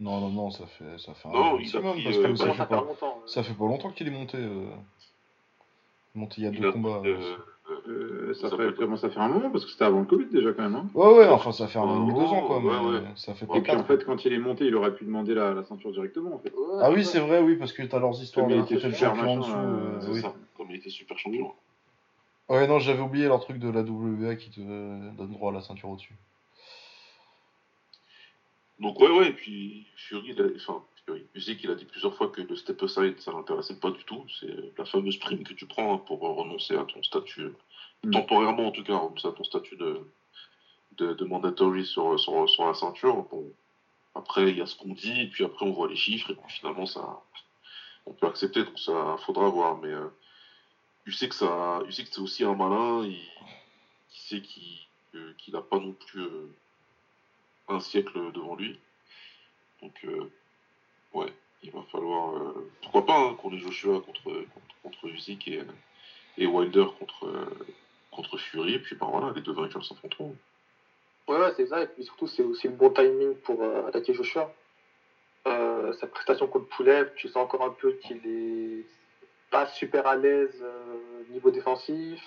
Non, non, non, ça fait, ça fait un Non, il a maximum, pris, parce euh, que bah, ça, fait pas, longtemps. ça fait pas longtemps qu'il est monté. euh, Monté il y a Il deux a combats. pris, euh, euh, euh, ça Ça fait, commence à faire un moment parce que c'était avant le Covid déjà quand même. Hein. Ouais, ouais, enfin, ça fait un an et demi, deux Oh, ans, quoi. ouais, mais ouais. Ça fait Et pas Et puis en fait, quand il est monté, il aurait pu demander la, la ceinture directement en fait. Ouais, Ah oui, c'est vrai, oui, parce que t'as leurs histoires Comme il était super champion en machin, dessous. euh, euh, c'est oui. ça, comme il était super champion. Ouais, non, j'avais oublié leur truc de la WBA qui te donne droit à la ceinture au-dessus. Donc ouais, ouais, et puis Fury, il a, enfin, Usyk, il a dit plusieurs fois que le step aside, ça l'intéressait pas du tout. C'est la fameuse prime que tu prends hein, pour renoncer à ton statut, Mm. temporairement en tout cas, renoncer à ton statut de, de, de mandatory sur, sur, sur la ceinture. Bon, après, il y a ce qu'on dit, et puis après, on voit les chiffres, et puis finalement, ça, on peut accepter, donc ça faudra voir. Mais euh, ça, Usyk, c'est aussi un malin, il, il sait qu'il que- qu'il n'a pas non plus euh, un siècle devant lui. Donc, euh, ouais, il va falloir. euh, pourquoi pas hein, Joshua contre, contre, contre Usyk et, et Wilder contre, euh, contre Fury, et puis ben voilà, les deux vainqueurs s'affronteront. Ouais, ouais, c'est ça. Et puis surtout, c'est aussi le bon timing pour euh, attaquer Joshua. Sa prestation contre Poulev, tu sens encore un peu qu'il est pas super à l'aise niveau défensif.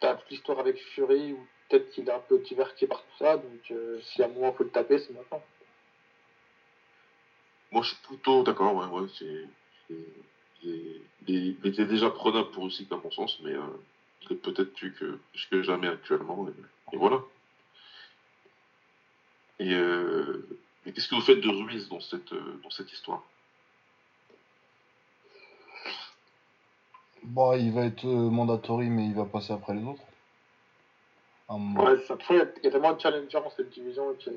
T'as toute l'histoire avec Fury où peut-être qu'il est un peu diverti par tout ça. Donc, si à un moment il faut le taper, c'est maintenant. Moi, je suis plutôt d'accord, ouais, ouais, c'est. Il, était déjà prenable pour Usyk, à mon sens, mais euh, il est peut-être plus que, plus que jamais actuellement, et, et voilà. Et, euh, et qu'est-ce que vous faites de Ruiz dans cette, euh, dans cette histoire? Bon, il va être euh, mandatory, mais il va passer après les autres. Ouais, façon, il y a- tellement de challengers dans cette division. et puis,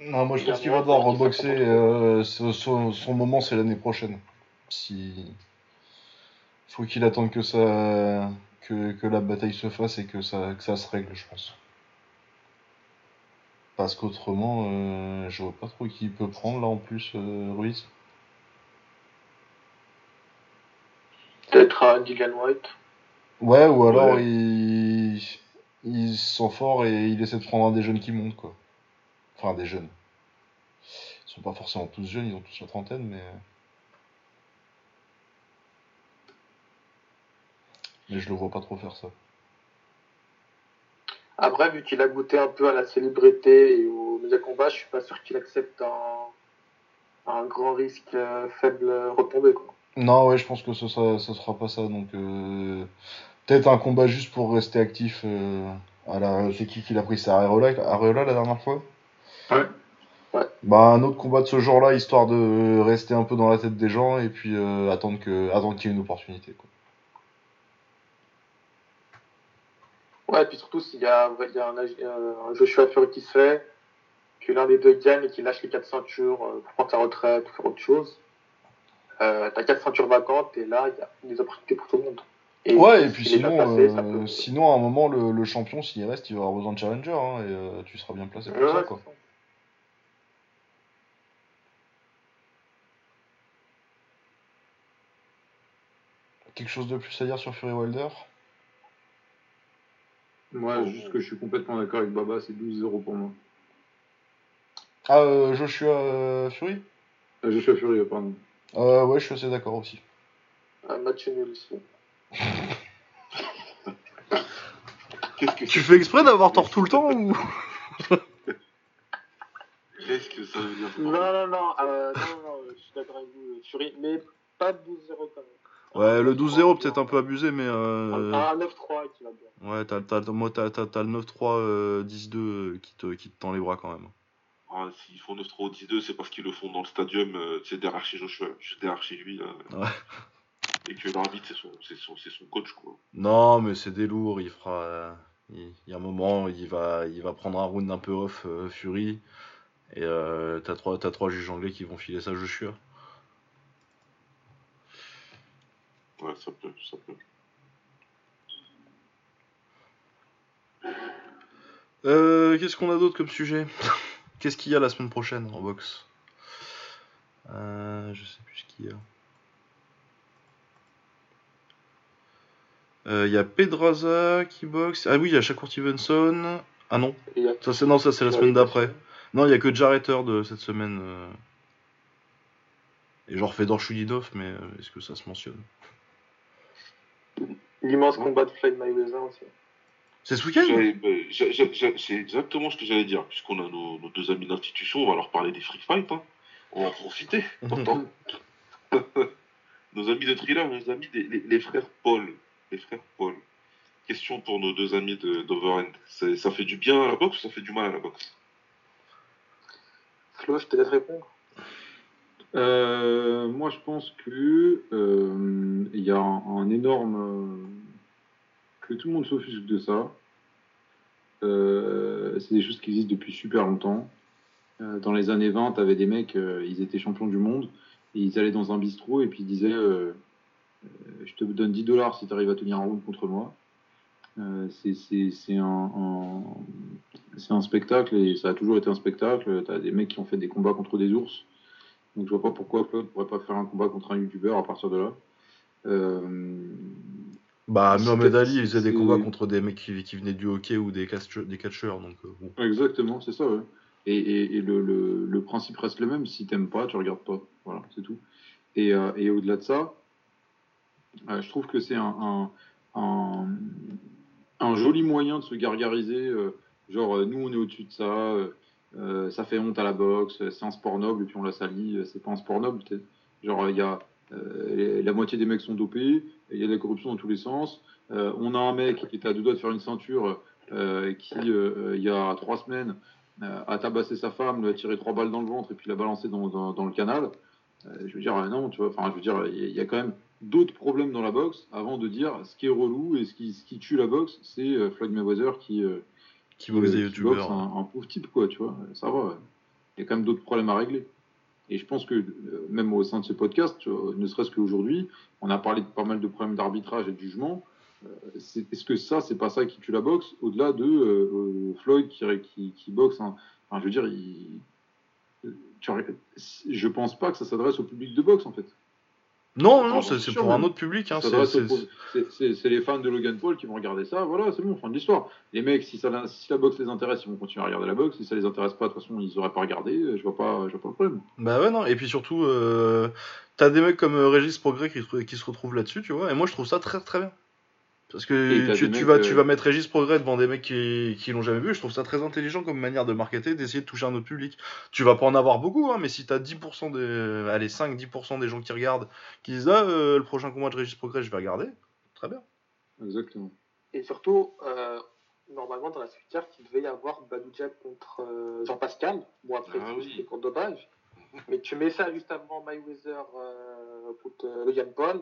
Non, moi je pense qu'il va devoir reboxer. euh, son, moment, c'est l'année prochaine. Si. Faut qu'il attende que ça. Que, que la bataille se fasse et que ça, que ça se règle, je pense. Parce qu'autrement, euh, je vois pas trop qui peut prendre là en plus, euh, Ruiz. Peut-être à Dillian White. Ouais, ou alors Ouais. il. Il se sent fort et il essaie de prendre un des jeunes qui montent, quoi. Enfin, des jeunes. Ils sont pas forcément tous jeunes, ils ont tous la trentaine, mais. Mais je le vois pas trop faire ça. Après, vu qu'il a goûté un peu à la célébrité et aux méga combats, je suis pas sûr qu'il accepte un, un grand risque, euh, faible retombée. Quoi. Non, ouais, je pense que ce sera, ce sera pas ça. Donc, euh, peut-être un combat juste pour rester actif. euh, à la... C'est qui qui l'a pris? C'est Areola, Areola la dernière fois? Ouais. Bah, un autre combat de ce genre-là, histoire de rester un peu dans la tête des gens et puis euh, attendre que attendre qu'il y ait une opportunité. Quoi. Ouais, et puis surtout, s'il y a, il y a un, euh, un Joshua Fury qui se fait, que l'un des deux gagne et qu'il lâche les quatre ceintures euh, pour prendre sa retraite ou faire autre chose, euh, t'as quatre ceintures vacantes et là, il y a des opportunités pour tout le monde. Ouais, et puis sinon, placé, ça euh, peut- sinon, à un moment, le, le champion, s'il reste, il va avoir besoin de challenger hein, et euh, tu seras bien placé pour Ouais, ça. Quoi. ça. Quelque chose de plus à dire sur Fury Wilder? Moi, juste que je suis complètement d'accord avec Baba, c'est 12-0 pour moi. Ah, euh, Joshua euh, Fury? Euh, je suis furieux, pardon. euh, Ouais, je suis assez d'accord aussi. Un match nul ici. Qu'est-ce que Tu fais exprès d'avoir tort tout le temps ou? Qu'est-ce que ça veut dire Non, non, non, euh, non, non, je suis d'accord avec vous, Fury, mais pas de 12-0 quand même. Ouais, le 12-0 peut-être un peu abusé, mais. Euh... Un 9-3 qui va bien. Ouais, t'as, t'as, moi, t'as, t'as, t'as le 9-3 euh, 10-2 euh, qui te, qui te tend les bras quand même. Ah, S'ils font 9-3 au 10-2, c'est parce qu'ils le font dans le stadium, euh, tu sais, derrière chez Joshua, juste derrière chez lui. Là, Ouais. Et que l'arbitre, c'est son, c'est, son, c'est son coach, quoi. Non, mais c'est des lourds, il fera. euh, Il il y a un moment, il va, il va prendre un round un peu off euh, Fury. Et euh, t'as, trois, t'as trois juges anglais qui vont filer ça, Joshua. Ouais, ça peut, ça peut. Euh, qu'est-ce qu'on a d'autre comme sujet? Qu'est-ce qu'il y a la semaine prochaine en boxe euh, Je sais plus ce qu'il y a. Euh, Il y a Pedraza qui boxe. Ah oui, il y a Shakur Stevenson. Ah non, ça c'est non, ça c'est la semaine d'après. Non, il y a que Jarrett de cette semaine. Et genre Fedor Chudinov, mais est-ce que ça se mentionne? L'immense combat de Floyd Mayweather aussi. C'est ce week-end j'ai- C'est exactement ce que j'allais dire. Puisqu'on a nos, nos deux amis d'institution, on va leur parler des free fight. Hein. On va en profiter. Pourtant. nos amis de thriller, nos amis des les, les frères Paul. Les frères Paul. Question pour nos deux amis de-. C'est- Ça fait du bien à la boxe ou ça fait du mal à la boxe? Flo, je te laisse répondre. Euh, moi, je pense que euh, il y a un, énorme que tout le monde s'offusque de ça. Euh, c'est des choses qui existent depuis super longtemps. Euh, dans les années 20, t'avais des mecs, ils étaient champions du monde et ils allaient dans un bistrot et puis ils disaient Je te donne 10 dollars si tu arrives à tenir un round contre moi. C'est- c'est c'est un, un- c'est un spectacle et ça a toujours été un spectacle. T'as des mecs qui ont fait des combats contre des ours. Donc je vois pas pourquoi Claude pourrait pas faire un combat contre un youtubeur à partir de là. Euh, Bah, Mohamed Ali, il faisait des combats contre des mecs qui, qui venaient du hockey ou des, catcheurs, des catcheurs, donc euh, bon. Exactement, c'est ça. ouais. Et, et, et le, le, le principe reste le même. Si t'aimes pas, tu regardes pas. Voilà, c'est tout. Et, euh, et au-delà de ça, je trouve que c'est un, un, un, un joli moyen de se gargariser. genre, nous, on est au-dessus de ça. Euh, ça fait honte à la boxe. C'est un sport noble. Et puis on l'a sali. euh, C'est pas un sport noble. Genre, il y a euh, la moitié des mecs sont dopés. Il y a de la corruption dans tous les sens. On a un mec qui était à deux doigts de faire une ceinture. qui, il y a trois semaines, a tabassé sa femme, lui a tiré trois balles dans le ventre et puis l'a balancé dans, le canal. Je veux dire, non, enfin, je veux dire, il y, a- quand même d'autres problèmes dans la boxe avant de dire ce qui est relou et ce qui, ce qui tue la boxe, c'est Floyd Mayweather qui, Qui boxe boxe youtubeurs. un, un pauvre type, quoi, tu vois, ça va. Il y a quand même d'autres problèmes à régler. Et je pense que euh, même au sein de ce podcast, ne serait-ce qu'aujourd'hui, on a parlé de pas mal de problèmes d'arbitrage et de jugement. Euh, Est-ce que ça, c'est pas ça qui tue la boxe, au-delà de euh, Floyd qui, qui, qui boxe un- Enfin, je veux dire, il... tu aurais- je pense pas que ça s'adresse au public de boxe, en fait. Non, non, c'est pour un autre public. Hein, c'est- les fans de Logan Paul qui vont regarder ça, voilà, c'est bon, fin de l'histoire. Les mecs, si, ça, la- si la boxe les intéresse, ils vont continuer à regarder la boxe. Si ça les intéresse pas, de toute façon, ils auraient pas regardé. Je vois pas, je vois pas le problème. Bah ouais, non, et puis surtout, euh, t'as des mecs comme euh, Régis Progrès qui, se- qui se retrouvent là-dessus, tu vois, et moi je trouve ça très très bien. Parce que tu, vas, euh, tu vas mettre Régis Progrès devant des mecs qui, qui l'ont jamais vu. Je trouve ça très intelligent comme manière de marketer, d'essayer de toucher un autre public. Tu vas pas en avoir beaucoup, hein, mais si t'as 10% des. Allez, 5-10% des gens qui regardent, qui disent Ah, euh, le prochain combat de Régis Progrès, je vais regarder. Très bien. Exactement. Et surtout, euh, normalement, dans la suite carte, il devait y avoir Badouja contre euh, Jean-Pascal. Bon, après, Ah c'est oui. c'était pour dopage. Mais tu mets ça juste avant Mayweather euh, contre euh, Logan Paul,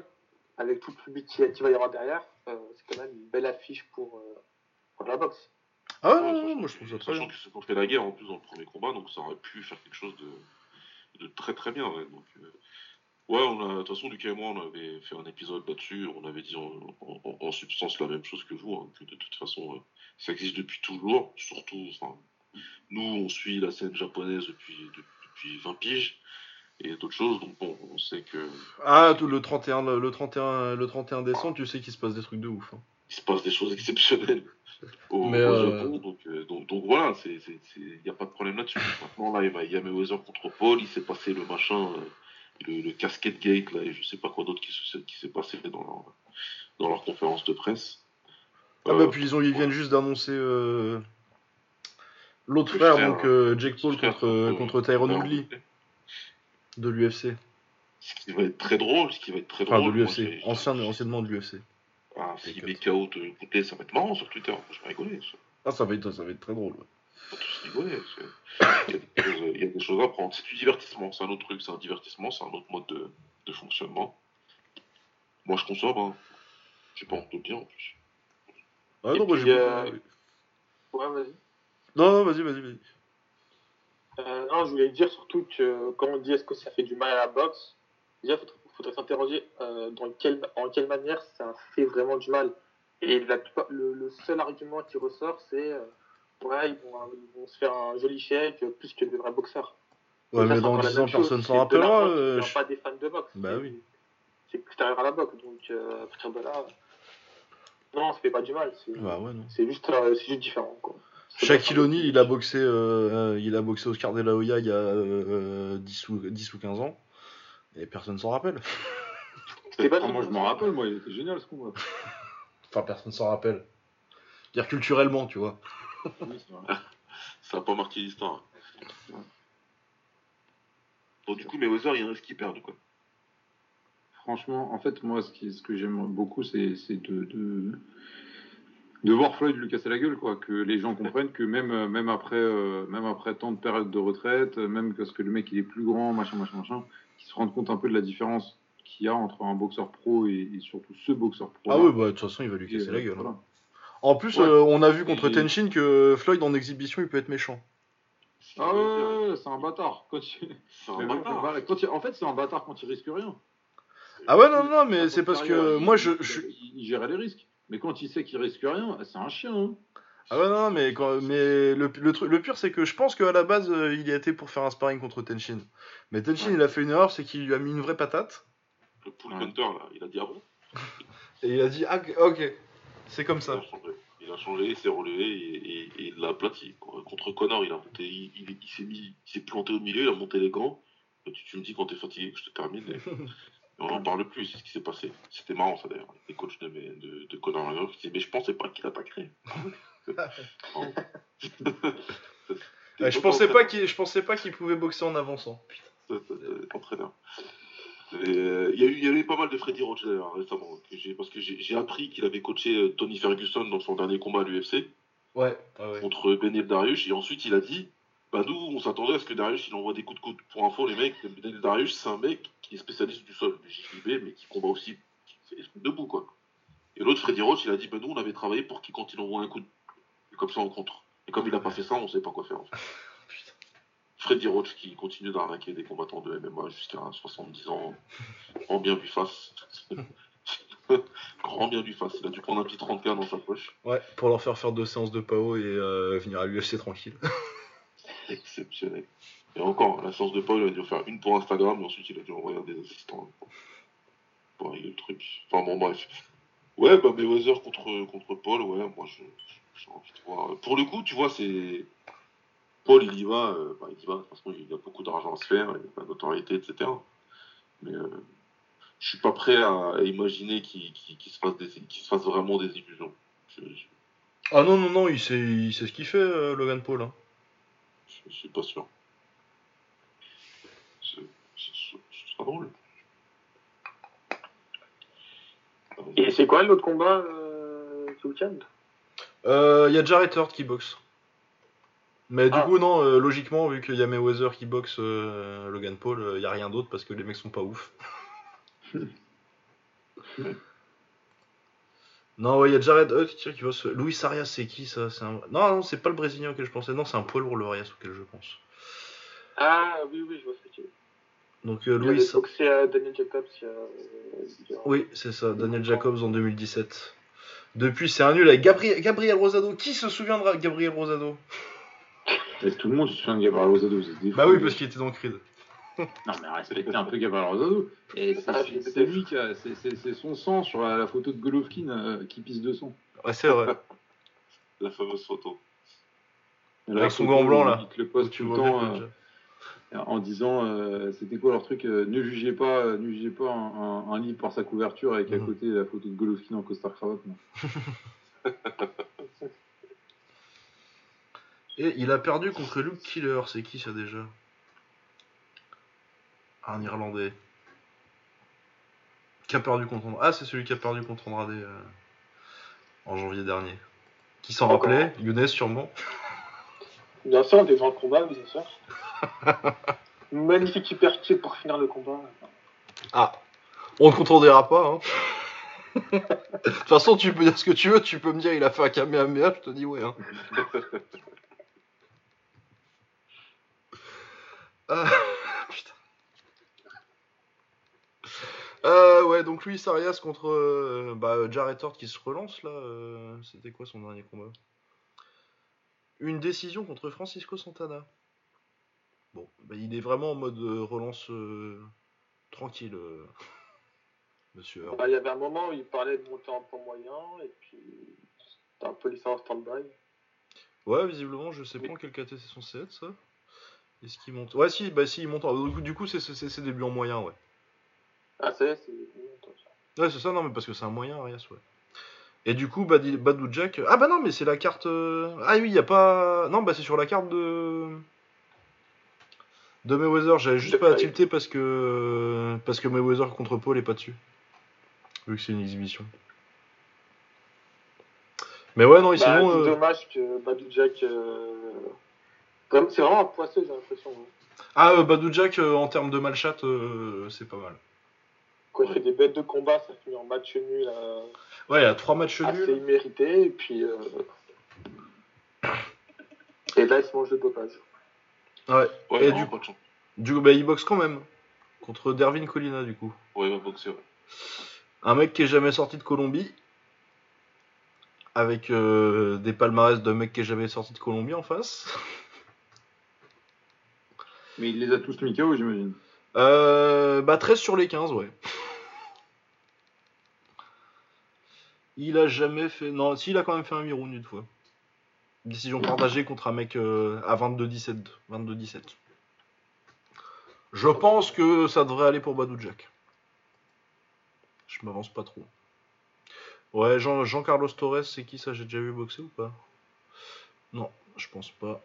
avec tout le public qui, qui va y avoir derrière. euh, c'est quand même une belle affiche pour, euh, pour la boxe. Ah, Ouais, non, moi je que- trouve ça très Sachant bien. que c'est qu'on fait la guerre en plus dans le premier combat, donc ça aurait pu faire quelque chose de, de très très bien. Ouais. Donc, euh, ouais, on a, de toute façon, Lucas et moi, on avait fait un épisode là-dessus. On avait dit en, en- en substance la même chose que vous, hein, que de toute façon, euh, ça existe depuis toujours. Surtout, enfin, nous, on suit la scène japonaise depuis, de- depuis 20 piges et d'autres choses. Donc bon, on sait que Ah, le 31, le, le 31, le 31 décembre, tu sais qu'il se passe des trucs de ouf. hein. il se passe des choses exceptionnelles au, Mais, au euh, Japon. Donc, euh, donc, donc voilà, il n'y a pas de problème là-dessus. Maintenant, là, il y a- Mayweather contre Paul, il s'est passé le machin, euh, le, le casquette gate, là, et je sais pas quoi d'autre qui, se- qui s'est passé dans leur, dans leur conférence de presse. Ah, Euh, bah, puis ils, ont, ils viennent juste d'annoncer euh, l'autre frère, frère, donc euh, Jake Paul frère contre, euh, contre Tyron Woodley de l'UFC. Ce qui va être très drôle, ce qui va être très Enfin, de drôle. moi, l'UFC, ancien, anciennement de l'UFC. Ah, s'il Écoute. met KO de Woodley, ça va être marrant sur Twitter. Je vais rigoler. ça. Ah, ça va être, ça va être très drôle. ouais. On va tous rigoler. c'est- Il y, a des choses, il y a des choses à prendre. C'est du divertissement, c'est un autre truc, c'est un divertissement, c'est un autre mode de, de fonctionnement. Moi, je consomme, hein. J'ai pas honte de le dire en plus. Ah, Et non, moi, puis, j'ai euh, pas- Ouais, vas-y. Non, non, vas-y, vas-y, vas-y. Euh, non, je voulais dire surtout que quand on dit est-ce que ça fait du mal à la boxe, déjà, il faudrait, s'interroger euh, dans quelle, en quelle manière ça fait vraiment du mal. Et la le, le seul argument qui ressort, c'est euh, ouais, ils vont, ils vont se faire un joli chèque euh, plus que des vrais boxeurs. Ouais, mais dans encore la 10 ans, personne s'en rappellera. euh, je- pas des fans de boxe. Bah c'est- oui. C'est extérieur à la boxe. Donc, euh, à partir de là, non, ça fait pas du mal. C'est Bah ouais, juste, euh, c'est juste différent. Quoi. Shaquille O'Neal, il a boxé, euh, euh, il a boxé Oscar De La Hoya il y a euh, 10, ou, 10 ou 15 ans. Et personne s'en rappelle. C'était pas Ah, moi, je m'en rappelle, moi, il était génial ce combat. Enfin, personne s'en rappelle. Dire culturellement, tu vois. Oui, c'est vrai. Ça n'a pas marqué l'histoire. Bon, du coup, Mayweather, il y en a qui perdent, quoi. Franchement, en fait, moi, ce, qui, ce que j'aime beaucoup, c'est c'est de, de, de voir Floyd lui casser la gueule, quoi. Que les gens comprennent que même, euh, même, après, euh, même après tant de périodes de retraite, euh, même parce que le mec il est plus grand, machin, machin, machin, qu'ils se rendent compte un peu de la différence qu'il y a entre un boxeur pro et, et surtout ce boxeur pro. Ah oui, bah de toute façon, il va lui casser la gueule. hein. En plus, Ouais. euh, on a vu contre Et- Tenshin que Floyd en exhibition, il peut être méchant. Ah ouais, c'est un bâtard. Quand il- C'est un Mais bâtard. voilà, quand il- En fait, c'est un bâtard quand il risque rien. Ah ouais, non, non, mais c'est parce que il- moi, je, il- je... il, il gérait les risques. Mais quand il sait qu'il risque rien, c'est un chien. hein. Ah ouais, non, mais, quand... mais le, le, truc- le pire, c'est que je pense qu'à la base, euh, il y a été pour faire un sparring contre Tenshin. Mais Tenshin, Ouais. il a fait une erreur, c'est qu'il lui a mis une vraie patate. Le pool Ouais. hunter, là, il a dit ah bon? Et il a dit, ah, ok, c'est comme ça. Il a changé, il s'est relevé et, et- et il l'a aplati. Contre Connor, il a monté, il, il- il s'est mis, il s'est planté au milieu, il a monté les gants. Et tu, tu me dis quand t'es fatigué que je te termine. On n'en parle plus, c'est ce qui s'est passé. C'était marrant ça d'ailleurs. Les coachs de, mes- de, de Connor McGregor qui disaient mais je pensais pas qu'il attaquerait. Ouais, je, pensais pas qu'il, je pensais pas qu'il pouvait boxer en avançant. entraîneur. Euh, Il y, a eu- il y a eu pas mal de Freddy Roach d'ailleurs récemment. que j'ai- parce que j'ai j'ai appris qu'il avait coaché euh, Tony Ferguson dans son dernier combat à l'UFC. Ouais, ouais, ouais. contre Benel Darius et ensuite il a dit bah nous on s'attendait à ce que Darius il envoie des coups de coude pour info les mecs. Darius c'est un mec qui est spécialiste du sol du JJB mais qui combat aussi debout quoi. Et l'autre Freddy Roach il a dit bah nous on avait travaillé pour qu'il quand il envoie un coup de... et comme ça on contre. Et comme il a pas fait ça on sait pas quoi faire en fait. Freddy Roach qui continue d'arnaquer des combattants de MMA jusqu'à 70 ans. Grand bien lui fasse grand bien lui fasse il a dû prendre un petit 30k dans sa poche. Ouais, pour leur faire faire deux séances de PAO et euh, venir à l'UFC tranquille. Exceptionnel. Et encore, la séance de Paul, il a dû en faire une pour Instagram, et ensuite il a dû envoyer des assistants pour, pour régler le truc. Enfin bon, bref. Ouais, bah Mayweather contre, contre Paul, ouais, moi je- j'ai envie de voir. Pour le coup, tu vois, c'est. Paul, il y va, euh, bah, il y va, de toute façon, il a beaucoup d'argent à se faire, il a pas notoriété, etc. Mais euh, je suis pas prêt à imaginer qu'il se fasse vraiment des illusions. Ah non, non, non, il sait, il sait ce qu'il fait, euh, Logan Paul. hein. Je- suis pas sûr. Ce, sera drôle. Et c'est quoi l'autre combat euh, ce week-end Euh, Il y a Jarrett Hurt qui boxe. Mais du Ah. coup, non, euh, logiquement, vu qu'il y a Mayweather qui boxe euh, Logan Paul, il n'y a rien d'autre parce que les mecs sont pas ouf. non, ouais, il y a Jared Hurt qui qui boxe. Luis Arias, c'est qui ça? C'est un... Non, non, c'est pas le Brésilien auquel je pensais. Non, c'est un poids lourd, le Arias auquel je pense. Ah oui, oui, je vois ce que tu veux. Donc, euh, Luis. boxé à Daniel Jacobs Oui, c'est ça, Daniel Jacobs en 2017. Depuis, c'est un nul avec Gabriel, Gabriel Rosado. Qui se souviendra de Gabriel Rosado? Tout le monde se souvient de Gabriel Rosado. c'est Bah oui, parce qu'il était dans Creed. Non, mais respectez un peu Gabriel Rosado. Et c'est- lui qui a. c'est- son sang sur la, la photo de Golovkin euh, qui pisse de sang. Ouais, c'est vrai. La fameuse photo. Avec son gant blanc, là. Il te le poste tout le temps euh, en disant euh, c'était quoi leur truc euh, Ne jugez pas, euh, ne jugez pas un, un- un livre par sa couverture avec à Mhm. côté la photo de Golovkin en costard cravate. Et il a perdu contre Luke Killer. C'est qui ça déjà? Un Irlandais. Qui a perdu contre. Ah, c'est celui qui a perdu contre Andrade euh, en janvier dernier. Qui s'en rappelait Younes, sûrement. Bien sûr, des grands combats, bien sûr. Magnifique hyperkick pour finir le combat. Ah, on ne contredira pas. Hein. De toute façon, tu peux dire ce que tu veux. Tu peux me dire il a fait un Kamehameha. Je te dis ouais. Hein. Ah, Euh, ouais, donc Luis Arias contre euh, bah, Jarrett Hurt qui se relance là. euh, C'était quoi son dernier combat? Une décision contre Francisco Santana. Bon, bah, il est vraiment en mode euh, relance euh, tranquille, monsieur Hurt. Ah, il y avait un moment où il parlait de monter en point moyen, et puis c'était un peu laissé en stand-by. Ouais, visiblement, je sais pas en quel KT c'est censé être ça. Est-ce qu'il monte? Ouais, si, bah si, il monte. en- Du coup, c'est c'est ses débuts en moyen, ouais. Ah, c'est. Ouais, c'est ça, non, mais parce que c'est un moyen, Arias, ouais. Et du coup, Badi- Badou Jack. Ah bah non, mais c'est la carte. euh, Ah oui, y a pas. Non, bah c'est sur la carte de. De Mayweather. J'avais juste pas à tilter parce que. Parce que Mayweather contre Paul est pas dessus. Vu que c'est une exhibition. Mais ouais, non, et Bah, sinon. c'est euh, dommage que Badou Jack. euh, C'est vraiment un poisseux, j'ai l'impression. hein. Ah, euh, Badou Jack, en termes de malchat, c'est pas mal. Quand il fait des bêtes de combat, ça finit en match nul euh, Ouais, il y a trois matchs assez nuls. immérité, et puis. euh, Et là, il se mange de dopage. Ouais. Ouais, Et non, du- pas de chance. Du coup, bah, il boxe quand même. Contre Dervin Colina, du coup. Ouais, il va boxer, ouais. Un mec qui est jamais sorti de Colombie. Avec euh, des palmarès d'un mec qui est jamais sorti de Colombie en face. Mais il les a tous mis KO, j'imagine. Euh, bah 13 sur les 15, ouais. Il a jamais fait... Non, si, il a quand même fait un Miroun une fois. Décision partagée contre un mec euh, à 22-17. 22-17. Je pense que ça devrait aller pour Badou Jack. Je m'avance pas trop. Ouais, Jean- Jean-Carlos Torres, c'est qui ça? J'ai déjà vu boxer ou pas? Non, je pense pas.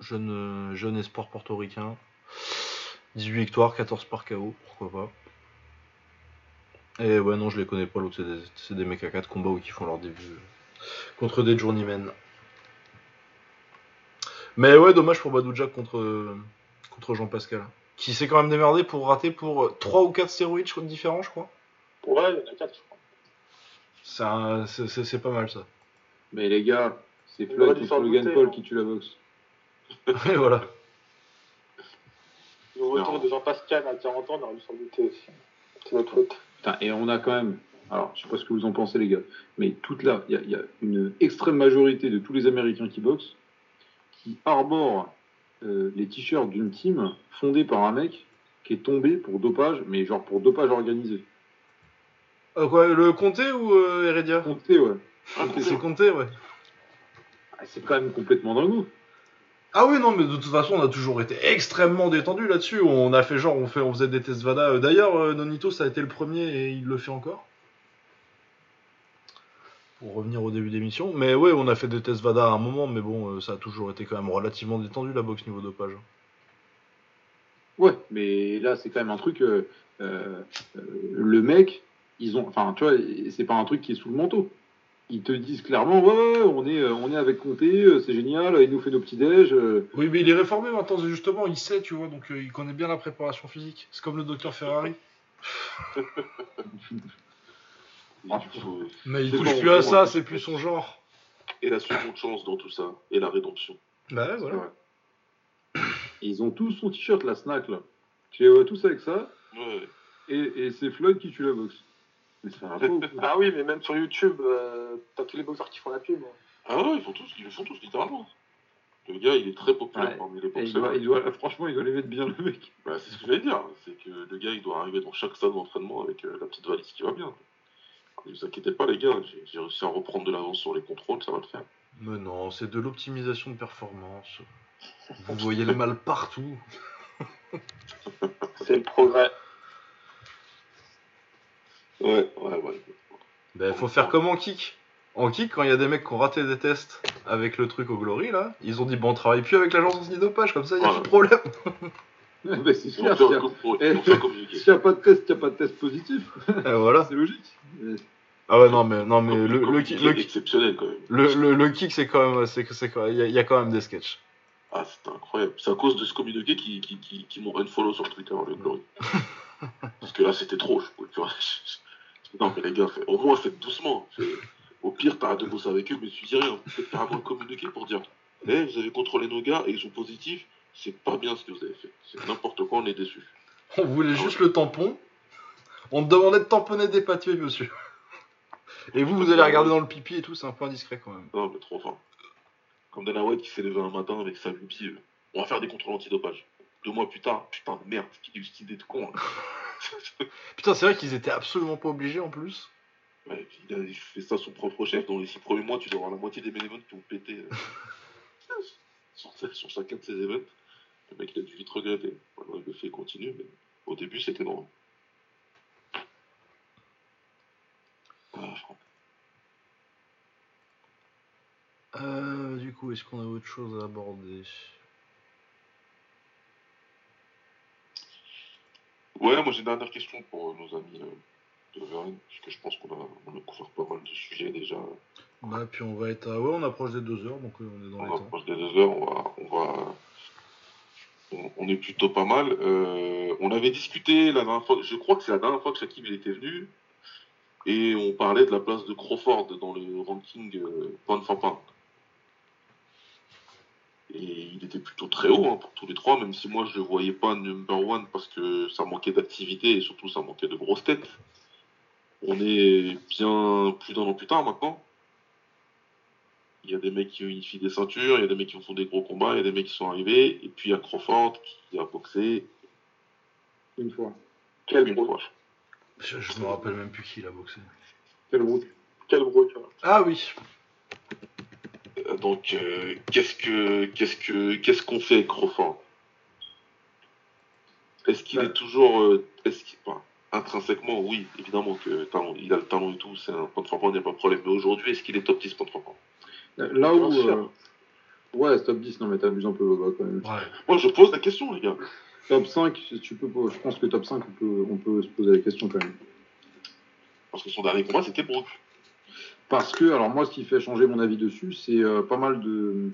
Jeune, euh, jeune espoir portoricain. 18 victoires, 14 par KO, pourquoi pas. Et ouais, non, je les connais pas, l'autre, c'est des, c'est des mecs à 4 combats où qui font leur début euh, contre des journeymen. Mais ouais, dommage pour Badou Jack contre, euh, contre Jean Pascal. Qui s'est quand même démerdé pour rater pour 3 ou 4 stéroïdes différents, je crois. Ouais, il y en a 4, je crois. C'est un- c'est- c'est c'est pas mal ça. Mais les gars, c'est Floyd contre Logan Paul hein. qui tue la boxe. Et voilà. Le retour Non. de Jean-Pascal à 40 ans, on aurait dû s'en douter aussi. C'est notre faute. Et on a quand même, alors je sais pas ce que vous en pensez les gars, mais toute là, il y, a- il y a une extrême majorité de tous les Américains qui boxent qui arborent euh, les t-shirts d'une team fondée par un mec qui est tombé pour dopage, mais genre pour dopage organisé. Euh, quoi, le Comté ou euh, Heredia? Compté, ouais. Ah, C'est Comté, ouais. Ah, C'est quand même complètement dingo. Ah oui, non, mais de toute façon, on a toujours été extrêmement détendu là-dessus. On a fait genre, on, fait, faisait des tests VADA. Euh, D'ailleurs, euh, Nonito, ça a été le premier et il le fait encore. Pour revenir au début d'émission. Mais ouais, on a fait des tests VADA à un moment, mais bon, euh, ça a toujours été quand même relativement détendu la boxe niveau dopage. Ouais, mais là, c'est quand même un truc. le mec, ils ont. Enfin, tu vois, c'est pas un truc qui est sous le manteau. Ils te disent clairement, ouais, on est, euh, on est avec Comté, euh, c'est génial, il nous fait nos petits déj. euh, Oui, mais il est réformé maintenant, c'est justement, il sait, tu vois, donc euh, il connaît bien la préparation physique. C'est comme le docteur Ferrari. Mais il touche bon, plus à ça, c'est plus son genre. et la seconde chance dans tout ça, et la rédemption. Bah ouais, voilà. ils ont tous son t-shirt, la snack, là. Tu les vois tous avec ça, Ouais. et, et c'est Floyd qui tue la boxe. Ah oui, mais même sur YouTube, euh, t'as tous les boxeurs qui font la pub. Ah ouais, ils font tous, ils le font tous littéralement. Le gars, il est très populaire Ouais. parmi les il boxeurs. doit, il doit- franchement, il doit les mettre bien, le mec. Bah, c'est ce que j'allais dire, c'est que le gars, il doit arriver dans chaque salle d'entraînement avec euh, la petite valise qui va bien. Ne vous inquiétez pas, les gars, j'ai- j'ai réussi à reprendre de l'avance sur les contrôles, ça va le faire. Mais non, c'est de l'optimisation de performance. Vous voyez le mal partout. C'est le progrès. Ouais, ouais, ouais. Ben, faut faire comme en kick. En kick, quand il y a des mecs qui ont raté des tests avec le truc au Glory, là, ils ont dit, bon, on travaille plus avec l'agence antidopage, comme ça, il y a plus de problème. bah, c'est sûr, vont s'il n'y a, Eh, pas de test, il n'y a pas de test positif. Et voilà. c'est logique. Ah ouais, non, mais, non, mais le, le, le, exceptionnel quand même. le, le- kick, c'est quand même, il y, a- quand même des sketchs. Ah, c'est incroyable. C'est à cause de ce communiqué qui, qui, qui, qui m'ont unfollow sur Twitter, le Glory. Parce que là, c'était trop, tu vois. Non, mais les gars, au moins, faites doucement. Au pire, t'arrêtes de bosser avec eux, mais tu dis rien. Faites carrément un communiqué pour dire Eh, vous avez contrôlé nos gars et ils sont positifs, c'est pas bien ce que vous avez fait. C'est n'importe quoi, on est déçus. On voulait juste le tampon. On te demandait de tamponner des papiers, monsieur. Et vous, vous allez regarder dans le pipi et tout, c'est un peu indiscret quand même. Non, mais trop fort. Comme Dana White qui s'est levé un matin avec sa lupie, euh, on va faire des contrôles antidopage. Deux mois plus tard, putain de merde, quelle idée de con. hein. Putain, c'est vrai qu'ils étaient absolument pas obligés en plus. Ouais, il a fait ça son propre chef. Dans les six premiers mois, tu dois avoir la moitié des bénévoles qui ont pété euh, sur, sur chacun de ces événements. Le mec, il a dû vite regretter. Le fait continuer, mais au début, c'était normal. Ah. Euh, du coup, est-ce qu'on a autre chose à aborder? Ouais, moi j'ai une dernière question pour euh, nos amis euh, de Verne, parce que je pense qu'on a, on a couvert pas mal de sujets déjà. Bah, puis on va être à... Ouais, on approche des deux heures, donc euh, on est dans On les temps. approche des deux heures, on va, on va, on, on est plutôt pas mal. Euh, on avait discuté la dernière fois, je crois que c'est la dernière fois que Shakib il était venu, et on parlait de la place de Crawford dans le ranking euh, pound for pound. Et il était plutôt très haut hein, pour tous les trois, même si moi je le voyais pas number one parce que ça manquait d'activité et surtout ça manquait de grosses têtes. On est bien plus d'un an plus tard maintenant. Il y a des mecs qui unifient des ceintures, il y a des mecs qui font des gros combats, il y a des mecs qui sont arrivés, et puis il y a Crawford qui a boxé Une fois. Quel une fois. Je, je me rappelle même plus qui il a boxé. Quelle route Quel gros tu vois. Ah oui Donc euh, qu'est-ce que qu'est-ce que qu'est-ce qu'on fait avec Crawford Est-ce qu'il Bah. est toujours euh, est-ce qu'il enfin, intrinsèquement oui évidemment que talent, il a le talent et tout c'est un point de il n'y a pas de problème mais aujourd'hui est-ce qu'il est top 10 point de forme Là où. Euh, Ouais, c'est top 10, non mais t'abuses un peu Boba, quand même. Ouais. Moi je pose la question les gars. Top 5, si tu peux je pense que top 5, on peut, on peut se poser la question quand même. Parce que son dernier combat c'était Brook. Parce que, alors moi, ce qui fait changer mon avis dessus, c'est euh, pas mal de,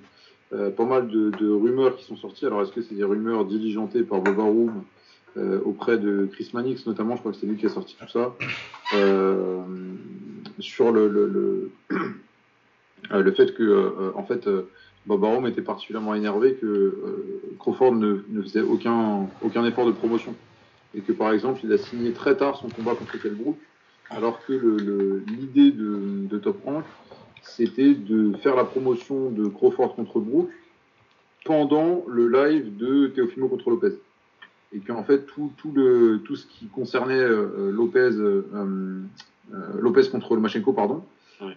euh, de, rumeurs qui sont sorties. Alors, est-ce que c'est des rumeurs diligentées par Boba Room euh, auprès de Chris Mannix, notamment? Je crois que c'est lui qui a sorti tout ça. Sur le, fait que, en fait, Boba Room était particulièrement énervé que Crawford ne, faisait aucun, aucun effort de promotion. Et que, par exemple, il a signé très tard son combat contre Kell Brook alors que l'idée de, de Top Rank, c'était de faire la promotion de Crawford contre Brook pendant le live de Teofimo contre Lopez. Et qu'en fait, tout, tout, le, tout ce qui concernait euh, Lopez, euh, euh, Lopez contre Lomachenko, pardon,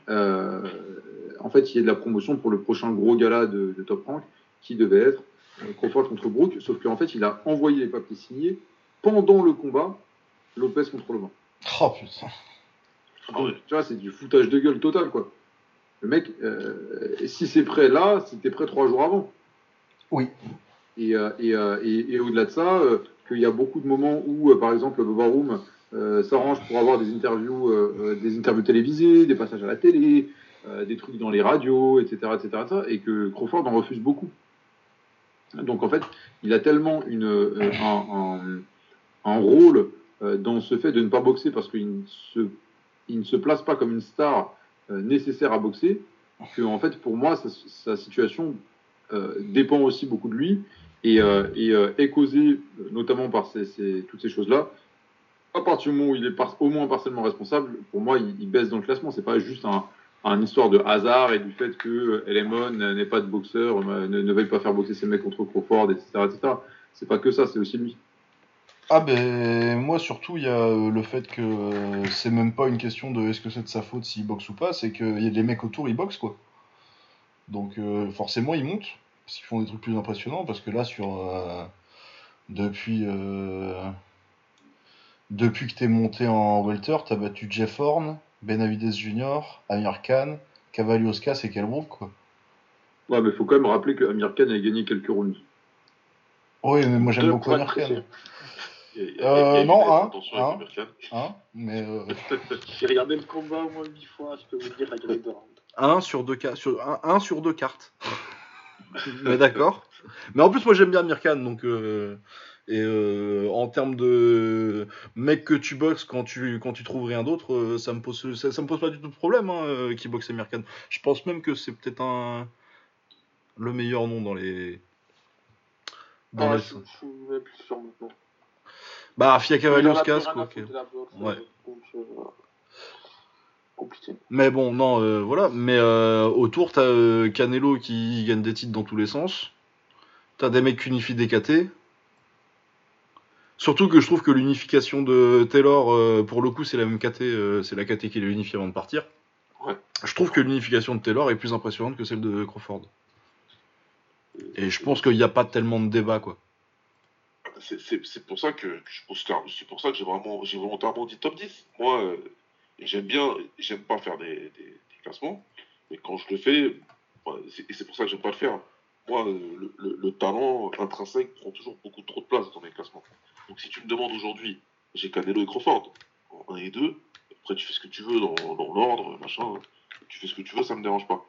euh, en fait, il y a de la promotion pour le prochain gros gala de, de Top Rank, qui devait être Crawford contre Brook, sauf qu'en fait, il a envoyé les papiers signés pendant le combat Lopez contre le vent. Oh putain. Tu vois, c'est du foutage de gueule total, quoi. Le mec, euh, si c'est prêt là, c'était prêt trois jours avant. Oui. Et, euh, et, euh, et, et au-delà de ça, qu'il y a beaucoup de moments où, par exemple, Boba Room euh, s'arrange pour avoir des interviews, des interviews télévisées, des passages à la télé, des trucs dans les radios, etc., etc., etc., et que Crawford en refuse beaucoup. Donc en fait, il a tellement une, un, un- un rôle dans ce fait de ne pas boxer parce qu'il ne se, place pas comme une star euh, nécessaire à boxer, que en fait pour moi sa, situation euh, dépend aussi beaucoup de lui et, euh, euh, est causée euh, notamment par toutes ces choses-là. À partir du moment où il est au moins partiellement responsable, pour moi il, baisse dans le classement. C'est pas juste un, histoire de hasard et du fait que euh, Lemon n'est pas de boxeur, euh, ne, ne veuille pas faire boxer ses mecs contre Crawford, etc. etc. C'est pas que ça, c'est aussi lui. Ah ben moi surtout il y a euh, le fait que euh, c'est même pas une question de est-ce que c'est de sa faute s'il boxe ou pas, c'est que y a les mecs autour ils boxent quoi. Donc euh, forcément ils montent, parce qu'ils font des trucs plus impressionnants, parce que là sur euh, depuis euh, depuis que t'es monté en welter, t'as battu Jeff Horn, Benavides Jr., Amir Khan, Cavalioskas et Kelbrook quoi. Ouais, mais faut quand même rappeler que Amir Khan a gagné quelques rounds. Oui mais moi j'aime beaucoup Amir Khan. Euh, non, des hein, hein. Hein mais euh, J'ai regardé le combat au moins 8 fois, je peux vous dire la grille de round. Un sur deux, ca- sur, un, un sur deux cartes. Mais d'accord. Mais en plus, moi j'aime bien Mirkan, donc. euh, et euh, en termes de mec que tu boxes quand tu, quand tu trouves rien d'autre, euh, ça me pose ça, ça me pose pas du tout de problème hein, qui boxe Mirkan. Je pense même que c'est peut-être un le meilleur nom dans les. Dans Ah, les... je, je suis même plus sûr maintenant. Bah, Fia rien quoi. à ok. Ouais. euh. Compliqué. Mais bon, non, euh, voilà. Mais euh, autour, t'as euh, Canelo qui gagne des titres dans tous les sens. T'as des mecs qui unifient des KT. Surtout que je trouve que l'unification de Taylor, pour le coup, c'est la même KT, c'est la KT qui l'a unifiée avant de partir. Ouais. Je trouve que l'unification de Taylor est plus impressionnante que celle de Crawford. Et je pense qu'il n'y a pas tellement de débat, quoi. C'est- pour ça que c'est pour ça que j'ai vraiment j'ai volontairement dit top 10. Moi, euh, j'aime bien, j'aime pas faire des, classements, mais quand je le fais, et c'est pour ça que j'aime pas le faire. Moi, euh, le talent intrinsèque prend toujours beaucoup trop de place dans mes classements. Donc si tu me demandes aujourd'hui, j'ai Canelo et Crawford en 1 et 2, après tu fais ce que tu veux dans, dans l'ordre, machin, tu fais ce que tu veux, ça me dérange pas.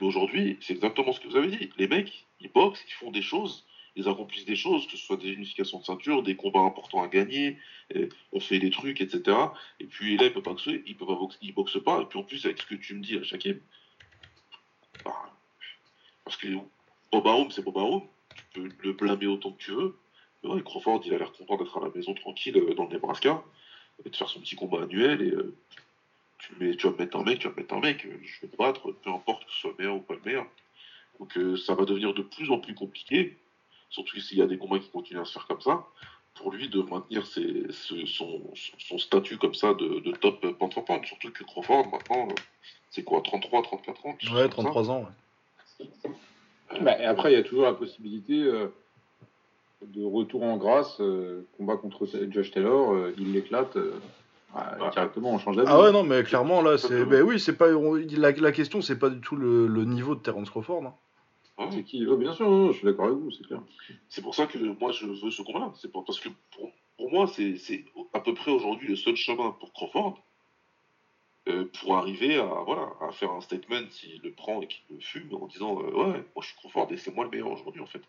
Mais aujourd'hui, c'est exactement ce que vous avez dit. Les mecs, ils boxent, ils font des choses, ils accomplissent des choses, que ce soit des unifications de ceinture, des combats importants à gagner, et on fait des trucs, etc. Et puis là, il peut pas boxer, il peut pas boxer, il boxe pas. Et puis en plus, avec ce que tu me dis à chaque bah, parce que Boba Home, c'est Boba Home, tu peux le blâmer autant que tu veux. Mais ouais, Crawford, il a l'air content d'être à la maison tranquille euh, dans le Nebraska et de faire son petit combat annuel. Et euh, tu, vas me mettre un mec, tu vas me mettre un mec, euh, je vais te battre, peu importe que ce soit meilleur ou pas le meilleur. Donc euh, ça va devenir de plus en plus compliqué surtout s'il y a des combats qui continuent à se faire comme ça, pour lui de maintenir ses- son, son statut comme ça de, de top pound. Surtout que Crawford, maintenant, euh, c'est quoi, 33, 34 ans Ouais, comme ça 33 ans, ouais. Bah, et après, il y a toujours la possibilité euh, de retour en grâce, euh, combat contre Josh Taylor, euh, il l'éclate. euh, bah, Ouais. Directement, on change d'avis. Ah ouais, non, mais clairement, là, c'est. Ben oui, c'est pas. on- La, la question, c'est pas du tout le, le niveau de Terence Crawford. hein. Ouais. C'est qui Ouais, Bien sûr, non, je suis d'accord avec vous, c'est clair. C'est pour ça que moi je veux ce combat-là. C'est parce que pour, pour moi c'est à peu près aujourd'hui le seul chemin pour Crawford euh, pour arriver à voilà à faire un statement s'il le prend et qu'il le fume en disant euh, ouais moi je suis Crawford et c'est moi le meilleur aujourd'hui en fait.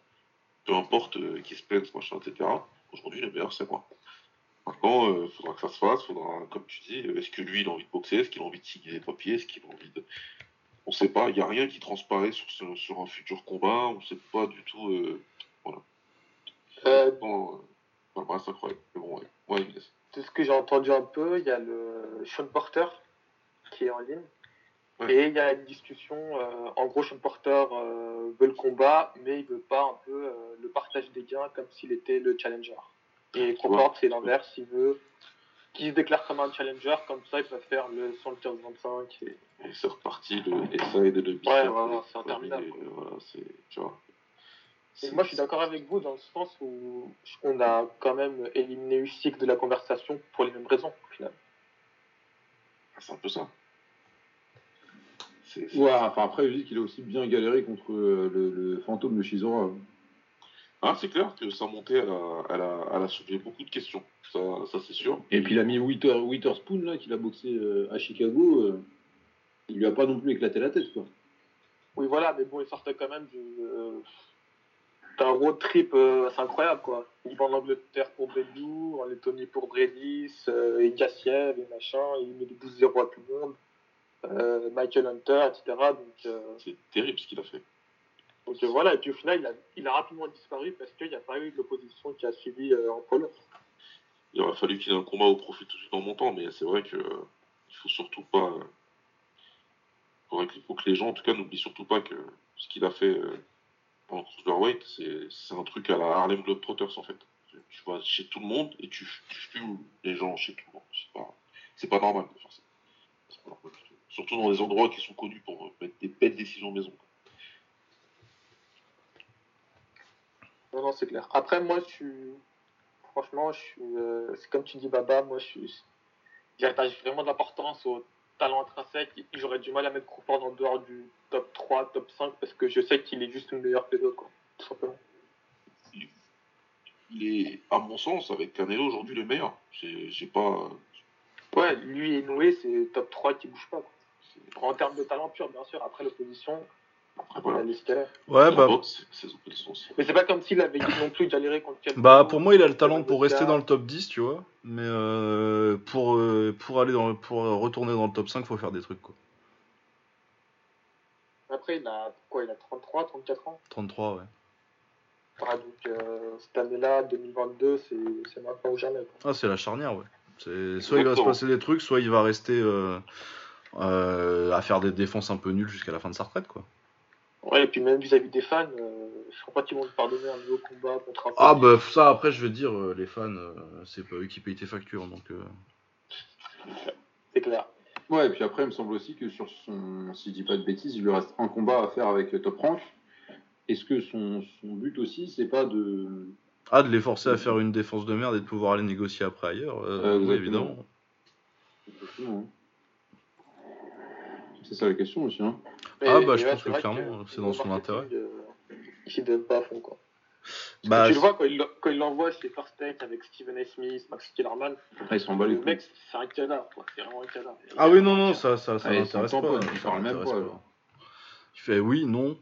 Peu importe euh, qui se plaint, machin, etc. Aujourd'hui le meilleur c'est moi. Maintenant il faudra que ça se fasse, faudra comme tu dis, est-ce que lui il a envie de boxer, est-ce qu'il a envie de signer des papiers, est-ce qu'il a envie de on sait pas, il n'y a rien qui transparaît sur, ce- sur un futur combat, on sait pas du tout. euh, Euh, Bon, euh, enfin, bref, c'est incroyable. Bon, ouais. Ouais, Inès. de ce que j'ai entendu un peu, il y a le Sean Porter qui est en ligne. Ouais. Et il y a une discussion, euh, en gros, Sean Porter euh, veut le combat, mais il veut pas un peu euh, le partage des gains comme s'il était le challenger. Et Crawford, c'est l'inverse, il veut qu'il se déclare comme un challenger, comme ça il peut faire le 115-25. Et... Et c'est reparti, le SAE de le Ouais, voilà, c'est interminable, Et, Voilà, c'est, tu vois. Et moi, je suis d'accord avec vous dans le sens où on a quand même éliminé Usyk de la conversation pour les mêmes raisons, au final. C'est un peu ça. C'est- c'est- Ouais, enfin après, dis qu'il a aussi bien galéré contre le, le fantôme de Shizora. Ah, c'est clair que sa montée, elle a, elle a, elle a soulevé beaucoup de questions. Ça, ça c'est sûr. Et puis il a mis Witter, Witherspoon, là, qu'il a boxé euh, à Chicago. euh, il lui a pas non plus éclaté la tête, quoi. Oui, voilà, mais bon, il sortait quand même du, euh, d'un road trip euh, assez incroyable, quoi. Il va en Angleterre pour Bellew, en Lettonie pour Bredis, euh, et Gassiev et machin, il met des 12-0 à tout le monde, euh, Michael Hunter, etc. Euh, C'est terrible ce qu'il a fait. Donc euh, voilà, et puis au final, il a, il a rapidement disparu parce qu'il n'y a pas eu de l'opposition qui a suivi euh, en polo. Il aurait fallu qu'il ait un combat au profit tout de suite en montant, mais c'est vrai que il faut surtout pas. euh, Il faut que les gens, en tout cas, n'oublient surtout pas que ce qu'il a fait en cruiserweight, c'est un truc à la Harlem Globetrotters en fait. Tu vas chez tout le monde et tu, fumes les gens chez tout le monde. C'est pas, pas normal de faire ça. Surtout dans des endroits qui sont connus pour mettre des belles décisions maison. quoi. Non, non, c'est clair. Après, moi, je suis. Franchement, je suis. euh, C'est comme tu dis, Baba, moi, je suis. J'attache vraiment de l'importance au talent intrinsèque. J'aurais du mal à mettre Crawford en dehors du top 3, top 5, parce que je sais qu'il est juste meilleur que les autres, quoi. Tout simplement. Il est, à mon sens, avec Canelo aujourd'hui le meilleur. J'ai pas. Ouais, lui et Noé, c'est top 3 qui bouge pas, quoi. En termes de talent pur, bien sûr. Après, l'opposition, Après, il voilà. a les scalaires. Ouais, bah, aussi. Mais c'est pas comme s'il avait non plus galéré contre bah, pour moi, il a le talent pour rester dans le top 10, tu vois. Mais euh, pour, euh, pour, aller dans, le- pour retourner dans le top 5, faut faire des trucs, quoi. Après, il a quoi Il a 33, 34 ans? 33, ouais. Ah, donc, euh, cette année-là, 2022, c'est c'est maintenant ou jamais. quoi. Ah, c'est la charnière, ouais. C'est- Soit il va se passer des trucs, soit il va rester euh, euh, à faire des défenses un peu nulles jusqu'à la fin de sa retraite, quoi. Ouais, et puis même vis-à-vis des fans, euh, je crois pas qu'ils vont te pardonner un nouveau combat contre un Ah, bah, ça, après, je te dire, euh, les fans, euh, c'est pas eux qui payent tes factures, donc. euh, C'est clair. Ouais, et puis après, il me semble aussi que sur son, si je dis pas de bêtises, il lui reste un combat à faire avec Top Rank. Est-ce que son, son but aussi, c'est pas de. Ah, de les forcer à faire une défense de merde et de pouvoir aller négocier après ailleurs, euh, Euh, oui, évidemment. Exactement, hein. C'est ça la question aussi, hein. Ah, bah, mais je ouais, pense que clairement, c'est dans son intérêt. il s'y donne pas à fond, quoi. Bah, tu le vois, quand il, quand il l'envoie chez First Take avec Stephen A. Smith, Max Kellerman, Après, il s'en bat les le mec, c'est un canard, quoi. C'est vraiment un canard. Ah oui, non, non, ça, ça, ça Ah, m'intéresse pas. pas, il ça parle même pas. Il fait oui, non.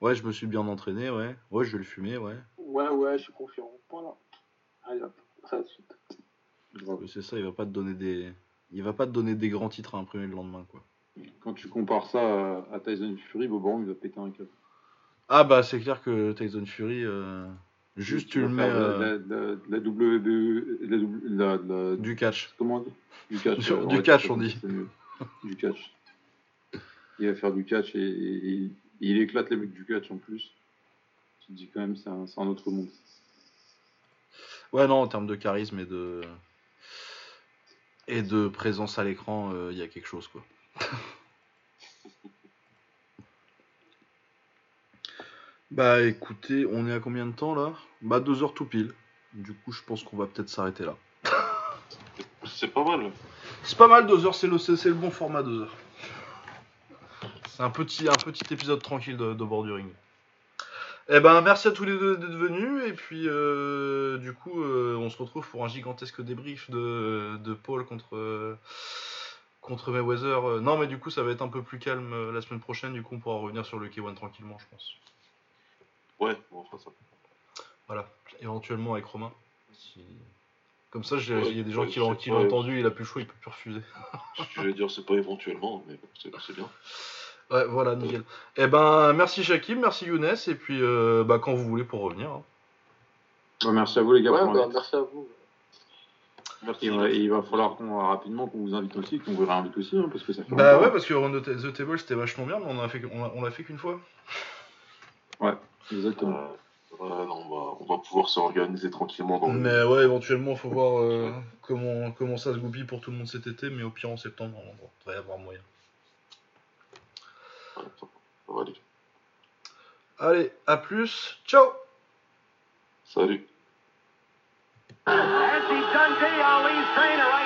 Ouais, je me suis bien entraîné, ouais. Ouais, je vais le fumer, ouais. Ouais, ouais, je suis confiant. Voilà. Allez, hop, ça de suite. C'est ça, il va pas te donner des. Il va pas te donner des grands titres à imprimer le lendemain, quoi. Quand tu compares ça à, à Tyson Fury, Bob Arum, il va péter un câble. Ah bah c'est clair que Tyson Fury, euh, juste tu le mets faire euh, La, la, la la, W- la, la- du catch. Comment on dit? Du catch. Du- euh, du ouais, catch, on dit. Du catch. Il va faire du catch et, et- et il éclate les mecs du catch en plus. Tu te dis quand même, c'est un, autre monde. Ouais non, en termes de charisme et de et de présence à l'écran, euh, il y a quelque chose quoi. Bah écoutez, on est à combien de temps là? Bah deux heures tout pile. Du coup, je pense qu'on va peut-être s'arrêter là. C'est pas mal. C'est pas mal, deux heures, c'est le, c'est c'est le bon format, deux heures. C'est un petit, un petit épisode tranquille de, de bord du ring. Eh ben, merci à tous les deux d'être venus, et puis euh, du coup, euh, on se retrouve pour un gigantesque débrief de, de Paul contre, euh, contre Mayweather. Euh, Non, mais du coup, ça va être un peu plus calme euh, la semaine prochaine, du coup, on pourra revenir sur le K1 tranquillement, je pense. Ouais, on fera ça. Voilà, éventuellement avec Romain. Si- Comme ça, Ouais, il y a des gens ouais, qui l'ont pas- entendu, il a plus chaud, il peut plus refuser. Je vais dire, c'est pas éventuellement, mais bon, c'est bien. Ouais, voilà, nickel. Eh ben, merci Shakim, merci Younes, et puis euh, bah, quand vous voulez pour revenir. hein. Merci à vous les gars Ouais, pour bah, merci à vous. Merci. Et, ouais, et il va falloir qu'on rapidement qu'on vous invite aussi, qu'on vous réinvite aussi, hein, parce que ça fait Bah longtemps. ouais, parce que Round the Table c'était vachement bien, mais on a fait, on a- on l'a fait qu'une fois. Exactement. Euh, ouais, non, on, va, on va pouvoir s'organiser tranquillement dans le- Mais ouais, éventuellement, faut voir euh, comment, comment ça se goupille pour tout le monde cet été, mais au pire en septembre, on devrait y avoir moyen. Ouais, va aller. Allez, à plus, ciao Salut. Nancy Dundee, Ali's trainer right